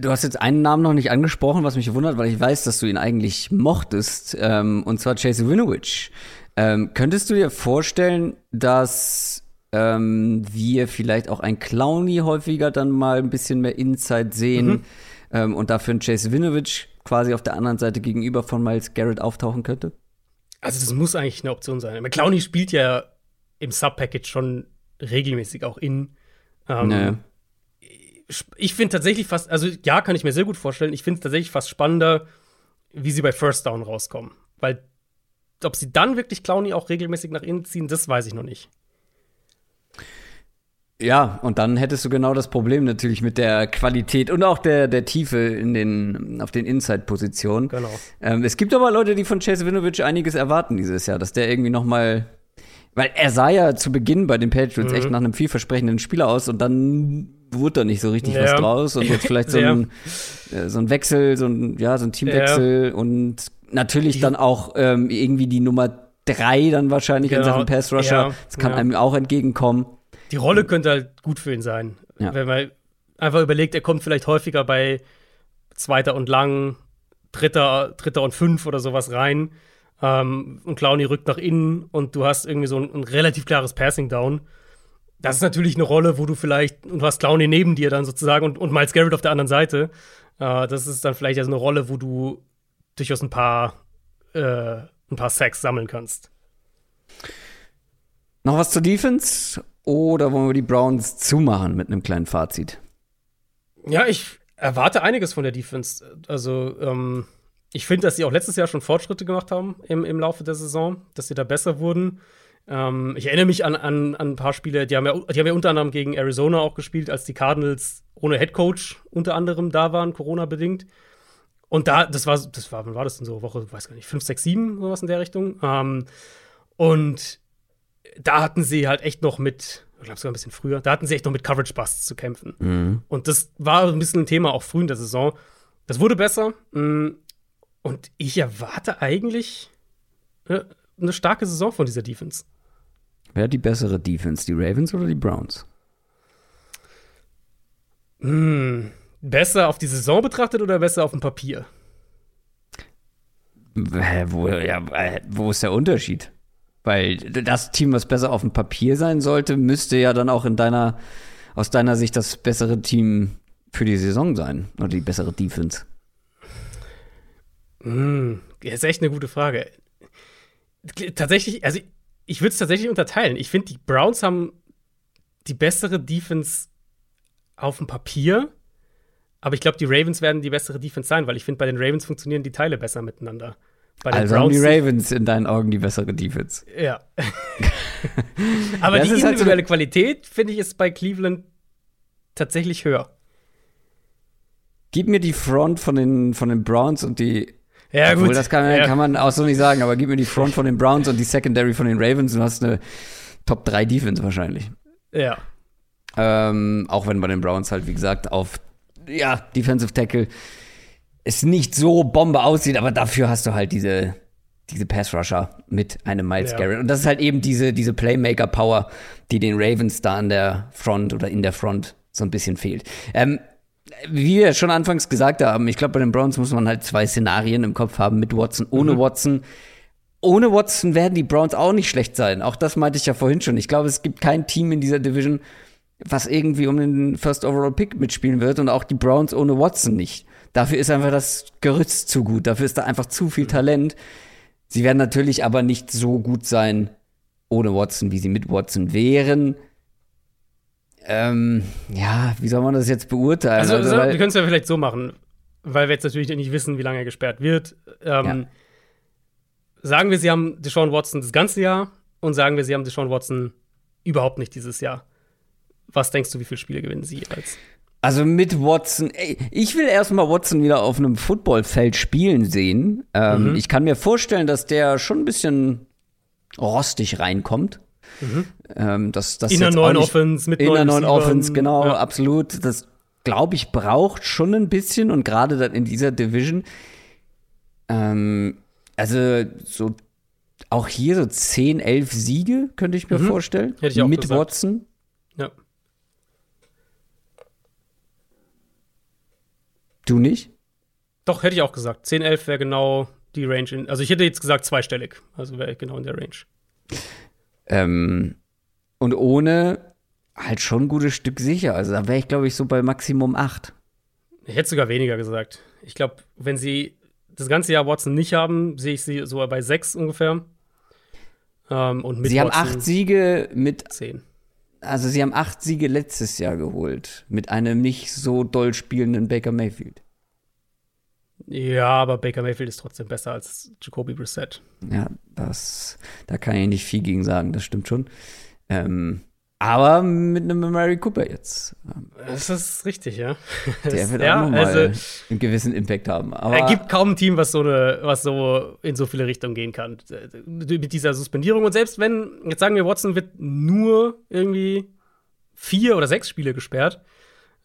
Du hast jetzt einen Namen noch nicht angesprochen, was mich wundert, weil ich weiß, dass du ihn eigentlich mochtest, ähm, und zwar Chase Winovich. Ähm, könntest du dir vorstellen, dass ähm, wir vielleicht auch ein Clowny häufiger dann mal ein bisschen mehr Inside sehen Mhm. ähm, und dafür ein Chase Winovich quasi auf der anderen Seite gegenüber von Miles Garrett auftauchen könnte? Also, das muss eigentlich eine Option sein. McClowney spielt ja im Sub-Package schon regelmäßig auch in. Ähm, Naja. Ich finde tatsächlich fast, also ja, kann ich mir sehr gut vorstellen. Ich finde es tatsächlich fast spannender, wie sie bei First Down rauskommen. Weil, ob sie dann wirklich Clowney auch regelmäßig nach innen ziehen, das weiß ich noch nicht. Ja, und dann hättest du genau das Problem natürlich mit der Qualität und auch der, der Tiefe in den, auf den Inside-Positionen. Genau. Ähm, es gibt aber Leute, die von Chase Winovich einiges erwarten dieses Jahr, dass der irgendwie noch mal weil er sah ja zu Beginn bei den Patriots Mhm. echt nach einem vielversprechenden Spieler aus und dann wurde da nicht so richtig Ja. was draus und jetzt vielleicht so Ja. ein, äh, so ein Wechsel, so ein, ja, so ein Teamwechsel und natürlich dann auch ähm, irgendwie die Nummer drei dann wahrscheinlich in Genau. Sachen Pass Rusher. Ja. Das kann Ja. einem auch entgegenkommen. Die Rolle könnte halt gut für ihn sein. Ja. Wenn man einfach überlegt, er kommt vielleicht häufiger bei Zweiter und Lang, Dritter, Dritter und Fünf oder sowas rein. Ähm, und Clowney rückt nach innen und du hast irgendwie so ein, ein relativ klares Passing Down. Das ist natürlich eine Rolle, wo du vielleicht, und du hast Clowney neben dir dann sozusagen und, und Miles Garrett auf der anderen Seite. Äh, das ist dann vielleicht also eine Rolle, wo du durchaus ein paar, äh, ein paar Sacks sammeln kannst. Noch was zur Defense? Oder wollen wir die Browns zumachen mit einem kleinen Fazit? Ja, ich erwarte einiges von der Defense. Also, ähm, ich finde, dass sie auch letztes Jahr schon Fortschritte gemacht haben im, im Laufe der Saison, dass sie da besser wurden. Ähm, ich erinnere mich an, an, an ein paar Spiele, die haben, ja, die haben ja unter anderem gegen Arizona auch gespielt, als die Cardinals ohne Head Coach unter anderem da waren, Corona-bedingt. Und da, das war, das war, wann war das denn so? Woche, weiß gar nicht, 5, 6, 7, sowas in der Richtung. Ähm, und da hatten sie halt echt noch mit, ich glaube sogar ein bisschen früher, da hatten sie echt noch mit Coverage Busts zu kämpfen. Und das war ein bisschen ein Thema auch früh in der Saison. Das wurde besser. mm, Und ich erwarte eigentlich äh, eine starke Saison von dieser Defense. Wer hat die bessere Defense, die Ravens oder die Browns? Hm, besser auf die Saison betrachtet oder besser auf dem Papier? Hä, wo, ja, äh, wo ist der Unterschied? Weil das Team, was besser auf dem Papier sein sollte, müsste ja dann auch in deiner, aus deiner Sicht das bessere Team für die Saison sein. Oder die bessere Defense. Hm, das ist echt eine gute Frage. Tatsächlich, also ich würde es tatsächlich unterteilen. Ich finde, die Browns haben die bessere Defense auf dem Papier, aber ich glaube, die Ravens werden die bessere Defense sein, weil ich finde, bei den Ravens funktionieren die Teile besser miteinander. Bei den Also haben die Browns- Ravens in deinen Augen die bessere Defense. Ja. aber Ja, die ist halt so individuelle Qualität, finde ich, ist bei Cleveland tatsächlich höher. Gib mir die Front von den, von den Browns und die. Ja, obwohl, gut. das kann, ja. kann man auch so nicht sagen, aber gib mir die Front von den Browns und die Secondary von den Ravens und du hast eine Top 3 Defense wahrscheinlich. ja. Ähm, auch wenn bei den Browns halt, wie gesagt, auf ja, Defensive Tackle es nicht so Bombe aussieht, aber dafür hast du halt diese, diese Pass-Rusher mit einem Miles ja. Garrett. Und das ist halt eben diese, diese Playmaker-Power, die den Ravens da an der Front oder in der Front so ein bisschen fehlt. Ähm, wie wir schon anfangs gesagt haben, ich glaube, bei den Browns muss man halt zwei Szenarien im Kopf haben, mit Watson, ohne mhm. Watson. Ohne Watson werden die Browns auch nicht schlecht sein. Auch das meinte ich ja vorhin schon. Ich glaube, es gibt kein Team in dieser Division, was irgendwie um den First Overall Pick mitspielen wird und auch die Browns ohne Watson nicht. Dafür ist einfach das Gerüst zu gut. Dafür ist da einfach zu viel Talent. Sie werden natürlich aber nicht so gut sein ohne Watson, wie sie mit Watson wären. Ähm, ja, wie soll man das jetzt beurteilen? Also, also wir können es ja vielleicht so machen, weil wir jetzt natürlich nicht wissen, wie lange er gesperrt wird. Ähm, ja. Sagen wir, sie haben Deshaun Watson das ganze Jahr und sagen wir, sie haben Deshaun Watson überhaupt nicht dieses Jahr. Was denkst du, wie viele Spiele gewinnen sie jeweils? Also mit Watson, ey, ich will erstmal Watson wieder auf einem Footballfeld spielen sehen. Ähm, mhm. Ich kann mir vorstellen, dass der schon ein bisschen rostig reinkommt. Mhm. Ähm, das, das in der neuen Offense, mit In der neuen Offense, genau, ja. absolut. Das, glaube ich, braucht schon ein bisschen und gerade dann in dieser Division. Ähm, also so auch hier so 10, 11 Siege könnte ich mir mhm. vorstellen. Hätte ich auch mit gesagt. Watson. Ja. Du nicht? Doch, hätte ich auch gesagt. 10, 11 wäre genau die Range. In, also ich hätte jetzt gesagt zweistellig. Also wäre genau in der Range. Ähm, und ohne halt schon ein gutes Stück sicher. Also da wäre ich, glaube ich, so bei Maximum 8. Ich hätte sogar weniger gesagt. Ich glaube, wenn sie das ganze Jahr Watson nicht haben, sehe ich sie so bei 6 ungefähr. Ähm, und mit sie Watson haben acht Siege mit 10. Also sie haben acht Siege letztes Jahr geholt mit einem nicht so doll spielenden Baker Mayfield. Ja, aber Baker Mayfield ist trotzdem besser als Jacoby Brissett. Ja, das, da kann ich nicht viel gegen sagen, das stimmt schon. Ähm, aber mit einem Mary Cooper jetzt. Das ist richtig, ja. Der wird ja, auch nochmal also, einen gewissen Impact haben. Aber er gibt kaum ein Team, was so, eine, was so in so viele Richtungen gehen kann. Mit dieser Suspendierung. Und selbst wenn, jetzt sagen wir, Watson wird nur irgendwie vier oder sechs Spiele gesperrt,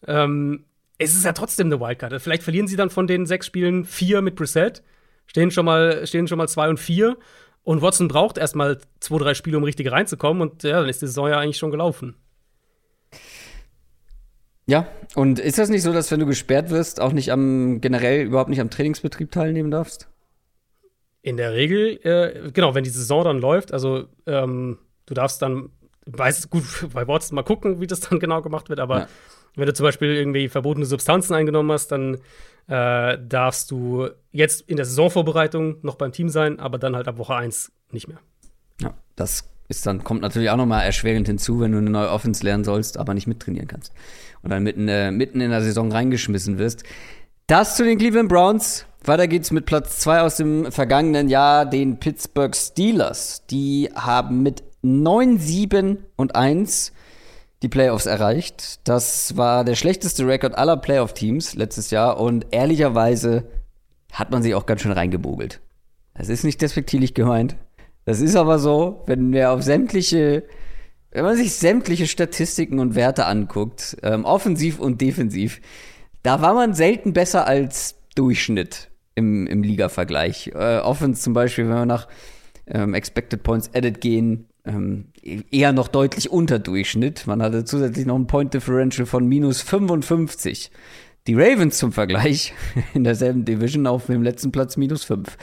ähm, es ist ja trotzdem eine Wildcard. Vielleicht verlieren sie dann von den sechs Spielen vier mit Brissett, stehen schon mal, stehen schon mal zwei und vier. Und Watson braucht erstmal zwei, drei Spiele, um richtig reinzukommen. Und ja, dann ist die Saison ja eigentlich schon gelaufen. Ja, und ist das nicht so, dass wenn du gesperrt wirst, auch nicht am generell überhaupt nicht am Trainingsbetrieb teilnehmen darfst? In der Regel, äh, genau, wenn die Saison dann läuft, also ähm, du darfst dann, weiß gut, bei Watson mal gucken, wie das dann genau gemacht wird, aber ja. wenn du zum Beispiel irgendwie verbotene Substanzen eingenommen hast, dann äh, darfst du jetzt in der Saisonvorbereitung noch beim Team sein, aber dann halt ab Woche 1 nicht mehr. Ja, das ist dann, kommt natürlich auch nochmal erschwerend hinzu, wenn du eine neue Offense lernen sollst, aber nicht mittrainieren kannst. Und dann mitten, äh, mitten in der Saison reingeschmissen wirst. Das zu den Cleveland Browns. Weiter geht's mit Platz 2 aus dem vergangenen Jahr, den Pittsburgh Steelers. Die haben mit 9, 7 und 1 die Playoffs erreicht. Das war der schlechteste Rekord aller Playoff-Teams letztes Jahr und ehrlicherweise hat man sich auch ganz schön reingebogelt. Das ist nicht despektierlich gemeint. Das ist aber so, wenn wir auf sämtliche, wenn man sich sämtliche Statistiken und Werte anguckt, ähm, offensiv und defensiv, da war man selten besser als Durchschnitt im, im Liga-Vergleich. Äh, Offense zum Beispiel, wenn wir nach ähm, Expected Points Added gehen, ähm, eher noch deutlich unter Durchschnitt. Man hatte zusätzlich noch ein Point Differential von minus 55. Die Ravens zum Vergleich in derselben Division auf dem letzten Platz minus 5.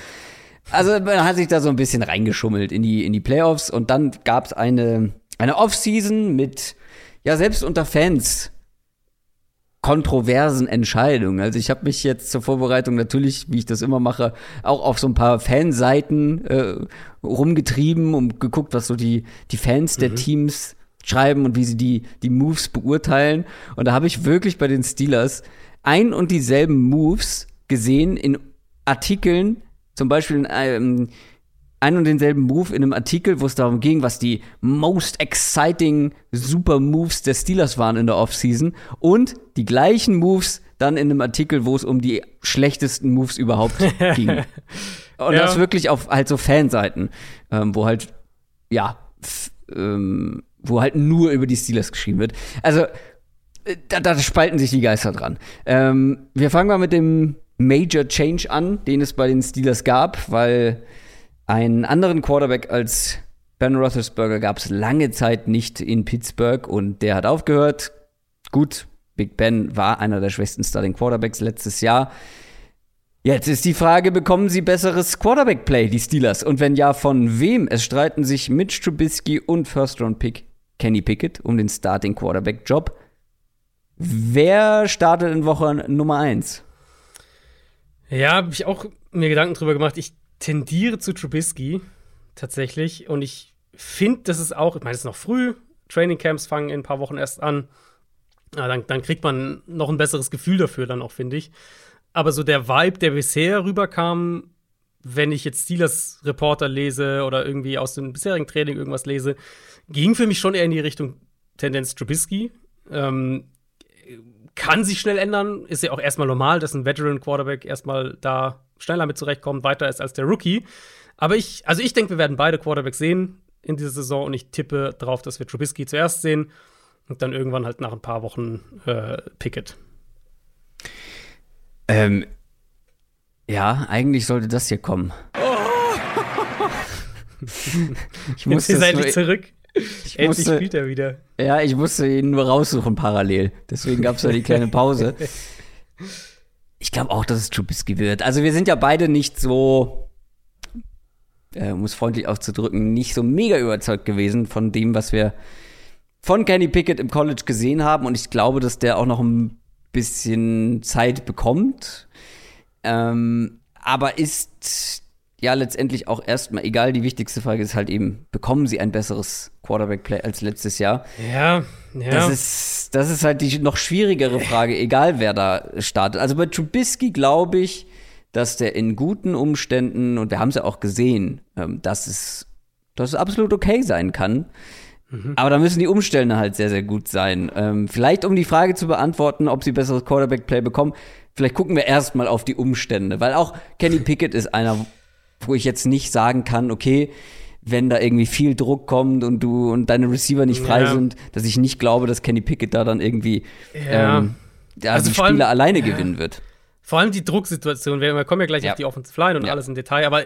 Also man hat sich da so ein bisschen reingeschummelt in die, in die Playoffs und dann gab es eine, eine Offseason mit, ja, selbst unter Fans kontroversen Entscheidungen. Also ich habe mich jetzt zur Vorbereitung natürlich, wie ich das immer mache, auch auf so ein paar Fanseiten äh, rumgetrieben und geguckt, was so die, die Fans mhm. der Teams schreiben und wie sie die, die Moves beurteilen. Und da habe ich wirklich bei den Steelers ein und dieselben Moves gesehen in Artikeln, zum Beispiel in einem ein und denselben Move in einem Artikel, wo es darum ging, was die most exciting super Moves der Steelers waren in der Offseason und die gleichen Moves dann in einem Artikel, wo es um die schlechtesten Moves überhaupt ging. Und ja. das wirklich auf halt so Fanseiten, ähm, wo halt, ja, ähm, wo halt nur über die Steelers geschrieben wird. Also, äh, da, da spalten sich die Geister dran. Ähm, wir fangen mal mit dem Major Change an, den es bei den Steelers gab, weil Einen anderen Quarterback als Ben Roethlisberger gab es lange Zeit nicht in Pittsburgh und der hat aufgehört. Gut, Big Ben war einer der schwächsten Starting Quarterbacks letztes Jahr. Jetzt ist die Frage, bekommen sie besseres Quarterback-Play, die Steelers? Und wenn ja, von wem? Es streiten sich Mitch Trubisky und First-Round-Pick Kenny Pickett um den Starting Quarterback-Job. Wer startet in Woche Nummer 1? Ja, habe ich auch mir Gedanken drüber gemacht. Ich tendiere zu Trubisky tatsächlich und ich finde, das ist auch, ich meine, es ist noch früh, Trainingcamps fangen in ein paar Wochen erst an. Ja, dann, dann kriegt man noch ein besseres Gefühl dafür, dann auch, finde ich. Aber so der Vibe, der bisher rüberkam, wenn ich jetzt Steelers Reporter lese oder irgendwie aus dem bisherigen Training irgendwas lese, ging für mich schon eher in die Richtung Tendenz Trubisky. Ähm, kann sich schnell ändern, ist ja auch erstmal normal, dass ein Veteran Quarterback erstmal da schneller mit zurechtkommt, weiter ist als der Rookie. Aber ich, also ich denke, wir werden beide Quarterbacks sehen in dieser Saison und ich tippe darauf, dass wir Trubisky zuerst sehen und dann irgendwann halt nach ein paar Wochen äh, Pickett. Ähm, ja, eigentlich sollte das hier kommen. Oh. ich muss Jetzt endlich zurück. Ich endlich musste, spielt er wieder. Ja, ich musste ihn nur raussuchen parallel. Deswegen gab es ja die kleine Pause. Ich glaube auch, dass es Trubisky wird. Also wir sind ja beide nicht so äh, um es freundlich auszudrücken, nicht so mega überzeugt gewesen von dem, was wir von Kenny Pickett im College gesehen haben. Und ich glaube, dass der auch noch ein bisschen Zeit bekommt. Ähm, aber ist ja letztendlich auch erstmal egal. Die wichtigste Frage ist halt eben, bekommen sie ein besseres Quarterback-Play als letztes Jahr? Ja, ja. Das ist, das ist halt die noch schwierigere Frage, egal wer da startet. Also bei Trubisky glaube ich, dass der in guten Umständen, und wir haben es ja auch gesehen, ähm, dass, es, dass es absolut okay sein kann. Mhm. Aber da müssen die Umstände halt sehr, sehr gut sein. Ähm, vielleicht, um die Frage zu beantworten, ob sie besseres Quarterback-Play bekommen, vielleicht gucken wir erstmal auf die Umstände. Weil auch Kenny Pickett ist einer, wo ich jetzt nicht sagen kann, okay, wenn da irgendwie viel Druck kommt und du und deine Receiver nicht frei ja. sind, dass ich nicht glaube, dass Kenny Pickett da dann irgendwie ja. ähm, ja, also die Spiele allem, alleine gewinnen wird. Vor allem die Drucksituation. Wir, kommen ja gleich auf die Offensive Line und alles im Detail, aber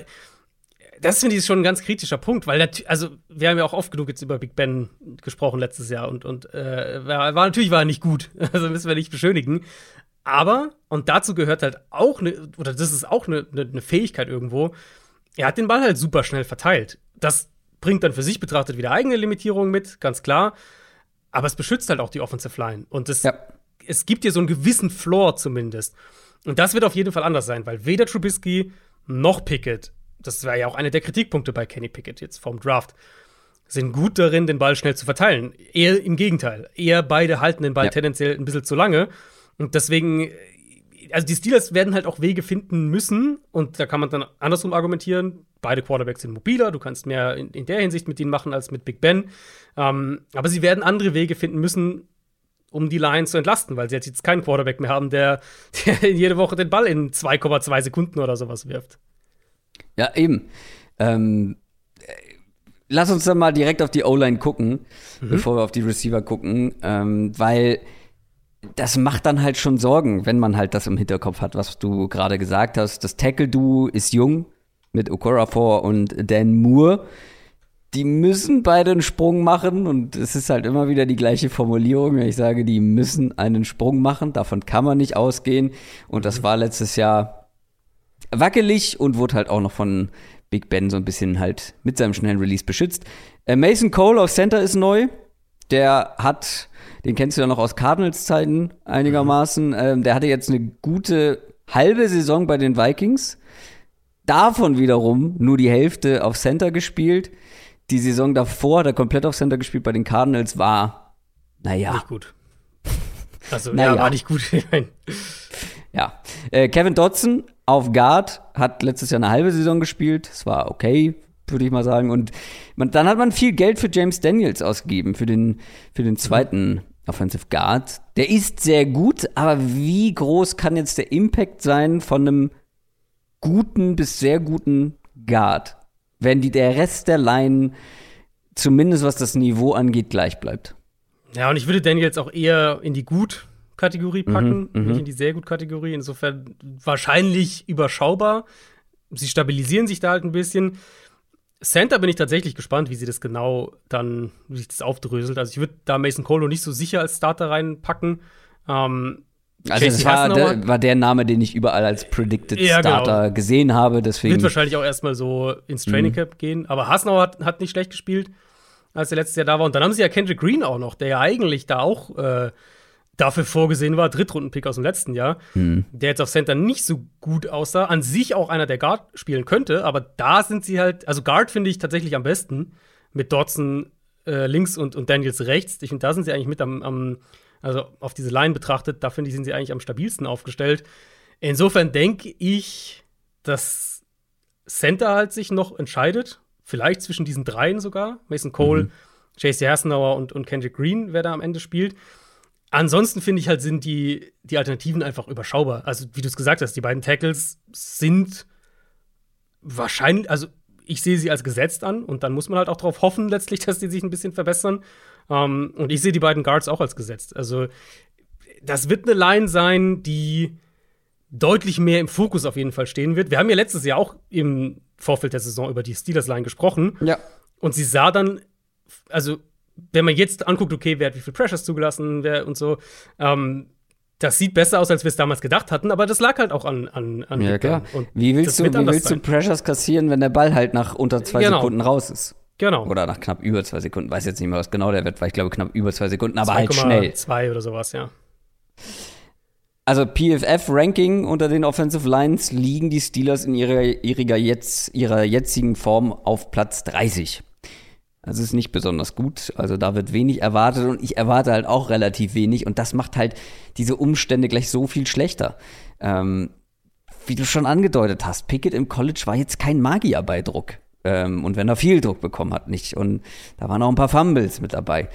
das finde ich schon ein ganz kritischer Punkt, weil also wir haben ja auch oft genug jetzt über Big Ben gesprochen letztes Jahr und, und äh, war, war, natürlich war er nicht gut, also müssen wir nicht beschönigen. Aber, und dazu gehört halt auch eine, oder das ist auch eine, eine, eine Fähigkeit irgendwo, er hat den Ball halt super schnell verteilt. Das bringt dann für sich betrachtet wieder eigene Limitierungen mit, ganz klar. Aber es beschützt halt auch die Offensive Line. Und es, ja. es gibt dir so einen gewissen Floor zumindest. Und das wird auf jeden Fall anders sein, weil weder Trubisky noch Pickett, das war ja auch einer der Kritikpunkte bei Kenny Pickett jetzt vom Draft, sind gut darin, den Ball schnell zu verteilen. Eher im Gegenteil. Eher beide halten den Ball ja. tendenziell ein bisschen zu lange. Und deswegen, also die Steelers werden halt auch Wege finden müssen. Und da kann man dann andersrum argumentieren. Beide Quarterbacks sind mobiler. Du kannst mehr in, in der Hinsicht mit ihnen machen als mit Big Ben. Ähm, aber sie werden andere Wege finden müssen, um die Lions zu entlasten, weil sie jetzt keinen Quarterback mehr haben, der, der jede Woche den Ball in 2,2 Sekunden oder sowas wirft. Ja, eben. Ähm, lass uns dann mal direkt auf die O-Line gucken, mhm. bevor wir auf die Receiver gucken, ähm, weil das macht dann halt schon Sorgen, wenn man halt das im Hinterkopf hat, was du gerade gesagt hast. Das Tackle-Duo ist jung mit Okorafor und Dan Moore. Die müssen beide einen Sprung machen und es ist halt immer wieder die gleiche Formulierung, wenn ich sage, die müssen einen Sprung machen, davon kann man nicht ausgehen. Und das war letztes Jahr wackelig und wurde halt auch noch von Big Ben so ein bisschen halt mit seinem schnellen Release beschützt. Äh, Mason Cole auf Center ist neu, der hat, den kennst du ja noch aus Cardinals Zeiten einigermaßen, mhm. ähm, der hatte jetzt eine gute halbe Saison bei den Vikings, davon wiederum nur die Hälfte auf Center gespielt die Saison davor hat er komplett auf Center gespielt bei den Cardinals, war, naja. Nicht gut. Also, naja. ja, war nicht gut. ja. Äh, Kevin Dodson auf Guard hat letztes Jahr eine halbe Saison gespielt. Es war okay, würde ich mal sagen. Und man, dann hat man viel Geld für James Daniels ausgegeben, für den, für den zweiten Offensive Guard. Der ist sehr gut, aber wie groß kann jetzt der Impact sein von einem guten bis sehr guten Guard? wenn die, der Rest der Line, zumindest was das Niveau angeht, gleich bleibt. Ja, und ich würde Daniels auch eher in die Gut-Kategorie mhm, packen, mhm, nicht in die sehr Gut-Kategorie. Insofern wahrscheinlich überschaubar. Sie stabilisieren sich da halt ein bisschen. Center bin ich tatsächlich gespannt, wie sie das genau dann, wie sich das aufdröselt. Also ich würde da Mason Cole nicht so sicher als Starter reinpacken. Ähm, also das war der, war der, Name, den ich überall als Predicted ja, genau. Starter genau. gesehen habe. Deswegen wird wahrscheinlich auch erstmal so ins Training mhm. Camp mhm. gehen. Aber Hasnauer hat, hat, nicht schlecht gespielt, als er letztes Jahr da war. Und dann haben sie ja Kendrick Green auch noch, der ja eigentlich da auch äh, dafür vorgesehen war, Drittrundenpick aus dem letzten Jahr, mhm. der jetzt auf Center nicht so gut aussah, an sich auch einer, der Guard spielen könnte, aber da sind sie halt, also Guard finde ich tatsächlich am besten, mit Dodson äh, links und, und Daniels rechts. Ich finde, da sind sie eigentlich mit am, am, also auf diese Line betrachtet, da finde ich, sind sie eigentlich am stabilsten aufgestellt. Insofern denke ich, dass Center halt sich noch entscheidet, vielleicht zwischen diesen dreien sogar, Mason Cole, mhm. JC Hassenauer und, und Kendrick Green, wer da am Ende spielt. Ansonsten finde ich halt, sind die, die Alternativen einfach überschaubar. Also, wie du es gesagt hast, die beiden Tackles sind wahrscheinlich, also ich sehe sie als gesetzt an und dann muss man halt auch darauf hoffen, letztlich, dass die sich ein bisschen verbessern. Ähm, und ich sehe die beiden Guards auch als gesetzt. Also, das wird eine Line sein, die deutlich mehr im Fokus auf jeden Fall stehen wird. Wir haben ja letztes Jahr auch im Vorfeld der Saison über die Steelers-Line gesprochen. Ja. Und sie sah dann, also wenn man jetzt anguckt, okay, wer hat wie viel Pressures zugelassen, wer und so, ähm, das sieht besser aus, als wir es damals gedacht hatten, aber das lag halt auch an, an, an Ja, klar. wie willst, du, wie willst du Pressures kassieren, wenn der Ball halt nach unter zwei genau. Sekunden raus ist? Genau. Oder nach knapp über zwei Sekunden. Weiß jetzt nicht mehr, was genau der Wert war. Ich glaube, knapp über zwei Sekunden, aber 2, halt schnell. Zwei oder sowas, ja. Also PFF-Ranking unter den Offensive Lines liegen die Steelers in ihrer, ihrer, jetzt, ihrer jetzigen Form auf Platz 30. Das ist nicht besonders gut. Also da wird wenig erwartet und ich erwarte halt auch relativ wenig. Und das macht halt diese Umstände gleich so viel schlechter. Ähm, wie du schon angedeutet hast, Pickett im College war jetzt kein Magier bei Druck. Ähm, und wenn er viel Druck bekommen hat, nicht. Und da waren auch ein paar Fumbles mit dabei.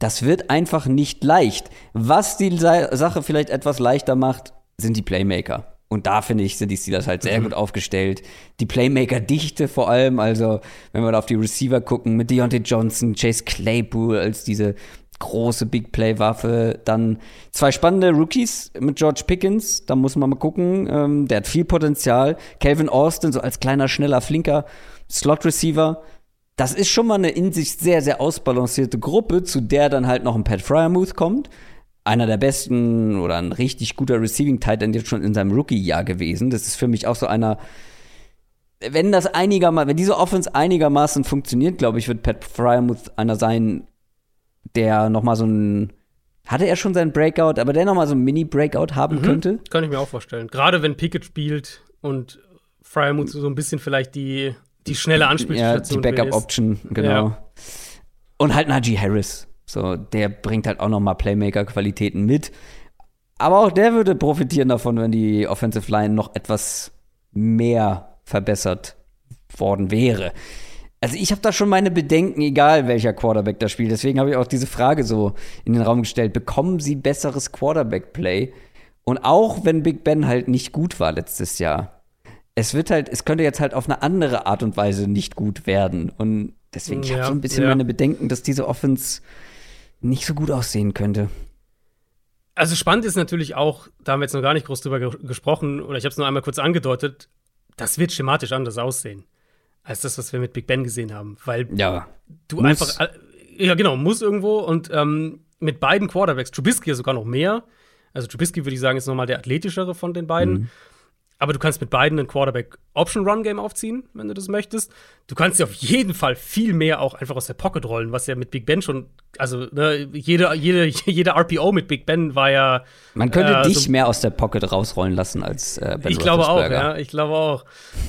Das wird einfach nicht leicht. Was die Sache vielleicht etwas leichter macht, sind die Playmaker. Und da finde ich, sind die Steelers halt sehr mhm. gut aufgestellt. Die Playmaker-Dichte vor allem, also wenn wir da auf die Receiver gucken, mit Deontay Johnson, Chase Claypool als diese große Big Play-Waffe. Dann zwei spannende Rookies mit George Pickens, da muss man mal gucken. Ähm, der hat viel Potenzial. Calvin Austin, so als kleiner, schneller, flinker Slot-Receiver. Das ist schon mal eine in sich sehr, sehr ausbalancierte Gruppe, zu der dann halt noch ein Pat Fryermuth kommt einer der besten oder ein richtig guter Receiving Tight End jetzt schon in seinem Rookie-Jahr gewesen. Das ist für mich auch so einer, wenn das einigermaßen, wenn diese Offense einigermaßen funktioniert, glaube ich, wird Pat Fryermuth einer sein, der noch mal so ein hatte er schon seinen Breakout, aber der noch mal so ein Mini-Breakout haben mhm, könnte? Kann ich mir auch vorstellen. Gerade wenn Pickett spielt und Fryermuth so ein bisschen vielleicht die, die schnelle Anspielstation Ja, die Backup-Option, genau. Ja. Und halt Najee Harris. So, der bringt halt auch noch mal Playmaker-Qualitäten mit. Aber auch der würde profitieren davon, wenn die Offensive Line noch etwas mehr verbessert worden wäre. Also ich habe da schon meine Bedenken, egal welcher Quarterback da spielt. Deswegen habe ich auch diese Frage so in den Raum gestellt. Bekommen sie besseres Quarterback-Play? Und auch wenn Big Ben halt nicht gut war letztes Jahr, es wird halt, es könnte jetzt halt auf eine andere Art und Weise nicht gut werden. Und deswegen, ich habe so ein bisschen ja. meine Bedenken, dass diese Offense nicht so gut aussehen könnte. Also spannend ist natürlich auch, da haben wir jetzt noch gar nicht groß drüber ge gesprochen, oder ich habe es nur einmal kurz angedeutet, das wird schematisch anders aussehen als das, was wir mit Big Ben gesehen haben, weil ja, du muss. einfach, ja genau, muss irgendwo und ähm, mit beiden Quarterbacks, Trubisky ja sogar noch mehr, also Trubisky würde ich sagen ist nochmal der athletischere von den beiden. Mhm. Aber du kannst mit beiden ein Quarterback-Option-Run-Game aufziehen, wenn du das möchtest. Du kannst ja auf jeden Fall viel mehr auch einfach aus der Pocket rollen, was ja mit Big Ben schon, also ne, jede, jede, jede RPO mit Big Ben war ja. Man könnte äh, dich so, mehr aus der Pocket rausrollen lassen als äh, Ben Ich glaube auch, ja, ich glaube auch.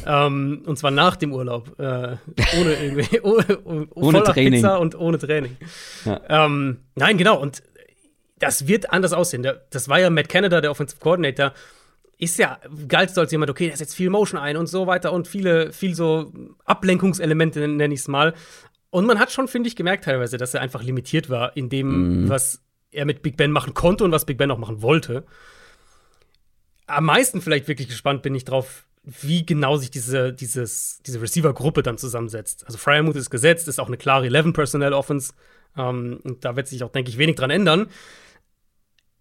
Ähm, und zwar nach dem Urlaub. Äh, ohne irgendwie, ohne, ohne Training. Pizza und ohne Training. Ja. Ähm, nein, genau. Und das wird anders aussehen. Das war ja Matt Canada, der Offensive Coordinator ist ja, galt so als jemand, okay, der setzt viel Motion ein und so weiter und viele, viel so Ablenkungselemente, nenne ich es mal. Und man hat schon, finde ich, gemerkt teilweise, dass er einfach limitiert war in dem, mhm. was er mit Big Ben machen konnte und was Big Ben auch machen wollte. Am meisten vielleicht wirklich gespannt bin ich drauf, wie genau sich diese, dieses, diese Receiver-Gruppe dann zusammensetzt. Also Fryermuth ist gesetzt, ist auch eine klare 11-Personnel-Offense. Ähm, und da wird sich auch, denke ich, wenig dran ändern.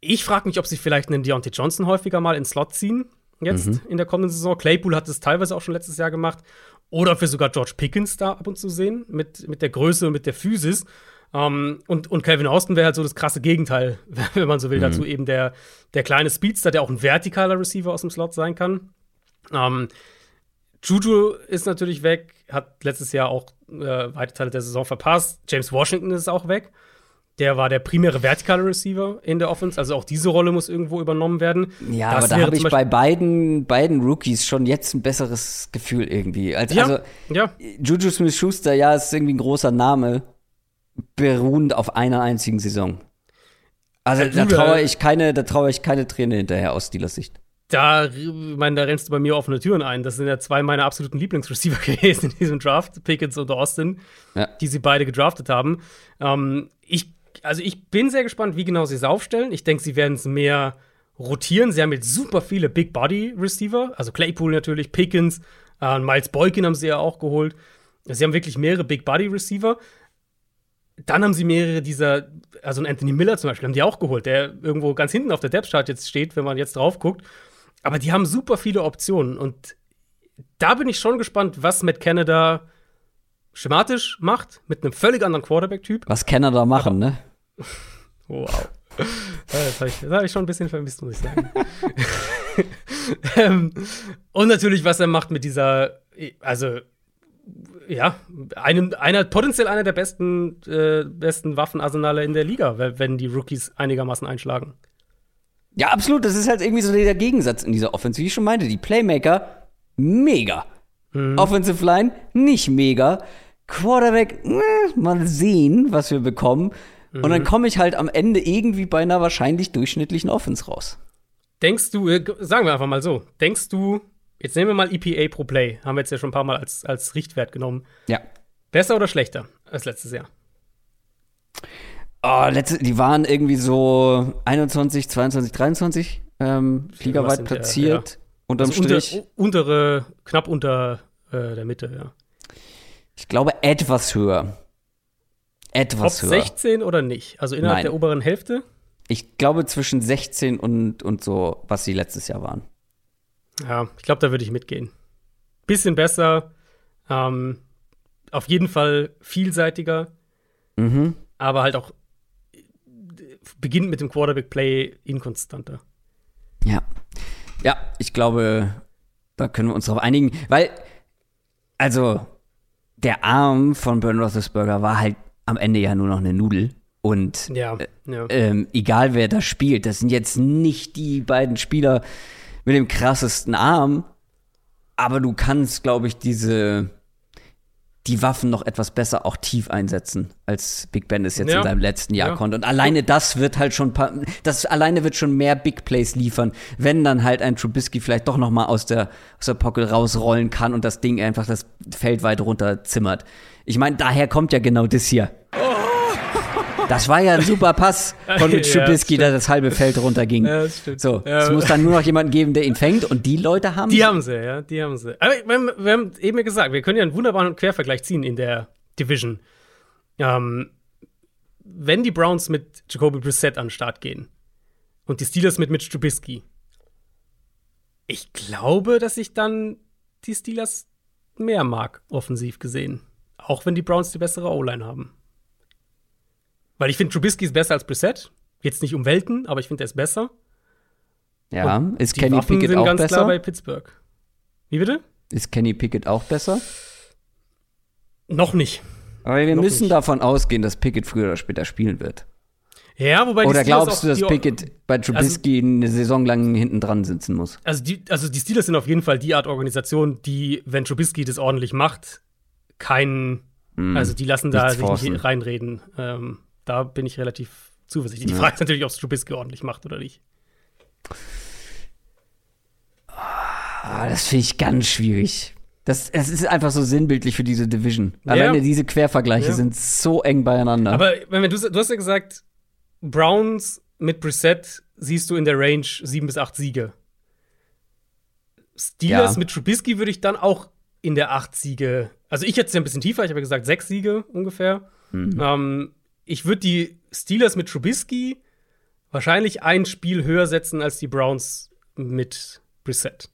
Ich frage mich, ob sie vielleicht einen Deontay Johnson häufiger mal ins Slot ziehen, jetzt mhm. in der kommenden Saison. Claypool hat es teilweise auch schon letztes Jahr gemacht. oder wir sogar George Pickens da ab und zu sehen, mit, mit der Größe und mit der Physis. Um, und, und Calvin Austin wäre halt so das krasse Gegenteil, wenn man so will, mhm. dazu eben der, der kleine Speedster, der auch ein vertikaler Receiver aus dem Slot sein kann. Um, Juju ist natürlich weg, hat letztes Jahr auch äh, weite Teile der Saison verpasst. James Washington ist auch weg. Der war der primäre vertikale Receiver in der Offense, also auch diese Rolle muss irgendwo übernommen werden. Ja, das aber da habe ich bei beiden, beiden Rookies schon jetzt ein besseres Gefühl irgendwie. Also, ja, also ja. Juju Smith-Schuster, ja, ist irgendwie ein großer Name, beruhend auf einer einzigen Saison. Also da traue ich keine, da traue ich keine Träne hinterher aus Steelers Sicht da, meine, da rennst du bei mir offene Türen ein. Das sind ja zwei meiner absoluten Lieblingsreceiver gewesen in diesem Draft, Pickens und Austin, ja. die sie beide gedraftet haben. Ähm, ich, also ich bin sehr gespannt, wie genau sie es aufstellen. Ich denke, sie werden es mehr rotieren. Sie haben jetzt super viele Big Body Receiver, also Claypool natürlich, Pickens, äh, Miles Boykin haben sie ja auch geholt. Sie haben wirklich mehrere Big Body Receiver. Dann haben sie mehrere dieser, also Anthony Miller zum Beispiel, haben die auch geholt, der irgendwo ganz hinten auf der Depth Chart jetzt steht, wenn man jetzt drauf guckt. Aber die haben super viele Optionen und da bin ich schon gespannt, was Matt Canada schematisch macht, mit einem völlig anderen Quarterback-Typ. Was Canada machen, ne? wow. Das habe ich, hab ich, schon ein bisschen vermisst, muss ich sagen. ähm, und natürlich, was er macht mit dieser, also ja, einem, einer, potenziell einer der besten, äh, besten Waffenarsenale in der Liga, wenn die Rookies einigermaßen einschlagen. Ja, absolut. Das ist halt irgendwie so der Gegensatz in dieser Offensive. Wie ich schon meinte, die Playmaker, mega. Mhm. Offensive Line, nicht mega. Quarterback, mal sehen, was wir bekommen. Mhm. Und dann mhm. komme ich halt am Ende irgendwie bei einer wahrscheinlich durchschnittlichen Offense raus. Denkst du, äh, sagen wir einfach mal so, denkst du, jetzt nehmen wir mal EPA pro Play, haben wir jetzt ja schon ein paar Mal als, als Richtwert genommen. Ja. Besser oder schlechter als letztes Jahr? Oh, letzte, die waren irgendwie so 21, 22, 23 ähm, ligaweit platziert. Unterm also Strich. Unter, untere, knapp unter äh, der Mitte, ja. Ich glaube etwas höher. Etwas Top höher. 16 oder nicht? Also innerhalb Nein. der oberen Hälfte? Ich glaube zwischen 16 und, und so, was sie letztes Jahr waren. Ja, ich glaube, da würde ich mitgehen. Bisschen besser. Ähm, auf jeden Fall vielseitiger. Mhm. Aber halt auch beginnt mit dem Quarterback-Play inkonstanter. Ja. Ja, ich glaube, da können wir uns darauf einigen, weil, also, der Arm von Ben Roethlisberger war halt am Ende ja nur noch eine Nudel. Und ja, äh, ja. Ähm, egal wer da spielt, das sind jetzt nicht die beiden Spieler mit dem krassesten Arm, aber du kannst, glaube ich, diese die Waffen noch etwas besser auch tief einsetzen, als Big Ben es jetzt ja. in seinem letzten Jahr ja. konnte. Und alleine das wird halt schon, das alleine wird schon mehr Big Plays liefern, wenn dann halt ein Trubisky vielleicht doch noch mal aus der, aus der Pocket rausrollen kann und das Ding einfach das Feld weit runter zimmert. Ich meine, daher kommt ja genau das hier. Das war ja ein super Pass von Mitch Trubisky, ja, der das halbe Feld runterging. Ja, das stimmt. So, ja, es muss dann nur noch jemanden geben, der ihn fängt und die Leute haben Die haben sie, ja, die haben sie. Aber wir haben, wir haben eben gesagt, wir können ja einen wunderbaren Quervergleich ziehen in der Division. Ähm, wenn die Browns mit Jacoby Brissett an den Start gehen und die Steelers mit Mitch Trubisky, ich glaube, dass ich dann die Steelers mehr mag, offensiv gesehen. Auch wenn die Browns die bessere O-Line haben. Weil ich finde, Trubisky ist besser als Brissett. Jetzt nicht um Welten, aber ich finde, er ist besser. Ja, Und ist Kenny Waffen Pickett sind auch ganz besser? klar bei Pittsburgh. Wie bitte? Ist Kenny Pickett auch besser? Noch nicht. Aber wir Noch müssen nicht. davon ausgehen, dass Pickett früher oder später spielen wird. Ja, wobei Oder glaubst du, dass Pickett bei Trubisky also, eine Saison lang hinten dran sitzen muss? Also die, also die Steelers sind auf jeden Fall die Art Organisation, die, wenn Trubisky das ordentlich macht, keinen, hm, also die lassen da sich nicht reinreden. Ähm, da bin ich relativ zuversichtlich. Die Frage ist natürlich, ob es Trubisky ordentlich macht oder nicht. Ah, das finde ich ganz schwierig. Das, das ist einfach so sinnbildlich für diese Division. Ja. Alleine diese Quervergleiche ja. sind so eng beieinander. Aber wenn, du, du hast ja gesagt, Browns mit Brissett siehst du in der Range sieben bis acht Siege. Steelers ja. mit Trubisky würde ich dann auch in der acht Siege. Also ich hätte es ja ein bisschen tiefer, ich habe ja gesagt sechs Siege ungefähr. Mhm. Ähm, ich würde die Steelers mit Trubisky wahrscheinlich ein Spiel höher setzen als die Browns mit Brissett.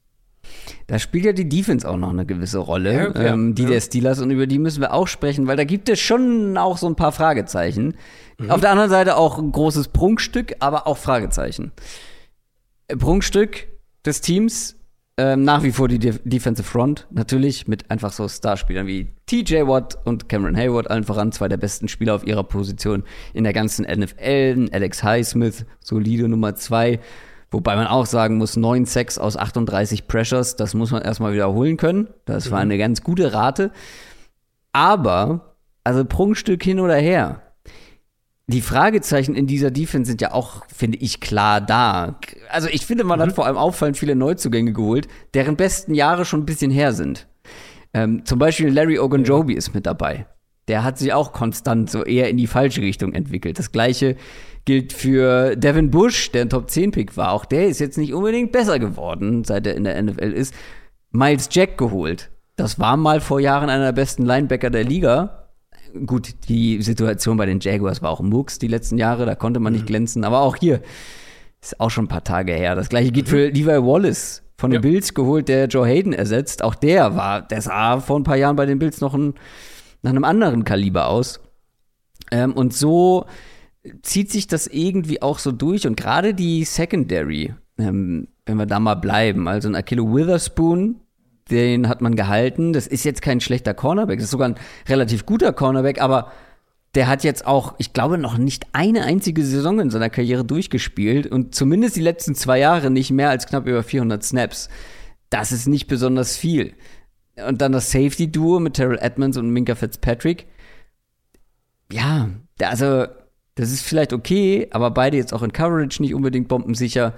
Da spielt ja die Defense auch noch eine gewisse Rolle, ja, ähm, die ja. der Steelers, und über die müssen wir auch sprechen, weil da gibt es schon auch so ein paar Fragezeichen. Mhm. Auf der anderen Seite auch ein großes Prunkstück, aber auch Fragezeichen. Prunkstück des Teams ähm, nach wie vor die De Defensive Front, natürlich mit einfach so Starspielern wie TJ Watt und Cameron Hayward, allen voran zwei der besten Spieler auf ihrer Position in der ganzen NFL. Alex Highsmith, solide Nummer zwei. Wobei man auch sagen muss, 9 Sacks aus 38 Pressures, das muss man erstmal wiederholen können. Das war mhm. eine ganz gute Rate. Aber, also Prunkstück hin oder her, die Fragezeichen in dieser Defense sind ja auch, finde ich, klar da. Also ich finde, man mhm. hat vor allem auffallend viele Neuzugänge geholt, deren besten Jahre schon ein bisschen her sind. Ähm, zum Beispiel Larry Ogunjobi ja. ist mit dabei. Der hat sich auch konstant so eher in die falsche Richtung entwickelt. Das gleiche gilt für Devin Bush, der ein Top-10-Pick war. Auch der ist jetzt nicht unbedingt besser geworden, seit er in der NFL ist. Miles Jack geholt. Das war mal vor Jahren einer der besten Linebacker der Liga gut, die Situation bei den Jaguars war auch Mooks die letzten Jahre, da konnte man nicht mhm. glänzen, aber auch hier ist auch schon ein paar Tage her. Das gleiche gilt mhm. für Levi Wallace von den ja. Bills geholt, der Joe Hayden ersetzt. Auch der war, der sah vor ein paar Jahren bei den Bills noch ein, nach einem anderen Kaliber aus. Ähm, und so zieht sich das irgendwie auch so durch und gerade die Secondary, ähm, wenn wir da mal bleiben, also ein Akilo Witherspoon, den hat man gehalten. Das ist jetzt kein schlechter Cornerback, das ist sogar ein relativ guter Cornerback, aber der hat jetzt auch, ich glaube, noch nicht eine einzige Saison in seiner Karriere durchgespielt und zumindest die letzten zwei Jahre nicht mehr als knapp über 400 Snaps. Das ist nicht besonders viel. Und dann das Safety-Duo mit Terrell Edmonds und Minka Fitzpatrick. Ja, also, das ist vielleicht okay, aber beide jetzt auch in Coverage nicht unbedingt bombensicher.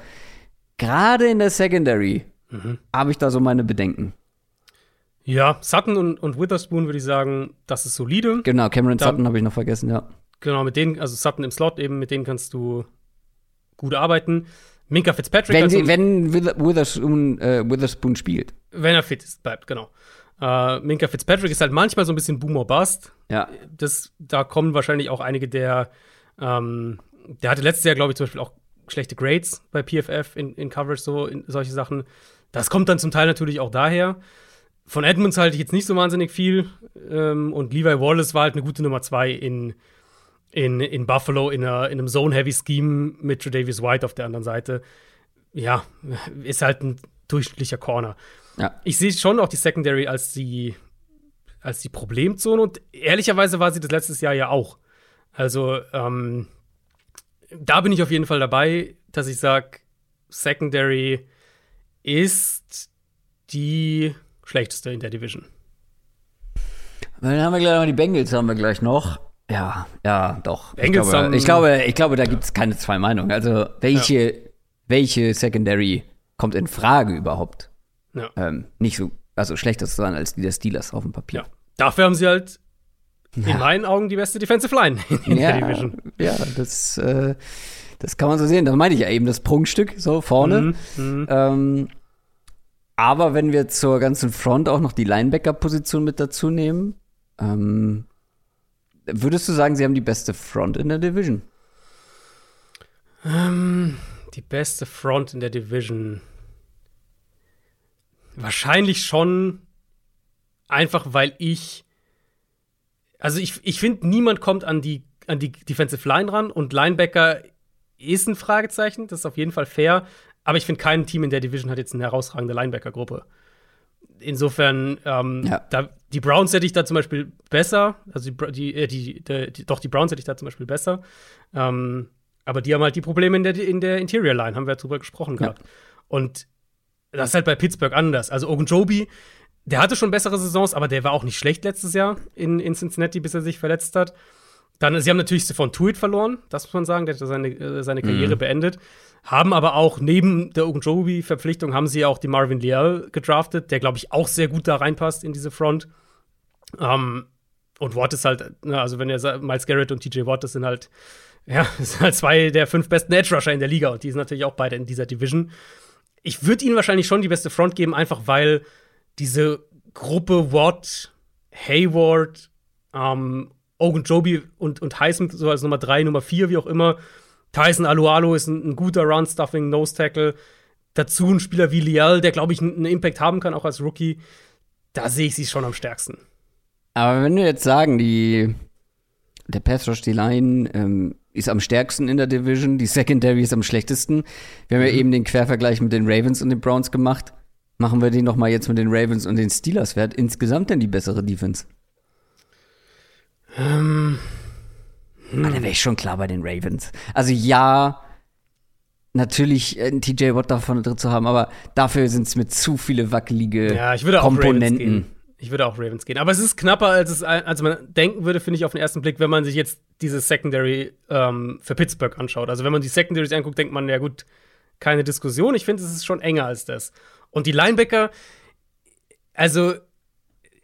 Gerade in der Secondary mhm. habe ich da so meine Bedenken. Ja, Sutton und, und Witherspoon würde ich sagen, das ist solide. Genau, Cameron da, Sutton habe ich noch vergessen, ja. Genau, mit denen, also Sutton im Slot eben, mit denen kannst du gut arbeiten. Minka Fitzpatrick. Wenn, sie, wenn Witherspoon, äh, Witherspoon spielt. Wenn er fit ist, bleibt, genau. Äh, Minka Fitzpatrick ist halt manchmal so ein bisschen Boomer Bust. Ja. Das, da kommen wahrscheinlich auch einige der, ähm, der hatte letztes Jahr, glaube ich, zum Beispiel auch schlechte Grades bei PFF in, in Coverage, so in solche Sachen. Das kommt dann zum Teil natürlich auch daher. Von Edmonds halte ich jetzt nicht so wahnsinnig viel. Ähm, und Levi Wallace war halt eine gute Nummer zwei in, in, in Buffalo in, einer, in einem Zone-Heavy-Scheme mit Tredavious White auf der anderen Seite. Ja, ist halt ein durchschnittlicher Corner. Ja. Ich sehe schon auch die Secondary als die, als die Problemzone und ehrlicherweise war sie das letztes Jahr ja auch. Also, ähm, da bin ich auf jeden Fall dabei, dass ich sage, Secondary ist die schlechteste in der Division. Dann haben wir gleich noch die Bengals, haben wir gleich noch. Ja, ja, doch. Bengals ich glaube, ich glaube, ich glaube da gibt es keine zwei Meinungen. Also, welche, ja. welche Secondary kommt in Frage überhaupt? Ja. Ähm, nicht so, also schlechter zu sein als die der Steelers auf dem Papier. Ja. Dafür haben sie halt in meinen Augen die beste Defensive Line in der Division. Ja, das, äh, das kann man so sehen. Das meinte ich ja eben, das Prunkstück so vorne. Mhm, mhm. ähm, aber wenn wir zur ganzen Front auch noch die Linebacker-Position mit dazu nehmen, ähm, würdest du sagen, sie haben die beste Front in der Division? Ähm, die beste Front in der Division. Wahrscheinlich schon einfach, weil ich. Also ich, ich finde, niemand kommt an die, an die Defensive Line ran und Linebacker ist ein Fragezeichen, das ist auf jeden Fall fair. Aber ich finde, kein Team in der Division hat jetzt eine herausragende Linebacker-Gruppe. Insofern, ähm, ja. da, die Browns hätte ich da zum Beispiel besser. Also die, die, äh, die, die, doch, die Browns hätte ich da zum Beispiel besser. Ähm, aber die haben halt die Probleme in der, in der Interior Line, haben wir ja drüber gesprochen ja. gehabt. Und das ist halt bei Pittsburgh anders. Also Ogunjobi, der hatte schon bessere Saisons, aber der war auch nicht schlecht letztes Jahr in, in Cincinnati, bis er sich verletzt hat. Dann, sie haben natürlich Stephon Tuit verloren, das muss man sagen, der hat seine, äh, seine Karriere mhm. beendet. Haben aber auch neben der Ogunjobi-Verpflichtung haben sie auch die Marvin Leal gedraftet, der, glaube ich, auch sehr gut da reinpasst in diese Front. Ähm, und Watt ist halt, ne, also wenn ihr Miles Garrett und TJ Watt, das sind halt, ja, das sind halt zwei der fünf besten Edge-Rusher in der Liga und die sind natürlich auch beide in dieser Division. Ich würde ihnen wahrscheinlich schon die beste Front geben, einfach weil diese Gruppe Watt, Hayward, ähm, Ogunjobi und, und Highsmith so als Nummer drei, Nummer vier, wie auch immer, Tyson Alualo ist ein, ein guter Run-Stuffing, Nose-Tackle. dazu ein Spieler wie Lial, der, glaube ich, einen Impact haben kann, auch als Rookie. Da sehe ich sie schon am stärksten. Aber wenn wir jetzt sagen, die, der Pass Rush, die Line, ähm, ist am stärksten in der Division, die Secondary ist am schlechtesten. Wir haben ja mhm. eben den Quervergleich mit den Ravens und den Browns gemacht. Machen wir den noch mal jetzt mit den Ravens und den Steelers. Wer hat insgesamt denn die bessere Defense? Ähm. Hm. Ah, da wäre ich schon klar bei den Ravens. Also ja, natürlich einen TJ Watt davon drin zu haben, aber dafür sind es mit zu viele wackelige ja, ich würde Komponenten. Auch ich würde auch Ravens gehen. Aber es ist knapper, als, es, als man denken würde, finde ich, auf den ersten Blick, wenn man sich jetzt diese Secondary ähm, für Pittsburgh anschaut. Also, wenn man die Secondaries anguckt, denkt man, ja gut, keine Diskussion. Ich finde, es ist schon enger als das. Und die Linebacker, also,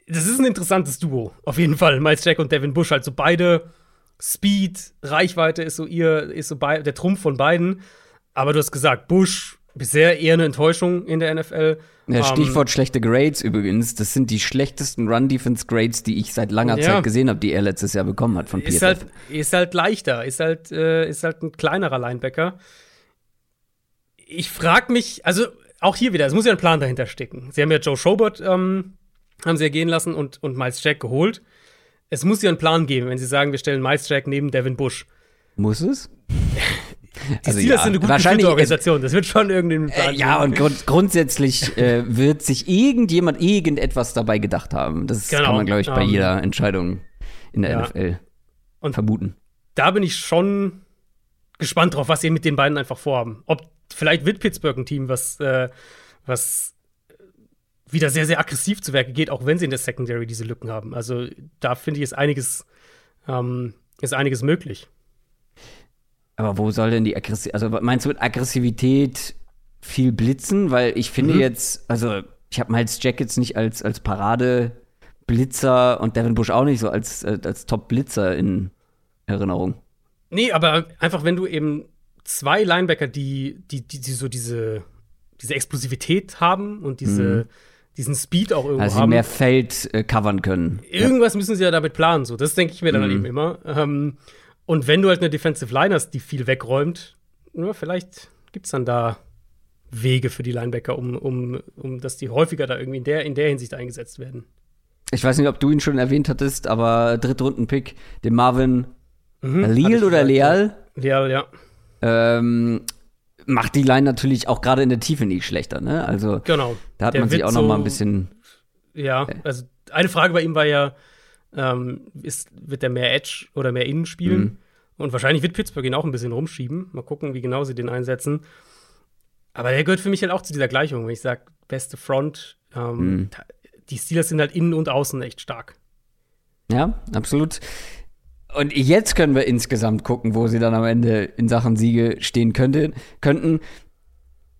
das ist ein interessantes Duo, auf jeden Fall. Miles Jack und Devin Bush, halt so beide Speed, Reichweite ist so ihr, ist so der Trumpf von beiden. Aber du hast gesagt, Bush bisher eher eine Enttäuschung in der NFL. Ja, ähm, Stichwort um, schlechte Grades übrigens. Das sind die schlechtesten Run-Defense-Grades, die ich seit langer ja. Zeit gesehen habe, die er letztes Jahr bekommen hat von PFF. Ist halt, ist halt leichter, ist halt, äh, ist halt ein kleinerer Linebacker. Ich frage mich, also auch hier wieder, es muss ja ein Plan dahinter stecken. Sie haben ja Joe Schobert, ähm, haben sie ja gehen lassen und, und Miles Jack geholt. Es muss ja einen Plan geben, wenn sie sagen, wir stellen Miles Jack neben Devin Bush. Muss es? Die also Steelers ja, sind eine gute wahrscheinlich, Organisation. Das wird schon irgendwie Plan äh, Ja, und grund grundsätzlich äh, wird sich irgendjemand irgendetwas dabei gedacht haben. Das genau. kann man, glaube ich, bei um, ähm, jeder Entscheidung in der ja. NFL und vermuten. Da bin ich schon gespannt drauf, was sie mit den beiden einfach vorhaben. Ob vielleicht wird Pittsburgh ein Team, was, äh, was wieder sehr, sehr aggressiv zu Werke geht, auch wenn sie in der Secondary diese Lücken haben. Also da finde ich, ist einiges, ähm, ist einiges möglich. Aber wo soll denn die Aggressivität, also meinst du mit Aggressivität viel blitzen? Weil ich finde mhm. jetzt, also ich habe Miles Jackets nicht als, als Parade-Blitzer und Devin Bush auch nicht so als, äh, als Top-Blitzer in Erinnerung. Nee, aber einfach, wenn du eben zwei Linebacker, die, die, die, die so diese, diese Explosivität haben und diese, mhm. Diesen Speed auch irgendwo also haben. mehr Feld äh, covern können. Irgendwas ja. müssen sie ja damit planen, so. Das denke ich mir dann mhm. eben immer. Ähm, und wenn du halt eine Defensive Line hast, die viel wegräumt, ja, vielleicht gibt es dann da Wege für die Linebacker, um, um, um dass die häufiger da irgendwie in der, in der Hinsicht eingesetzt werden. Ich weiß nicht, ob du ihn schon erwähnt hattest, aber Drittrunden-Pick, den Marvin mhm, Leal oder Leal? Leal, ja. Ähm, macht die Line natürlich auch gerade in der Tiefe nicht schlechter, ne? Also genau. da hat der man sich auch noch mal ein bisschen. Ja, also eine Frage bei ihm war ja, ähm, ist, wird er mehr Edge oder mehr Innen spielen. Mhm. Und wahrscheinlich wird Pittsburgh ihn auch ein bisschen rumschieben. Mal gucken, wie genau sie den einsetzen. Aber der gehört für mich halt auch zu dieser Gleichung. Wenn ich sage, beste Front, ähm, mhm. die Steelers sind halt innen und außen echt stark. Ja, absolut. Und jetzt können wir insgesamt gucken, wo sie dann am Ende in Sachen Siege stehen könnte, könnten.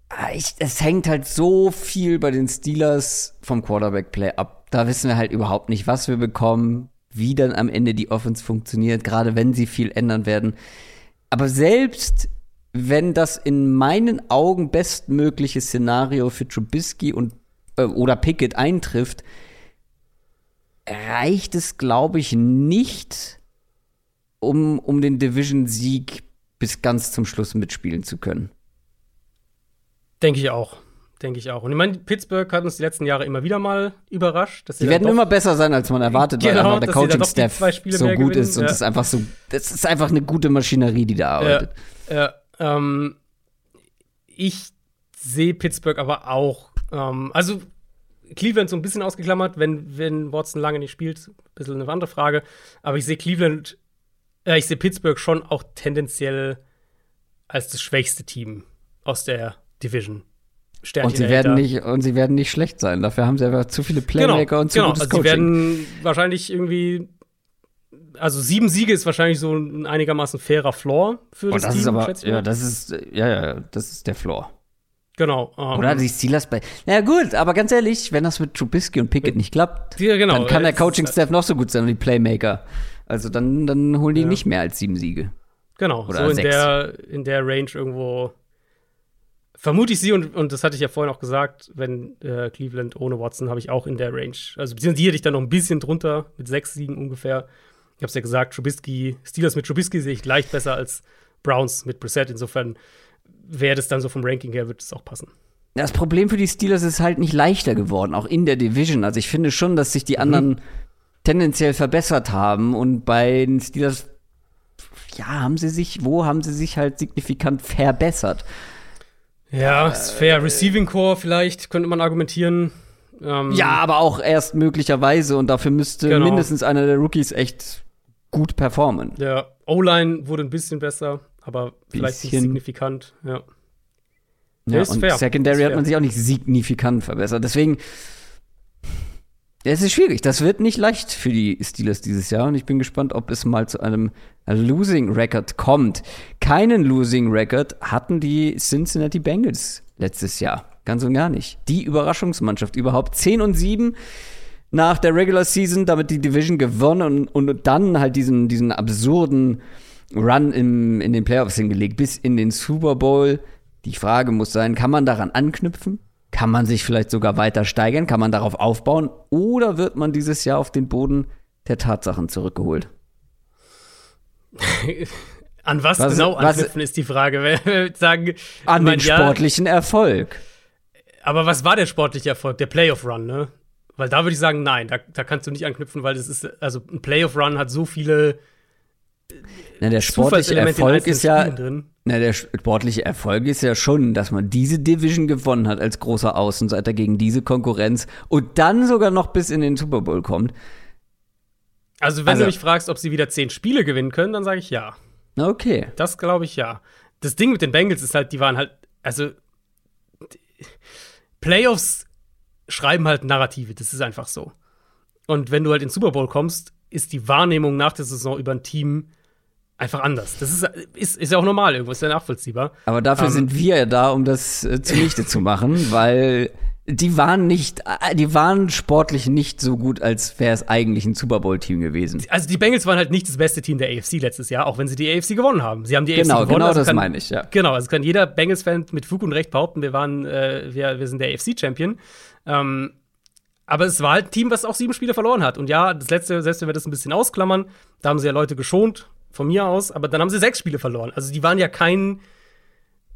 Ah, ich, es hängt halt so viel bei den Steelers vom Quarterback-Play ab da wissen wir halt überhaupt nicht, was wir bekommen, wie dann am Ende die Offense funktioniert, gerade wenn sie viel ändern werden. Aber selbst wenn das in meinen Augen bestmögliche Szenario für Trubisky und äh, oder Pickett eintrifft, reicht es, glaube ich, nicht, um, um den Division-Sieg bis ganz zum Schluss mitspielen zu können. Denke ich auch. Denke ich auch. Und ich meine, Pittsburgh hat uns die letzten Jahre immer wieder mal überrascht. Dass sie die werden immer besser sein, als man erwartet, genau, weil der Coaching-Staff so gut ist und es ja. ist einfach so, das ist einfach eine gute Maschinerie, die da arbeitet. Ja, ja ähm, ich sehe Pittsburgh aber auch, ähm, also Cleveland so ein bisschen ausgeklammert, wenn, wenn Watson lange nicht spielt, ein bisschen eine andere Frage. Aber ich sehe Cleveland, äh, ich sehe Pittsburgh schon auch tendenziell als das schwächste Team aus der Division. Sternchen und sie werden nicht und sie werden nicht schlecht sein. Dafür haben sie einfach zu viele genau, Playmaker genau, und zu genau. gutes also Coaching. Sie werden wahrscheinlich irgendwie also sieben Siege ist wahrscheinlich so ein einigermaßen fairer Floor für das, oh, das Team. Ist aber, ja, das ist ja ja, das ist der Floor. Genau. Um, ähm, Oder die Steelers bei. Na gut, aber ganz ehrlich, wenn das mit Trubisky und Pickett nicht klappt, ja, genau, dann kann der Coaching-Staff noch so gut sein und die Playmaker. Also dann, dann holen die ja. nicht mehr als sieben Siege. Genau, Oder so in der, in der Range irgendwo vermute ich sie, und, und das hatte ich ja vorhin auch gesagt, wenn äh, Cleveland ohne Watson habe ich auch in der Range. Also beziehungsweise die hätte ich dann noch ein bisschen drunter, mit sechs Siegen ungefähr. Ich habe es ja gesagt, Trubisky, Steelers mit Trubisky sehe ich leicht besser als Browns mit Brissett. Insofern wäre das dann so vom Ranking her, wird es auch passen. Das Problem für die Steelers ist halt nicht leichter geworden, auch in der Division. Also ich finde schon, dass sich die anderen mhm. Tendenziell verbessert haben und bei den Steelers, ja, haben sie sich, wo haben sie sich halt signifikant verbessert? Ja, ist fair. Receiving Core vielleicht, könnte man argumentieren. Ähm, ja, aber auch erst möglicherweise und dafür müsste genau. mindestens einer der Rookies echt gut performen. Ja, O-Line wurde ein bisschen besser, aber vielleicht bisschen. nicht signifikant, ja. Ja, ist und fair. Secondary ist hat man sich auch nicht signifikant verbessert. Deswegen, es ist schwierig. Das wird nicht leicht für die Steelers dieses Jahr. Und ich bin gespannt, ob es mal zu einem Losing Record kommt. Keinen Losing Record hatten die Cincinnati Bengals letztes Jahr. Ganz und gar nicht. Die Überraschungsmannschaft überhaupt. 10 und 7 nach der Regular Season, damit die Division gewonnen und, und dann halt diesen, diesen absurden Run im, in den Playoffs hingelegt, bis in den Super Bowl. Die Frage muss sein, kann man daran anknüpfen? Kann man sich vielleicht sogar weiter steigern? Kann man darauf aufbauen? Oder wird man dieses Jahr auf den Boden der Tatsachen zurückgeholt? An was, was genau anknüpfen was, ist die Frage. sagen, an den sportlichen ja, Erfolg. Aber was war der sportliche Erfolg? Der Playoff-Run, ne? Weil da würde ich sagen, nein, da, da kannst du nicht anknüpfen, weil das ist, also ein Playoff-Run hat so viele na, der sportliche Erfolg ist ja. Na, der sportliche Erfolg ist ja schon, dass man diese Division gewonnen hat als großer Außenseiter gegen diese Konkurrenz und dann sogar noch bis in den Super Bowl kommt. Also, wenn also, du mich fragst, ob sie wieder zehn Spiele gewinnen können, dann sage ich ja. Okay. Das glaube ich ja. Das Ding mit den Bengals ist halt, die waren halt, also Playoffs schreiben halt Narrative, das ist einfach so. Und wenn du halt in den Super Bowl kommst, ist die Wahrnehmung nach der Saison über ein Team einfach anders. Das ist, ist, ist ja auch normal, irgendwo ist ja nachvollziehbar. Aber dafür ähm, sind wir ja da, um das äh, zunichte zu machen, weil die waren nicht, äh, die waren sportlich nicht so gut, als wäre es eigentlich ein Super Bowl-Team gewesen. Also die Bengals waren halt nicht das beste Team der AFC letztes Jahr, auch wenn sie die AFC gewonnen haben. Sie haben die genau, AFC gewonnen. Genau, also das kann, meine ich, ja. Genau, also kann jeder Bengals-Fan mit Fug und Recht behaupten, wir waren, äh, wir, wir sind der AFC-Champion. Ähm, aber es war halt ein Team, was auch sieben Spiele verloren hat. Und ja, das letzte, selbst wenn wir das ein bisschen ausklammern, da haben sie ja Leute geschont, von mir aus, aber dann haben sie sechs Spiele verloren. Also die waren ja kein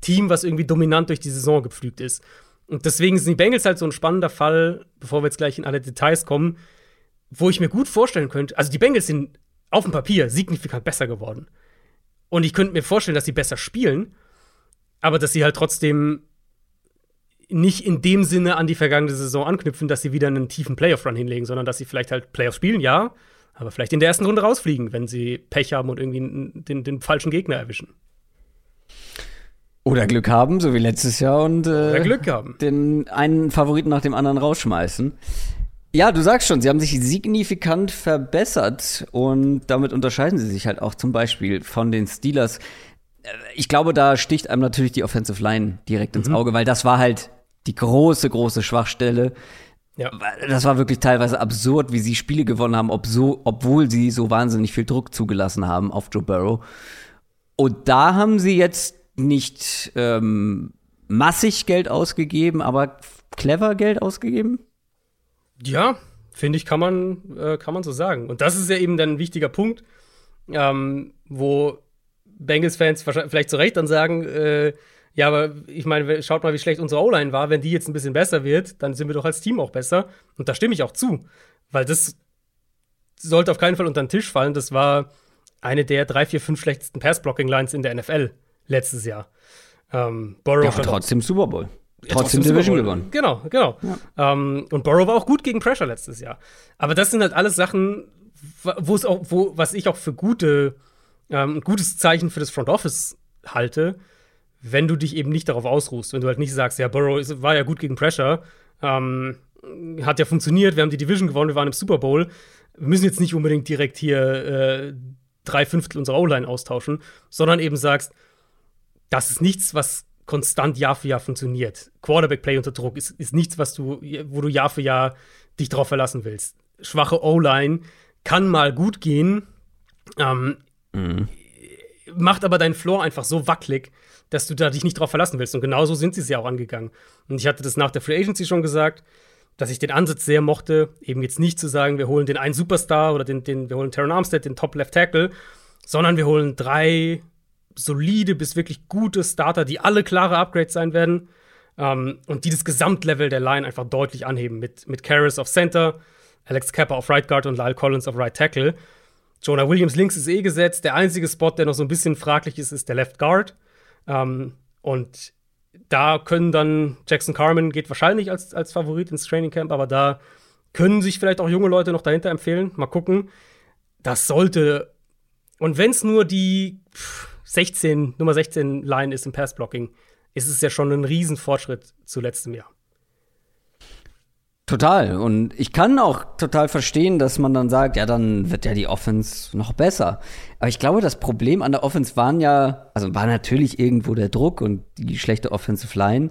Team, was irgendwie dominant durch die Saison gepflügt ist. Und deswegen sind die Bengals halt so ein spannender Fall, bevor wir jetzt gleich in alle Details kommen, wo ich mir gut vorstellen könnte, also die Bengals sind auf dem Papier signifikant besser geworden. Und ich könnte mir vorstellen, dass sie besser spielen, aber dass sie halt trotzdem nicht in dem Sinne an die vergangene Saison anknüpfen, dass sie wieder einen tiefen Playoff-Run hinlegen, sondern dass sie vielleicht halt Playoffs spielen, ja, aber vielleicht in der ersten Runde rausfliegen, wenn sie Pech haben und irgendwie den, den falschen Gegner erwischen. Oder Glück haben, so wie letztes Jahr, und äh, Glück haben. den einen Favoriten nach dem anderen rausschmeißen. Ja, du sagst schon, sie haben sich signifikant verbessert und damit unterscheiden sie sich halt auch zum Beispiel von den Steelers. Äh, ich glaube, da sticht einem natürlich die Offensive Line direkt ins mhm. Auge, weil das war halt die große, große Schwachstelle. Ja. Das war wirklich teilweise absurd, wie sie Spiele gewonnen haben, ob so, obwohl sie so wahnsinnig viel Druck zugelassen haben auf Joe Burrow. Und da haben sie jetzt nicht ähm, massig Geld ausgegeben, aber clever Geld ausgegeben? Ja, finde ich, kann man, äh, kann man so sagen. Und das ist ja eben dann ein wichtiger Punkt, ähm, wo Bengals-Fans vielleicht zu Recht dann sagen, äh, ja, aber ich meine, schaut mal, wie schlecht unsere O-Line war. Wenn die jetzt ein bisschen besser wird, dann sind wir doch als Team auch besser. Und da stimme ich auch zu. Weil das sollte auf keinen Fall unter den Tisch fallen. Das war eine der drei, vier, fünf schlechtesten Pass-Blocking-Lines in der NFL letztes Jahr. Ähm, Burrow ja, trotzdem Super Bowl. Ja, trotzdem, Division gewonnen. Genau, genau. Ja. Ähm, und Burrow war auch gut gegen Pressure letztes Jahr. Aber das sind halt alles Sachen, wo es auch, wo, was ich auch für gute, ähm, ein gutes Zeichen für das Front Office halte, wenn du dich eben nicht darauf ausruhst, wenn du halt nicht sagst, ja, Burrow war ja gut gegen Pressure, ähm, hat ja funktioniert, wir haben die Division gewonnen, wir waren im Super Bowl. Wir müssen jetzt nicht unbedingt direkt hier äh, drei Fünftel unserer O-Line austauschen, sondern eben sagst, das ist nichts, was konstant Jahr für Jahr funktioniert. Quarterback-Play unter Druck ist, ist nichts, was du, wo du Jahr für Jahr dich drauf verlassen willst. Schwache O-Line kann mal gut gehen, ähm, mhm. macht aber deinen Floor einfach so wackelig, dass du da dich nicht drauf verlassen willst. Und genauso sind sie es ja auch angegangen. Und ich hatte das nach der Free Agency schon gesagt, dass ich den Ansatz sehr mochte, eben jetzt nicht zu sagen, wir holen den einen Superstar oder den, den wir holen Terran Armstead, den Top Left Tackle, sondern wir holen drei solide bis wirklich gute Starter, die alle klare Upgrades sein werden. ähm, und die das Gesamtlevel der Line einfach deutlich anheben. Mit, mit Karras auf Center, Alex Kappa auf Right Guard und Lyle Collins auf Right Tackle. Jonah Williams links ist eh gesetzt. Der einzige Spot, der noch so ein bisschen fraglich ist, ist der Left Guard. Ähm, und da können dann Jackson Carmen geht wahrscheinlich als, als Favorit ins Training Camp, aber da können sich vielleicht auch junge Leute noch dahinter empfehlen. Mal gucken. Das sollte. Und wenn es nur die 16, Nummer 16 Line ist im Passblocking, ist es ja schon ein Riesenfortschritt zu letztem Jahr. Total. Und ich kann auch total verstehen, dass man dann sagt, ja, dann wird ja die Offense noch besser. Aber ich glaube, das Problem an der Offense waren ja, also war natürlich irgendwo der Druck und die schlechte Offensive Line.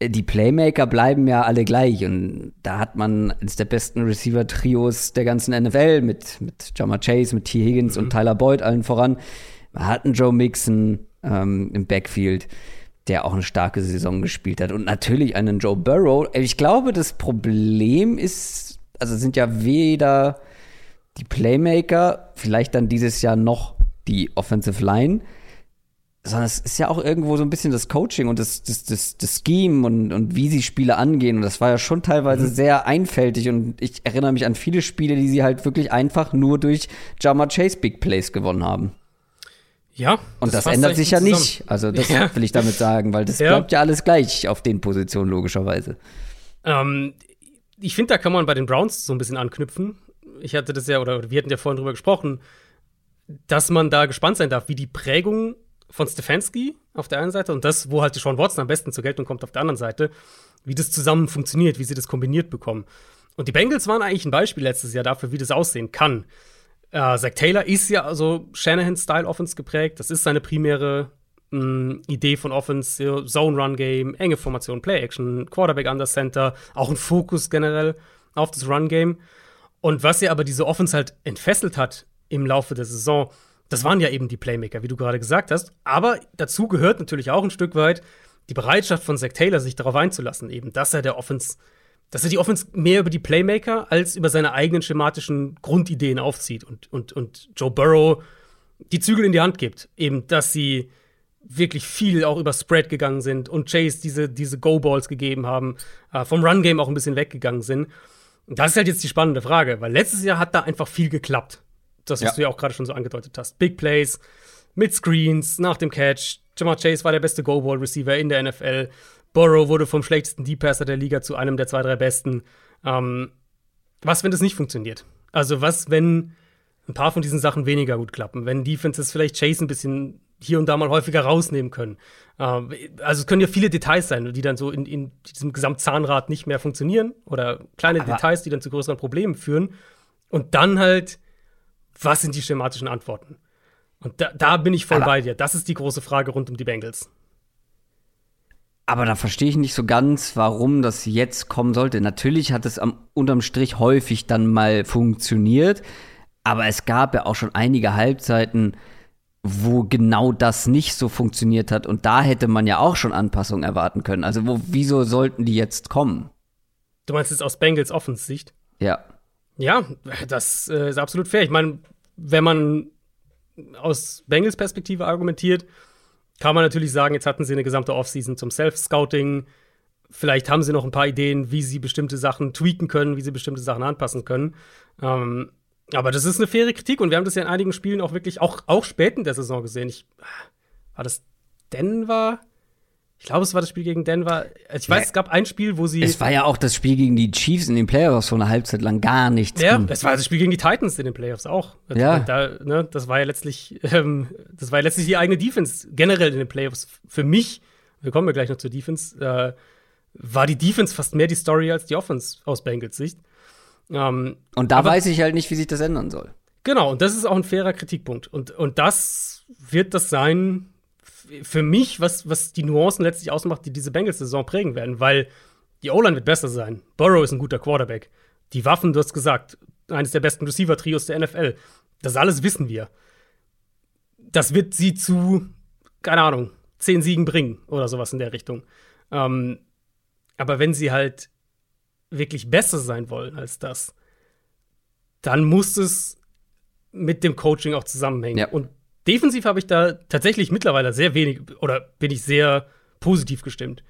Die Playmaker bleiben ja alle gleich. Und da hat man eines der besten Receiver-Trios der ganzen NFL mit, mit Jama Chase, mit T. Higgins mhm. und Tyler Boyd allen voran. Man hat einen Joe Mixon ähm, im Backfield der auch eine starke Saison gespielt hat. Und natürlich einen Joe Burrow. Ich glaube, das Problem ist, also sind ja weder die Playmaker, vielleicht dann dieses Jahr noch die Offensive Line, sondern es ist ja auch irgendwo so ein bisschen das Coaching und das, das, das, das Scheme und, und wie sie Spiele angehen. Und das war ja schon teilweise mhm. sehr einfältig. Und ich erinnere mich an viele Spiele, die sie halt wirklich einfach nur durch Jama Chase Big Plays gewonnen haben. Ja. Und das, das ändert sich ja zusammen. nicht. Also das ja. will ich damit sagen, weil das ja. bleibt ja alles gleich auf den Positionen logischerweise. Ähm, ich finde, da kann man bei den Browns so ein bisschen anknüpfen. Ich hatte das ja, oder wir hatten ja vorhin drüber gesprochen, dass man da gespannt sein darf, wie die Prägung von Stefanski auf der einen Seite und das, wo halt Sean Watson am besten zur Geltung kommt auf der anderen Seite, wie das zusammen funktioniert, wie sie das kombiniert bekommen. Und die Bengals waren eigentlich ein Beispiel letztes Jahr dafür, wie das aussehen kann. Äh, Zach Taylor ist ja also Shanahan-Style-Offense geprägt. Das ist seine primäre mh, mm, Idee von Offense, Zone-Run-Game, enge Formation, Play-Action, Quarterback under Center, auch ein Fokus generell auf das Run-Game. Und was ja aber diese Offense halt entfesselt hat im Laufe der Saison, das waren ja eben die Playmaker, wie du gerade gesagt hast. Aber dazu gehört natürlich auch ein Stück weit die Bereitschaft von Zach Taylor, sich darauf einzulassen, eben, dass er der Offense dass er die Offense mehr über die Playmaker als über seine eigenen schematischen Grundideen aufzieht und, und, und Joe Burrow die Zügel in die Hand gibt. Eben, dass sie wirklich viel auch über Spread gegangen sind und Chase diese, diese Go-Balls gegeben haben, äh, vom Run-Game auch ein bisschen weggegangen sind. Und das ist halt jetzt die spannende Frage, weil letztes Jahr hat da einfach viel geklappt. Das, was ja. du ja auch gerade schon so angedeutet hast. Big Plays, mit Screens, nach dem Catch. Jamar Chase war der beste Go-Ball-Receiver in der NFL. Burrow wurde vom schlechtesten Deep-Passer der Liga zu einem der zwei, drei besten. Ähm, was, wenn das nicht funktioniert? Also, was, wenn ein paar von diesen Sachen weniger gut klappen? Wenn Defenses vielleicht Chase ein bisschen hier und da mal häufiger rausnehmen können. Ähm, also, es können ja viele Details sein, die dann so in, in diesem Gesamtzahnrad nicht mehr funktionieren oder kleine Aber Details, die dann zu größeren Problemen führen. Und dann halt, was sind die schematischen Antworten? Und da, da bin ich voll Aber bei dir. Das ist die große Frage rund um die Bengals. Aber da verstehe ich nicht so ganz, warum das jetzt kommen sollte. Natürlich hat es am unterm Strich häufig dann mal funktioniert, aber es gab ja auch schon einige Halbzeiten, wo genau das nicht so funktioniert hat und da hätte man ja auch schon Anpassungen erwarten können. Also wo, wieso sollten die jetzt kommen? Du meinst jetzt aus Bengals Offensicht? Ja. Ja, das äh, ist absolut fair. Ich meine, wenn man aus Bengals Perspektive argumentiert, kann man natürlich sagen, jetzt hatten sie eine gesamte Offseason zum Self-Scouting. Vielleicht haben sie noch ein paar Ideen, wie sie bestimmte Sachen tweaken können, wie sie bestimmte Sachen anpassen können. Ähm, aber das ist eine faire Kritik und wir haben das ja in einigen Spielen auch wirklich, auch, auch spät in der Saison gesehen. Ich, war das Denver? Ich glaube, es war das Spiel gegen Denver. Ich weiß, ja, es gab ein Spiel, wo sie. Es war ja auch das Spiel gegen die Chiefs in den Playoffs so eine Halbzeit lang gar nichts. Ja, es war das Spiel gegen die Titans in den Playoffs auch. Ja. Da, ne, das war ja letztlich, ähm, das war ja letztlich die eigene Defense generell in den Playoffs. Für mich, wir kommen ja gleich noch zur Defense, äh, war die Defense fast mehr die Story als die Offense aus Bengals Sicht. Ähm, und da aber, weiß ich halt nicht, wie sich das ändern soll. Genau, und das ist auch ein fairer Kritikpunkt. Und, und das wird das sein, für mich, was, was die Nuancen letztlich ausmacht, die diese Bengals-Saison prägen werden, weil die O-Line wird besser sein. Burrow ist ein guter Quarterback. Die Waffen, du hast gesagt, eines der besten Receiver-Trios der NFL. Das alles wissen wir. Das wird sie zu, keine Ahnung, zehn Siegen bringen oder sowas in der Richtung. Ähm, aber wenn sie halt wirklich besser sein wollen als das, dann muss es mit dem Coaching auch zusammenhängen. Ja. Und defensiv habe ich da tatsächlich mittlerweile sehr wenig oder bin ich sehr positiv gestimmt.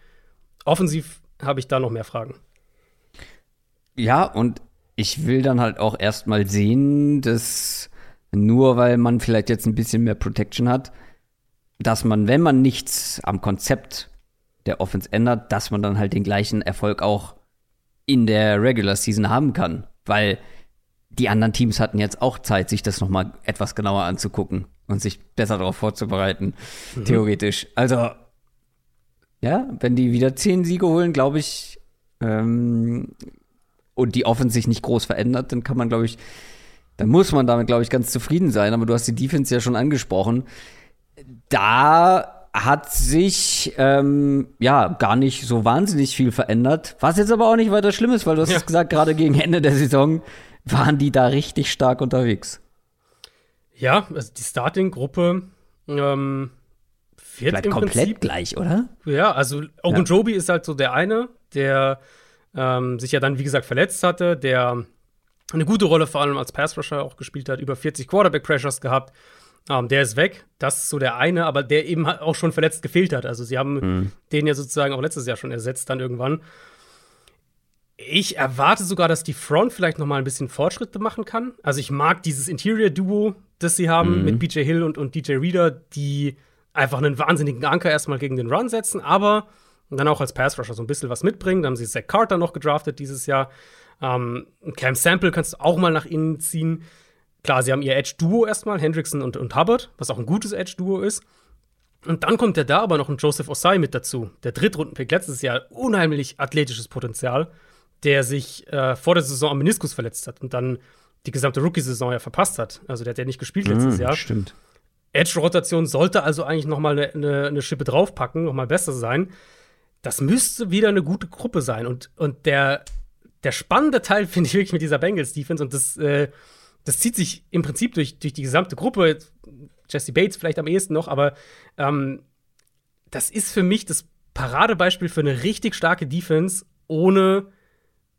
Offensiv habe ich da noch mehr Fragen. Ja, und ich will dann halt auch erstmal sehen, dass nur weil man vielleicht jetzt ein bisschen mehr Protection hat, dass man, wenn man nichts am Konzept der Offense ändert, dass man dann halt den gleichen Erfolg auch in der Regular Season haben kann. Weil die anderen Teams hatten jetzt auch Zeit, sich das nochmal etwas genauer anzugucken und sich besser darauf vorzubereiten, mhm. theoretisch. Also, ja, wenn die wieder zehn Siege holen, glaube ich, ähm, und die Offense sich nicht groß verändert, dann kann man, glaube ich, dann muss man damit, glaube ich, ganz zufrieden sein. Aber du hast die Defense ja schon angesprochen. Da hat sich ähm, ja gar nicht so wahnsinnig viel verändert. Was jetzt aber auch nicht weiter schlimm ist, weil du hast ja. gesagt, gerade gegen Ende der Saison waren die da richtig stark unterwegs. Ja, also die Starting-Gruppe ähm, wird Bleibt im komplett Prinzip, gleich, oder? Ja, also Ogunjobi ja. ist halt so der eine, der ähm, sich ja dann, wie gesagt, verletzt hatte, der eine gute Rolle vor allem als Pass-Rusher auch gespielt hat, über 40 Quarterback-Pressures gehabt. Ähm, der ist weg. Das ist so der eine, aber der eben auch schon verletzt gefehlt hat. Also sie haben mhm. den ja sozusagen auch letztes Jahr schon ersetzt, dann irgendwann. Ich erwarte sogar, dass die Front vielleicht noch mal ein bisschen Fortschritte machen kann. Also ich mag dieses Interior-Duo, das sie haben mhm. mit BJ Hill und, und DJ Reader, die einfach einen wahnsinnigen Anker erstmal gegen den Run setzen, aber dann auch als Pass-Rusher so ein bisschen was mitbringen. Dann haben sie Zach Carter noch gedraftet dieses Jahr. Ähm, Cam Sample kannst du auch mal nach innen ziehen. Klar, sie haben ihr Edge-Duo erstmal, Hendrickson und, und Hubbard, was auch ein gutes Edge-Duo ist. Und dann kommt ja da aber noch ein Joseph Osai mit dazu. Der Drittrundenpick letztes Jahr, unheimlich athletisches Potenzial, der sich äh, vor der Saison am Meniskus verletzt hat und dann die gesamte Rookie-Saison ja verpasst hat. Also der hat ja nicht gespielt letztes mm, Jahr. Stimmt. Edge-Rotation sollte also eigentlich noch mal eine, eine, eine Schippe draufpacken, noch mal besser sein. Das müsste wieder eine gute Gruppe sein. Und, und der der spannende Teil finde ich wirklich mit dieser Bengals-Defense und das, äh, das zieht sich im Prinzip durch, durch die gesamte Gruppe. Jesse Bates vielleicht am ehesten noch, aber ähm, das ist für mich das Paradebeispiel für eine richtig starke Defense ohne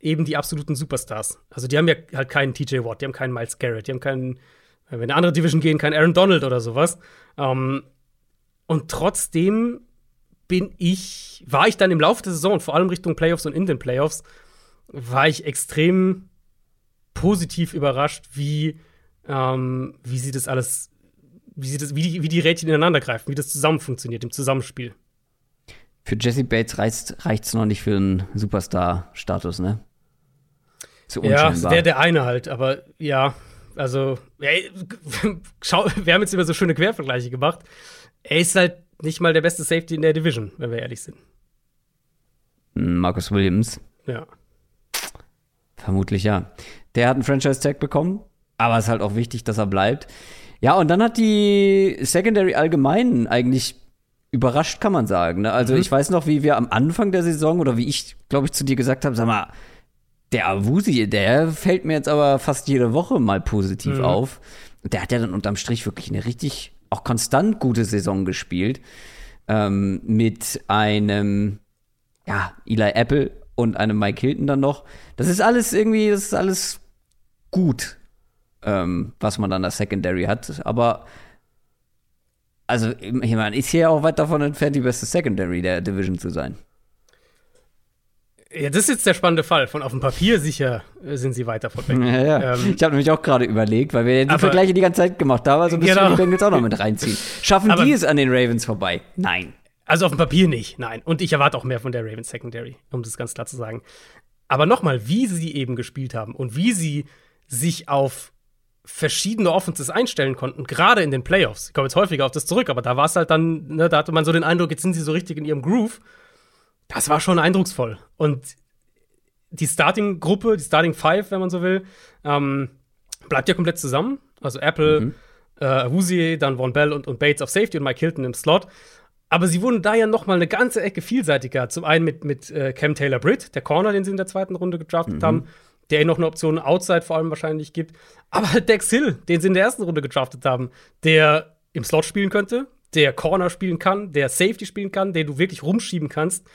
eben die absoluten Superstars. Also die haben ja halt keinen TJ Watt, die haben keinen Miles Garrett, die haben keinen, wenn wir in eine andere Division gehen, keinen Aaron Donald oder sowas. Ähm, und trotzdem bin ich, war ich dann im Laufe der Saison, vor allem Richtung Playoffs und in den Playoffs, war ich extrem positiv überrascht, wie, ähm, wie sie das alles, wie, sie das, wie, die, wie die Rädchen ineinander greifen, wie das zusammen funktioniert im Zusammenspiel. Für Jesse Bates reicht es noch nicht für einen Superstar-Status, ne? So ja, der der eine halt, aber ja, also, ey, schau, wir haben jetzt immer so schöne Quervergleiche gemacht. Er ist halt nicht mal der beste Safety in der Division, wenn wir ehrlich sind. Marcus Williams. Ja. Vermutlich ja. Der hat einen Franchise-Tag bekommen, aber es ist halt auch wichtig, dass er bleibt. Ja, und dann hat die Secondary allgemein eigentlich überrascht, kann man sagen. Ne? Also, mhm. ich weiß noch, wie wir am Anfang der Saison oder wie ich, glaube ich, zu dir gesagt habe: sag mal, der Awusi, der fällt mir jetzt aber fast jede Woche mal positiv mhm. auf. Der hat ja dann unterm Strich wirklich eine richtig, auch konstant gute Saison gespielt. Ähm, mit einem, ja, Eli Apple und einem Mike Hilton dann noch. Das ist alles irgendwie, das ist alles gut, ähm, was man dann als Secondary hat. Aber also, ich meine, ist hier auch weit davon entfernt, die beste Secondary der Division zu sein. Ja, das ist jetzt der spannende Fall. Von auf dem Papier sicher sind sie weiter von weg. Ja, ja. Ähm, ich habe nämlich auch gerade überlegt, weil wir die aber, Vergleiche die ganze Zeit gemacht haben, also müssen genau. wir die Bengals auch noch mit reinziehen. Schaffen aber, die es an den Ravens vorbei? Nein. Also auf dem Papier nicht, nein. Und ich erwarte auch mehr von der Ravens Secondary, um das ganz klar zu sagen. Aber nochmal, wie sie eben gespielt haben und wie sie sich auf verschiedene Offenses einstellen konnten, gerade in den Playoffs. Ich komme jetzt häufiger auf das zurück, aber da war es halt dann, ne, da hatte man so den Eindruck, jetzt sind sie so richtig in ihrem Groove. Das war schon eindrucksvoll. Und die Starting-Gruppe, die Starting Five, wenn man so will, ähm, bleibt ja komplett zusammen. Also Apple, mhm. äh, Wusie, dann Von Bell und, und Bates auf Safety und Mike Hilton im Slot. Aber sie wurden da ja noch mal eine ganze Ecke vielseitiger. Zum einen mit, mit äh, Cam Taylor Britt, der Corner, den sie in der zweiten Runde gedraftet mhm. haben, der ihnen noch eine Option Outside vor allem wahrscheinlich gibt. Aber halt Dex Hill, den sie in der ersten Runde gedraftet haben, der im Slot spielen könnte, der Corner spielen kann, der Safety spielen kann, den du wirklich rumschieben kannst,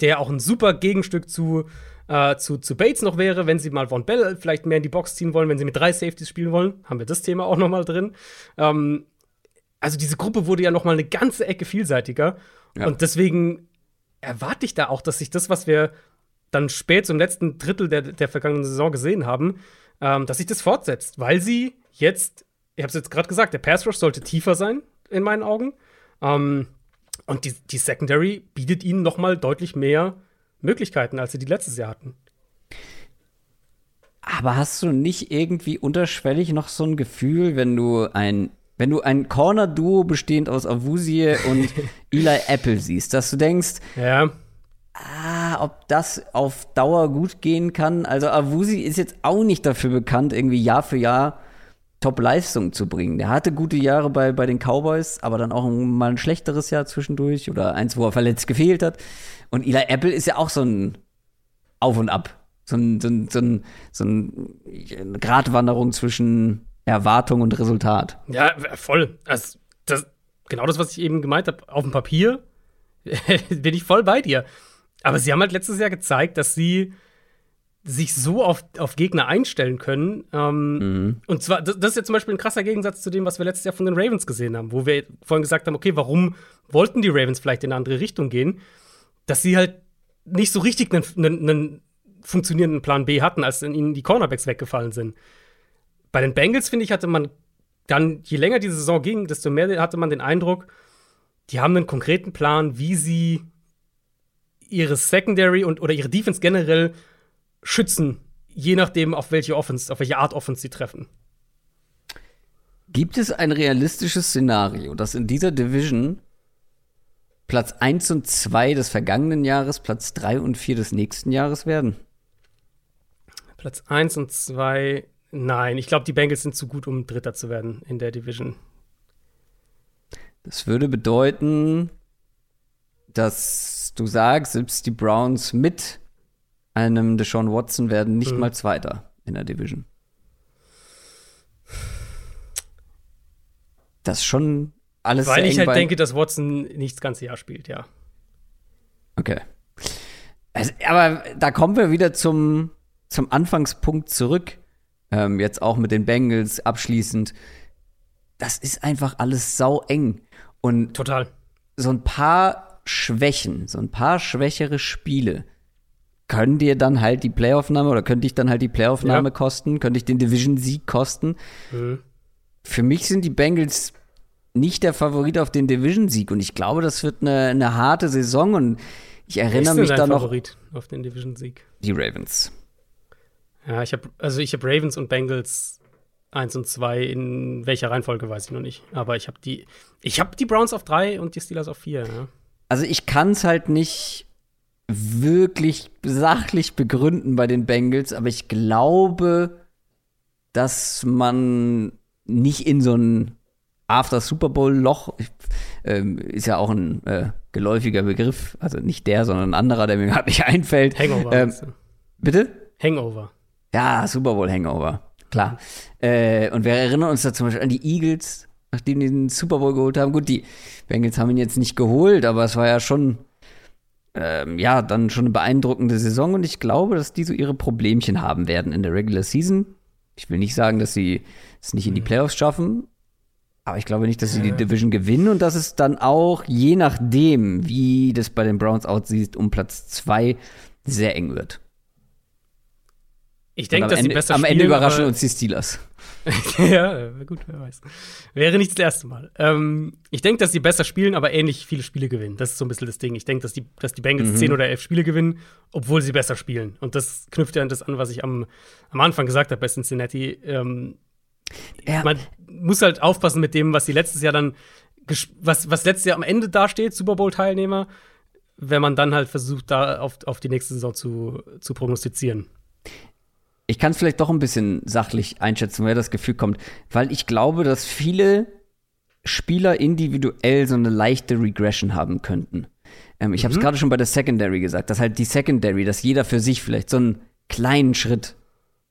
der auch ein super Gegenstück zu, äh, zu, zu Bates noch wäre, wenn sie mal Von Bell vielleicht mehr in die Box ziehen wollen, wenn sie mit drei Safeties spielen wollen. Haben wir das Thema auch noch mal drin. Ähm, also diese Gruppe wurde ja noch mal eine ganze Ecke vielseitiger. Ja. Und deswegen erwarte ich da auch, dass sich das, was wir dann spät zum letzten Drittel der, der vergangenen Saison gesehen haben, ähm, dass sich das fortsetzt, weil sie jetzt, ich habe es jetzt gerade gesagt, der Pass Rush sollte tiefer sein, in meinen Augen. Ähm, und die, die Secondary bietet ihnen noch mal deutlich mehr Möglichkeiten, als sie die letztes Jahr hatten. Aber hast du nicht irgendwie unterschwellig noch so ein Gefühl, wenn du ein wenn du ein Corner-Duo bestehend aus Avusie und Eli Apple siehst, dass du denkst, ja. ah, ob das auf Dauer gut gehen kann. Also Avusi ist jetzt auch nicht dafür bekannt, irgendwie Jahr für Jahr Top-Leistung zu bringen. Der hatte gute Jahre bei, bei den Cowboys, aber dann auch mal ein schlechteres Jahr zwischendurch oder eins, wo er verletzt gefehlt hat. Und Eli Apple ist ja auch so ein Auf und Ab. So, ein, so, ein, so, ein, so eine Gratwanderung zwischen Erwartung und Resultat. Ja, voll. Also, das, genau das, was ich eben gemeint habe, auf dem Papier bin ich voll bei dir. Aber sie haben halt letztes Jahr gezeigt, dass sie sich so auf, auf Gegner einstellen können. Ähm, mhm. Und zwar, das, das, ist ja zum Beispiel ein krasser Gegensatz zu dem, was wir letztes Jahr von den Ravens gesehen haben, wo wir vorhin gesagt haben, okay, warum wollten die Ravens vielleicht in eine andere Richtung gehen? Dass sie halt nicht so richtig einen, einen, einen funktionierenden Plan B hatten, als ihnen die Cornerbacks weggefallen sind. Bei den Bengals, finde ich, hatte man dann, je länger die Saison ging, desto mehr hatte man den Eindruck, die haben einen konkreten Plan, wie sie ihre Secondary und oder ihre Defense generell schützen, je nachdem, auf welche Offense, auf welche Art Offense sie treffen. Gibt es ein realistisches Szenario, dass in dieser Division Platz 1 und 2 des vergangenen Jahres, Platz 3 und 4 des nächsten Jahres werden? Platz 1 und 2, nein. Ich glaube, die Bengals sind zu gut, um Dritter zu werden in der Division. Das würde bedeuten, dass du sagst, selbst die Browns mit einem Deshaun Watson werden nicht mhm. mal Zweiter in der Division. Das ist schon alles Weil ich halt denke, dass Watson nicht das ganze Jahr spielt, ja. Okay. Also, aber da kommen wir wieder zum, zum Anfangspunkt zurück. Ähm, jetzt auch mit den Bengals abschließend. Das ist einfach alles sau eng. Und total. So ein paar Schwächen, so ein paar schwächere Spiele können dir dann halt die Playoffnahme oder könnte ich dann halt die Playoffnahme ja. kosten, könnte ich den Division-Sieg kosten. Mhm. Für mich sind die Bengals nicht der Favorit auf den Division-Sieg und ich glaube, das wird eine, eine harte Saison und ich erinnere mich da noch. Favorit auf den Division-Sieg? Die Ravens. Ja, ich habe also ich habe Ravens und Bengals 1 und 2 in welcher Reihenfolge weiß ich noch nicht, aber ich habe die ich habe die Browns auf 3 und die Steelers auf 4, ja. Also ich kann es halt nicht wirklich sachlich begründen bei den Bengals, aber ich glaube, dass man nicht in so ein After Super Bowl Loch ähm, ist ja auch ein äh, geläufiger Begriff, also nicht der, sondern ein anderer, der mir gerade nicht einfällt. Hangover. Ähm, bitte? Hangover. Ja, Super Bowl Hangover, klar. Äh, und wir erinnern uns da zum Beispiel an die Eagles, nachdem die den Super Bowl geholt haben. Gut, die Bengals haben ihn jetzt nicht geholt, aber es war ja schon ähm, ja, dann schon eine beeindruckende Saison und ich glaube, dass die so ihre Problemchen haben werden in der Regular Season. Ich will nicht sagen, dass sie es nicht in die mhm. Playoffs schaffen, aber ich glaube nicht, dass sie die Division gewinnen und dass es dann auch, je nachdem, wie das bei den Browns aussieht, um Platz zwei sehr eng wird. Ich denke, dass Ende, sie besser Am Ende überraschen uns die Steelers. ja, gut, wer weiß. Wäre nicht das erste Mal. Ähm, ich denke, dass sie besser spielen, aber ähnlich viele Spiele gewinnen. Das ist so ein bisschen das Ding. Ich denke, dass die, dass die Bengals mhm. 10 oder 11 Spiele gewinnen, obwohl sie besser spielen. Und das knüpft ja an das an, was ich am, am Anfang gesagt habe bei Cincinnati. Ähm, ja. Man muss halt aufpassen mit dem, was sie letztes Jahr dann, was, was letztes Jahr am Ende dasteht, Super Bowl-Teilnehmer, wenn man dann halt versucht, da auf, auf die nächste Saison zu, zu prognostizieren ich kann es vielleicht doch ein bisschen sachlich einschätzen, wer das Gefühl kommt, weil ich glaube, dass viele Spieler individuell so eine leichte Regression haben könnten. Ähm, ich mhm. habe es gerade schon bei der Secondary gesagt, dass halt die Secondary, dass jeder für sich vielleicht so einen kleinen Schritt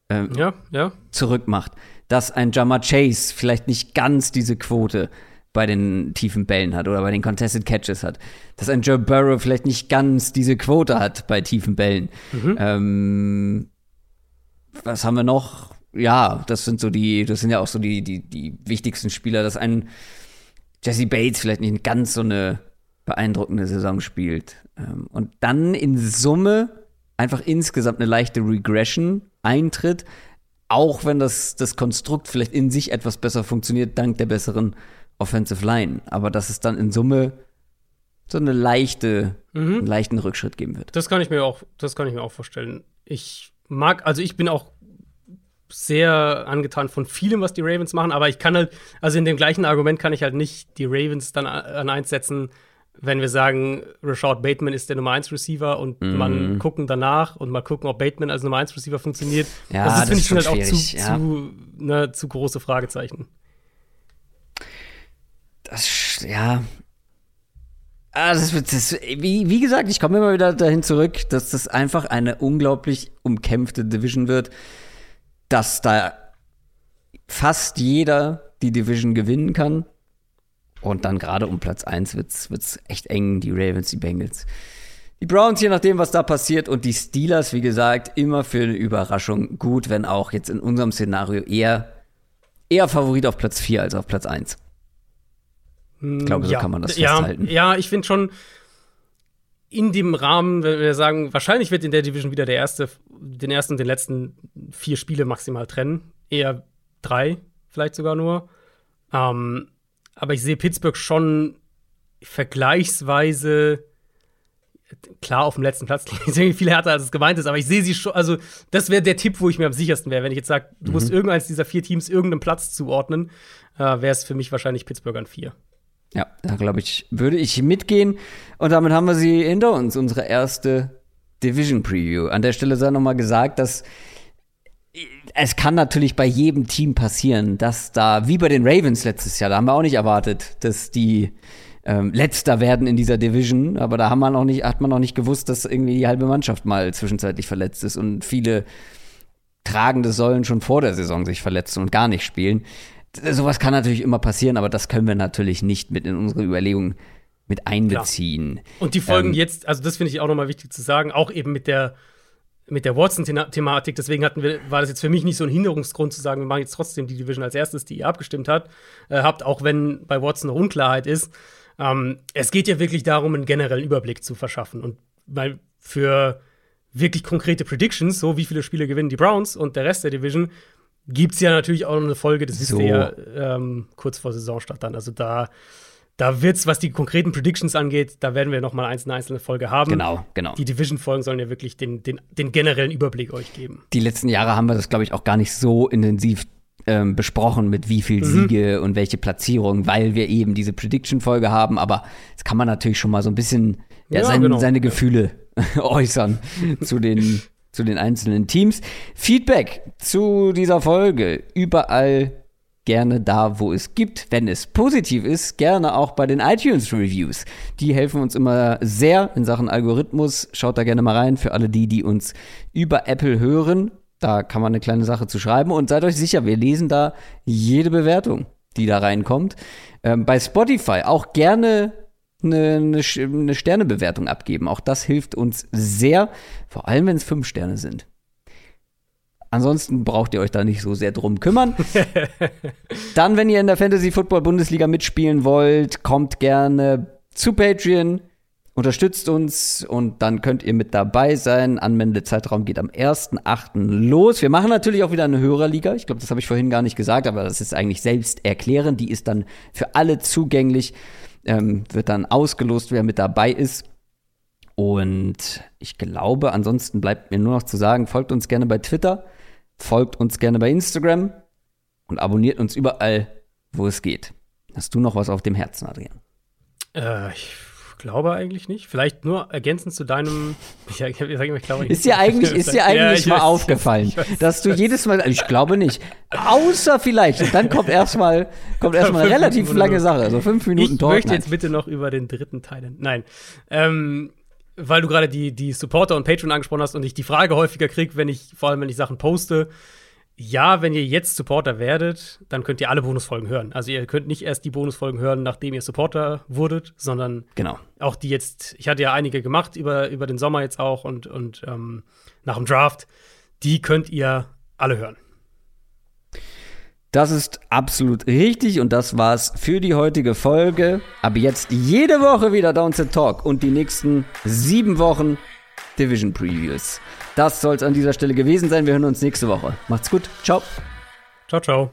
ähm, ja, ja. zurück macht. Dass ein Jama Chase vielleicht nicht ganz diese Quote bei den tiefen Bällen hat oder bei den Contested Catches hat. Dass ein Joe Burrow vielleicht nicht ganz diese Quote hat bei tiefen Bällen. Mhm. Ähm, was haben wir noch? Ja, das sind so die, das sind ja auch so die, die, die wichtigsten Spieler, dass ein Jesse Bates vielleicht nicht ganz so eine beeindruckende Saison spielt ähm, und dann in Summe einfach insgesamt eine leichte Regression eintritt, auch wenn das, das Konstrukt vielleicht in sich etwas besser funktioniert, dank der besseren Offensive Line. Aber dass es dann in Summe so eine leichte, mhm. einen leichten Rückschritt geben wird. Das kann ich mir auch, das kann ich mir auch vorstellen. Ich mag, also ich bin auch sehr angetan von vielem, was die Ravens machen, aber ich kann halt, also in dem gleichen Argument kann ich halt nicht die Ravens dann an eins setzen, wenn wir sagen, Rashad Bateman ist der Nummer 1 Receiver und mm. man gucken danach und mal gucken, ob Bateman als Nummer 1 Receiver funktioniert. Ja, das, das finde ich schon halt auch zu, ja. zu, ne, zu große Fragezeichen. Das, ja. Ah, das, das, wie, wie gesagt, ich komme immer wieder dahin zurück, dass das einfach eine unglaublich umkämpfte Division wird, dass da fast jeder die Division gewinnen kann und dann gerade um Platz 1 wird es echt eng, die Ravens, die Bengals. Die Browns, je nachdem, was da passiert, und die Steelers, wie gesagt, immer für eine Überraschung gut, wenn auch jetzt in unserem Szenario eher, eher Favorit auf Platz 4 als auf Platz 1. Ich glaube, so ja, kann man das ja, festhalten. Ja, ich finde schon in dem Rahmen, wenn wir sagen, wahrscheinlich wird in der Division wieder der erste, den ersten und den letzten vier Spiele maximal trennen. Eher drei, vielleicht sogar nur. Ähm, aber ich sehe Pittsburgh schon vergleichsweise klar auf dem letzten Platz irgendwie viel härter, als es gemeint ist, aber ich sehe sie schon, also das wäre der Tipp, wo ich mir am sichersten wäre. Wenn ich jetzt sage, du mhm. musst irgendeins dieser vier Teams irgendeinem Platz zuordnen, äh, wäre es für mich wahrscheinlich Pittsburgh an vier. Ja, da glaube ich, würde ich mitgehen. Und damit haben wir sie hinter uns, unsere erste Division Preview. An der Stelle sei nochmal gesagt, dass es kann natürlich bei jedem Team passieren, dass da, wie bei den Ravens letztes Jahr, da haben wir auch nicht erwartet, dass die ähm, letzter werden in dieser Division, aber da haben wir noch nicht, hat man noch nicht gewusst, dass irgendwie die halbe Mannschaft mal zwischenzeitlich verletzt ist und viele tragende Säulen schon vor der Saison sich verletzen und gar nicht spielen. Sowas kann natürlich immer passieren, aber das können wir natürlich nicht mit in unsere Überlegungen mit einbeziehen. Klar. Und die Folgen ähm, jetzt, also das finde ich auch nochmal wichtig zu sagen, auch eben mit der mit der Watson-Thematik. Deswegen hatten wir, war das jetzt für mich nicht so ein Hinderungsgrund zu sagen, wir machen jetzt trotzdem die Division als erstes, die ihr abgestimmt hat, äh, habt, auch wenn bei Watson noch Unklarheit ist. Ähm, es geht ja wirklich darum, einen generellen Überblick zu verschaffen. Und weil für wirklich konkrete Predictions, so wie viele Spiele gewinnen die Browns und der Rest der Division, gibt es ja natürlich auch noch eine Folge, das ist so. ja ähm, kurz vor Saisonstart dann. Also da da wird's, was die konkreten Predictions angeht, da werden wir noch mal eine einzelne Folge haben. Genau, genau. Die Division-Folgen sollen ja wirklich den, den, den generellen Überblick euch geben. Die letzten Jahre haben wir das, glaube ich, auch gar nicht so intensiv ähm, besprochen, mit wie viel mhm. Siege und welche Platzierung, weil wir eben diese Prediction-Folge haben. Aber das kann man natürlich schon mal so ein bisschen ja, ja, sein, genau. seine Gefühle äußern zu den zu den einzelnen Teams. Feedback zu dieser Folge überall gerne da, wo es gibt. Wenn es positiv ist, gerne auch bei den iTunes Reviews. Die helfen uns immer sehr in Sachen Algorithmus. Schaut da gerne mal rein für alle die, die uns über Apple hören. Da kann man eine kleine Sache zu schreiben und seid euch sicher, wir lesen da jede Bewertung, die da reinkommt. Ähm, bei Spotify auch gerne eine, eine, Sternebewertung abgeben. Auch das hilft uns sehr, vor allem wenn es fünf Sterne sind. Ansonsten braucht ihr euch da nicht so sehr drum kümmern. Dann, wenn ihr in der Fantasy Football Bundesliga mitspielen wollt, kommt gerne zu Patreon, unterstützt uns und dann könnt ihr mit dabei sein. Anwendezeitraum geht am 1.8. los. Wir machen natürlich auch wieder eine Hörerliga. Ich glaube, das habe ich vorhin gar nicht gesagt, aber das ist eigentlich selbst erklären. Die ist dann für alle zugänglich. Ähm, wird dann ausgelost, wer mit dabei ist. Und ich glaube, ansonsten bleibt mir nur noch zu sagen, folgt uns gerne bei Twitter folgt uns gerne bei Instagram und abonniert uns überall, wo es geht. Hast du noch was auf dem Herzen, Adrian? Äh, ich glaube eigentlich nicht. Vielleicht nur ergänzend zu deinem. Ich, ich, ich, ich glaube Ist dir eigentlich, ist dir eigentlich ja, mal weiß, aufgefallen, dass du jedes Mal. Ich glaube nicht. Außer vielleicht. Und dann kommt erstmal kommt erstmal eine relativ lange Sache. Also fünf Minuten Ich möchte jetzt bitte noch über den dritten Teil. Nein. Ähm, weil du gerade die, die Supporter und Patreon angesprochen hast und ich die Frage häufiger kriege, wenn ich, vor allem wenn ich Sachen poste, ja, wenn ihr jetzt Supporter werdet, dann könnt ihr alle Bonusfolgen hören. Also ihr könnt nicht erst die Bonusfolgen hören, nachdem ihr Supporter wurdet, sondern genau. auch die jetzt, ich hatte ja einige gemacht über, über den Sommer jetzt auch und, und ähm, nach dem Draft, die könnt ihr alle hören. Das ist absolut richtig und das war's für die heutige Folge. Aber jetzt jede Woche wieder Downset Talk und die nächsten sieben Wochen Division Previews. Das soll's an dieser Stelle gewesen sein. Wir hören uns nächste Woche. Macht's gut. Ciao. Ciao, ciao.